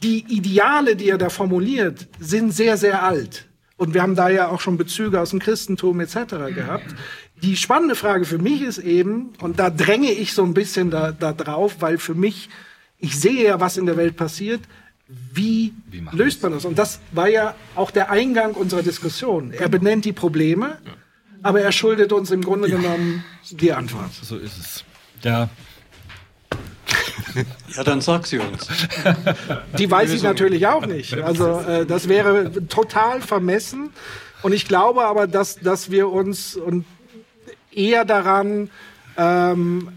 die Ideale, die er da formuliert, sind sehr, sehr alt. Und wir haben da ja auch schon Bezüge aus dem Christentum etc. gehabt. Die spannende Frage für mich ist eben, und da dränge ich so ein bisschen da, da drauf, weil für mich, ich sehe ja, was in der Welt passiert, wie, wie löst man das? Und das war ja auch der Eingang unserer Diskussion. Er benennt die Probleme, ja. aber er schuldet uns im Grunde ja. genommen die Antwort. So ist es. Ja. Ja, dann sag sie uns. Die weiß ich natürlich auch nicht. Also äh, das wäre total vermessen. Und ich glaube aber, dass, dass wir uns und eher daran ähm,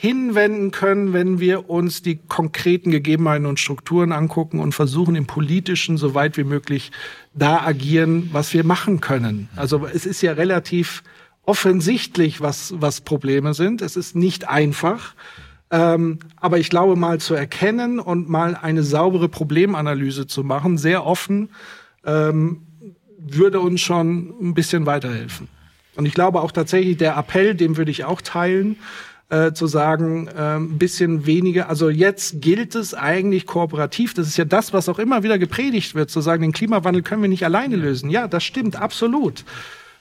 hinwenden können, wenn wir uns die konkreten Gegebenheiten und Strukturen angucken und versuchen im Politischen so weit wie möglich da agieren, was wir machen können. Also es ist ja relativ offensichtlich, was, was Probleme sind. Es ist nicht einfach. Ähm, aber ich glaube, mal zu erkennen und mal eine saubere Problemanalyse zu machen, sehr offen, ähm, würde uns schon ein bisschen weiterhelfen. Und ich glaube auch tatsächlich, der Appell, den würde ich auch teilen, äh, zu sagen, äh, ein bisschen weniger, also jetzt gilt es eigentlich kooperativ, das ist ja das, was auch immer wieder gepredigt wird, zu sagen, den Klimawandel können wir nicht alleine lösen. Ja, das stimmt, absolut.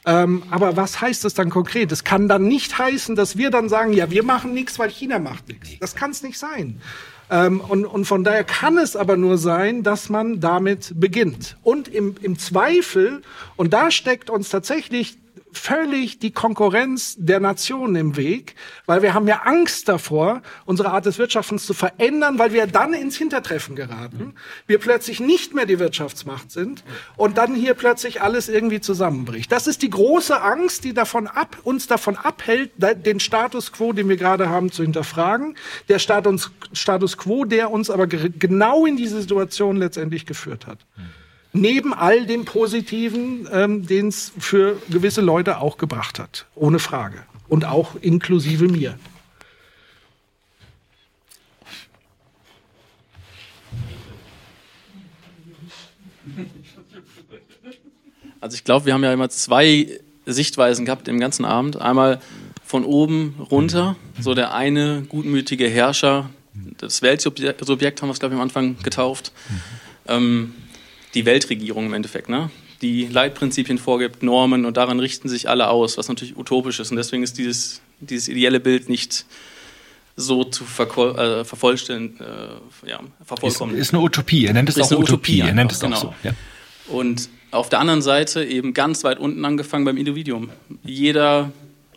Ähm, aber was heißt das dann konkret? Es kann dann nicht heißen, dass wir dann sagen, ja, wir machen nichts, weil China macht nichts. Das kann es nicht sein. Ähm, und, und von daher kann es aber nur sein, dass man damit beginnt. Und im, im Zweifel, und da steckt uns tatsächlich völlig die Konkurrenz der Nationen im Weg, weil wir haben ja Angst davor, unsere Art des Wirtschaftens zu verändern, weil wir dann ins Hintertreffen geraten, wir plötzlich nicht mehr die Wirtschaftsmacht sind und dann hier plötzlich alles irgendwie zusammenbricht. Das ist die große Angst, die davon ab, uns davon abhält, den Status quo, den wir gerade haben, zu hinterfragen. Der Status, Status quo, der uns aber genau in diese Situation letztendlich geführt hat. Neben all dem Positiven, ähm, den es für gewisse Leute auch gebracht hat. Ohne Frage. Und auch inklusive mir. Also ich glaube, wir haben ja immer zwei Sichtweisen gehabt im ganzen Abend. Einmal von oben runter, so der eine gutmütige Herrscher, Das Weltsubjekt haben wir es, glaube ich, am Anfang getauft. Ähm, die Weltregierung im Endeffekt, ne? die Leitprinzipien vorgibt, Normen und daran richten sich alle aus, was natürlich utopisch ist. Und deswegen ist dieses, dieses ideelle Bild nicht so zu äh, vervollständigen, äh, ja, vervollkommen. Ist, ist eine Utopie, er nennt es ist auch Utopie, Utopie er nennt es genau. auch so. Ja. Und auf der anderen Seite eben ganz weit unten angefangen beim Individuum. Jeder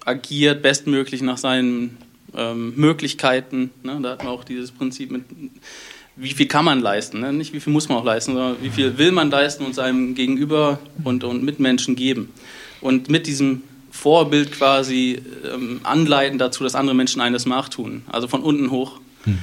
agiert bestmöglich nach seinen ähm, Möglichkeiten. Ne? Da hat man auch dieses Prinzip mit, wie viel kann man leisten, ne? nicht wie viel muss man auch leisten, sondern wie viel will man leisten und seinem Gegenüber und, und Mitmenschen geben. Und mit diesem Vorbild quasi ähm, anleiten dazu, dass andere Menschen eines nachtun. Also von unten hoch. Hm.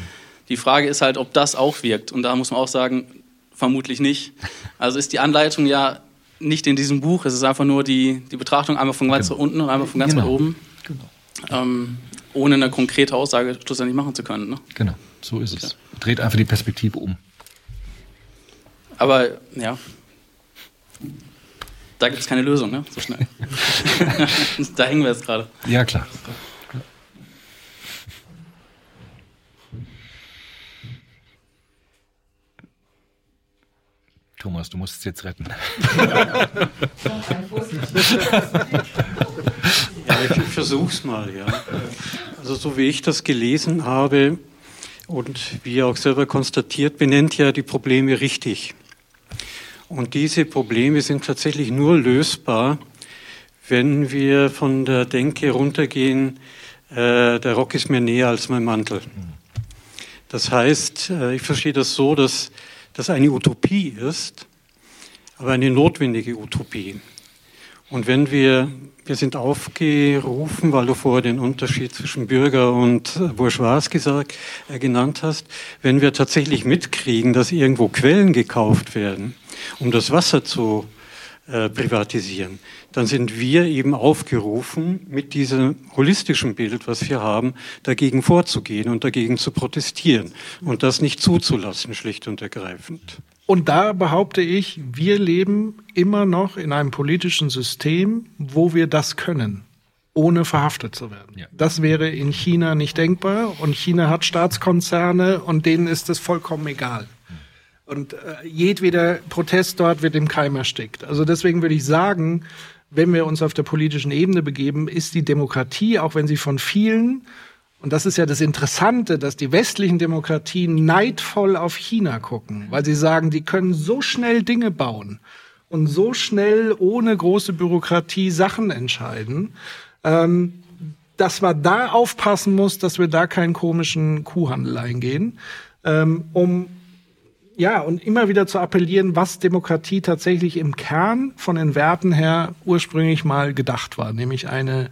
Die Frage ist halt, ob das auch wirkt. Und da muss man auch sagen, vermutlich nicht. Also ist die Anleitung ja nicht in diesem Buch, es ist einfach nur die, die Betrachtung einmal von ganz genau. unten und einmal von ganz genau. oben. Genau. Ähm, ohne eine konkrete Aussage schlussendlich machen zu können. Ne? Genau, so ist es. Dreht einfach die Perspektive um. Aber ja, da gibt es keine Lösung, ne? So schnell. da hängen wir jetzt gerade. Ja, klar. Thomas, du musst es jetzt retten. ja, ich versuch's mal, ja. Also so wie ich das gelesen habe und wie er auch selber konstatiert, benennt ja die Probleme richtig. Und diese Probleme sind tatsächlich nur lösbar, wenn wir von der Denke runtergehen, äh, der Rock ist mir näher als mein Mantel. Das heißt, äh, ich verstehe das so, dass das eine Utopie ist, aber eine notwendige Utopie. Und wenn wir, wir sind aufgerufen, weil du vorher den Unterschied zwischen Bürger und Bourgeois gesagt, äh, genannt hast, wenn wir tatsächlich mitkriegen, dass irgendwo Quellen gekauft werden, um das Wasser zu äh, privatisieren, dann sind wir eben aufgerufen, mit diesem holistischen Bild, was wir haben, dagegen vorzugehen und dagegen zu protestieren und das nicht zuzulassen, schlicht und ergreifend. Und da behaupte ich, wir leben immer noch in einem politischen System, wo wir das können, ohne verhaftet zu werden. Ja. Das wäre in China nicht denkbar und China hat Staatskonzerne und denen ist es vollkommen egal. Und äh, jedweder Protest dort wird im Keim erstickt. Also deswegen würde ich sagen, wenn wir uns auf der politischen Ebene begeben, ist die Demokratie, auch wenn sie von vielen, und das ist ja das Interessante, dass die westlichen Demokratien neidvoll auf China gucken, weil sie sagen, die können so schnell Dinge bauen und so schnell ohne große Bürokratie Sachen entscheiden, ähm, dass man da aufpassen muss, dass wir da keinen komischen Kuhhandel eingehen, ähm, um ja, und immer wieder zu appellieren, was Demokratie tatsächlich im Kern von den Werten her ursprünglich mal gedacht war, nämlich eine,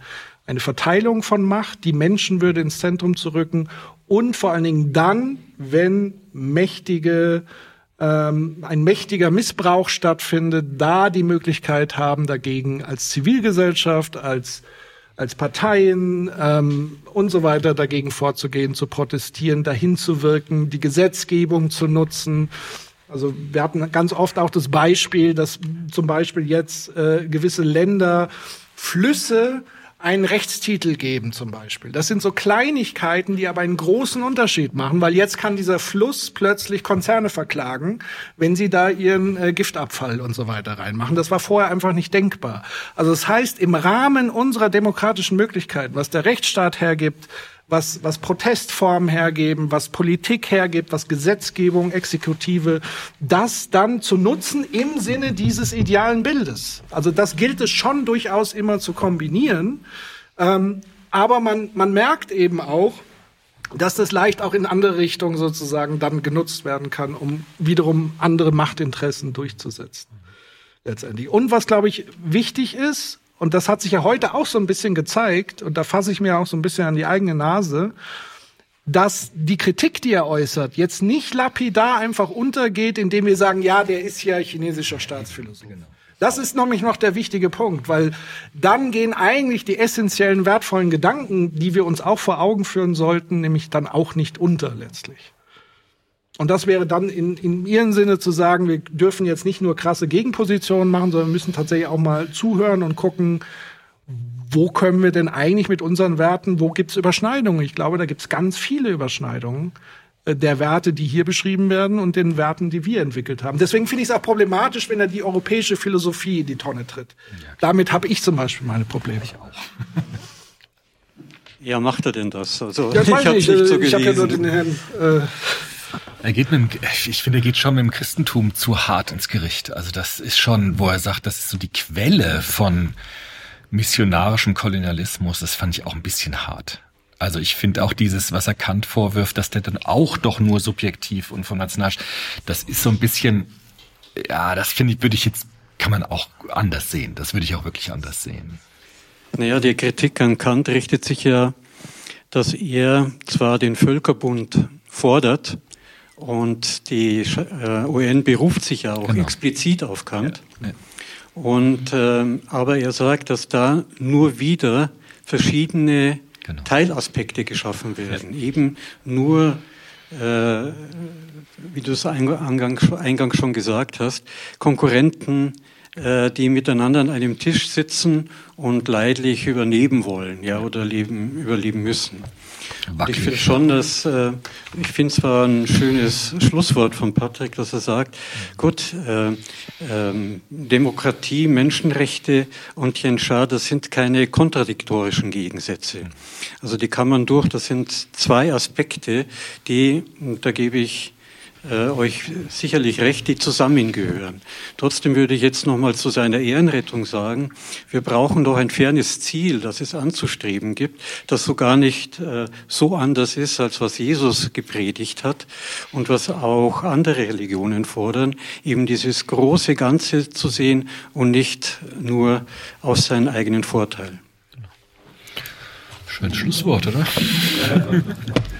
eine Verteilung von Macht, die Menschenwürde ins Zentrum zu rücken und vor allen Dingen dann, wenn mächtige ähm, ein mächtiger Missbrauch stattfindet, da die Möglichkeit haben, dagegen als Zivilgesellschaft, als als Parteien ähm, und so weiter dagegen vorzugehen, zu protestieren, dahin zu wirken, die Gesetzgebung zu nutzen. Also wir hatten ganz oft auch das Beispiel, dass zum Beispiel jetzt äh, gewisse Länder Flüsse einen Rechtstitel geben zum Beispiel. Das sind so Kleinigkeiten, die aber einen großen Unterschied machen, weil jetzt kann dieser Fluss plötzlich Konzerne verklagen, wenn sie da ihren äh, Giftabfall und so weiter reinmachen. Das war vorher einfach nicht denkbar. Also das heißt, im Rahmen unserer demokratischen Möglichkeiten, was der Rechtsstaat hergibt, was, was Protestformen hergeben, was Politik hergibt, was Gesetzgebung, Exekutive, das dann zu nutzen im Sinne dieses idealen Bildes. Also das gilt es schon durchaus immer zu kombinieren. Ähm, aber man, man merkt eben auch, dass das leicht auch in andere Richtungen sozusagen dann genutzt werden kann, um wiederum andere Machtinteressen durchzusetzen. Letztendlich. Und was, glaube ich, wichtig ist, und das hat sich ja heute auch so ein bisschen gezeigt, und da fasse ich mir auch so ein bisschen an die eigene Nase, dass die Kritik, die er äußert, jetzt nicht lapidar einfach untergeht, indem wir sagen, ja, der ist ja chinesischer Staatsphilosoph. Genau. Das ist nämlich noch der wichtige Punkt, weil dann gehen eigentlich die essentiellen, wertvollen Gedanken, die wir uns auch vor Augen führen sollten, nämlich dann auch nicht unter letztlich. Und das wäre dann in, in Ihrem Sinne zu sagen, wir dürfen jetzt nicht nur krasse Gegenpositionen machen, sondern müssen tatsächlich auch mal zuhören und gucken, wo können wir denn eigentlich mit unseren Werten, wo gibt es Überschneidungen? Ich glaube, da gibt es ganz viele Überschneidungen, äh, der Werte, die hier beschrieben werden und den Werten, die wir entwickelt haben. Deswegen finde ich es auch problematisch, wenn er die europäische Philosophie in die Tonne tritt. Damit habe ich zum Beispiel meine Probleme. Ich auch. Ja, macht er denn das? Also, Ja, das weiß hab's ich nicht. so ich habe ja nur gelesen. den Herrn. Äh, Er geht mit dem, ich finde, er geht schon mit dem Christentum zu hart ins Gericht. Also das ist schon, wo er sagt, das ist so die Quelle von missionarischem Kolonialismus. Das fand ich auch ein bisschen hart. Also ich finde auch dieses, was er Kant vorwirft, dass der dann auch doch nur subjektiv und vom National, das ist so ein bisschen, ja, das finde ich, würde ich jetzt, kann man auch anders sehen. Das würde ich auch wirklich anders sehen. Naja, die Kritik an Kant richtet sich ja, dass er zwar den Völkerbund fordert und die äh, UN beruft sich ja auch Genau. explizit auf Kant. Ja, ja. Und ähm, aber er sagt, dass da nur wieder verschiedene Genau. Teilaspekte geschaffen werden. Eben nur, äh, wie du es eingangs, eingangs schon gesagt hast, Konkurrenten, die miteinander an einem Tisch sitzen und leidlich überleben wollen, ja, oder leben, überleben müssen. Ich finde schon, dass äh, ich finde zwar ein schönes Schlusswort von Patrick, dass er sagt, gut, äh, ähm, Demokratie, Menschenrechte und Tianxia, das sind keine kontradiktorischen Gegensätze. Also die kann man durch, das sind zwei Aspekte, die, da gebe ich äh, euch sicherlich recht, die zusammengehören. Trotzdem würde ich jetzt nochmal zu seiner Ehrenrettung sagen, wir brauchen doch ein fernes Ziel, das es anzustreben gibt, das so gar nicht äh, so anders ist, als was Jesus gepredigt hat und was auch andere Religionen fordern, eben dieses große Ganze zu sehen und nicht nur aus seinen eigenen Vorteil. Schönes Schlusswort, oder?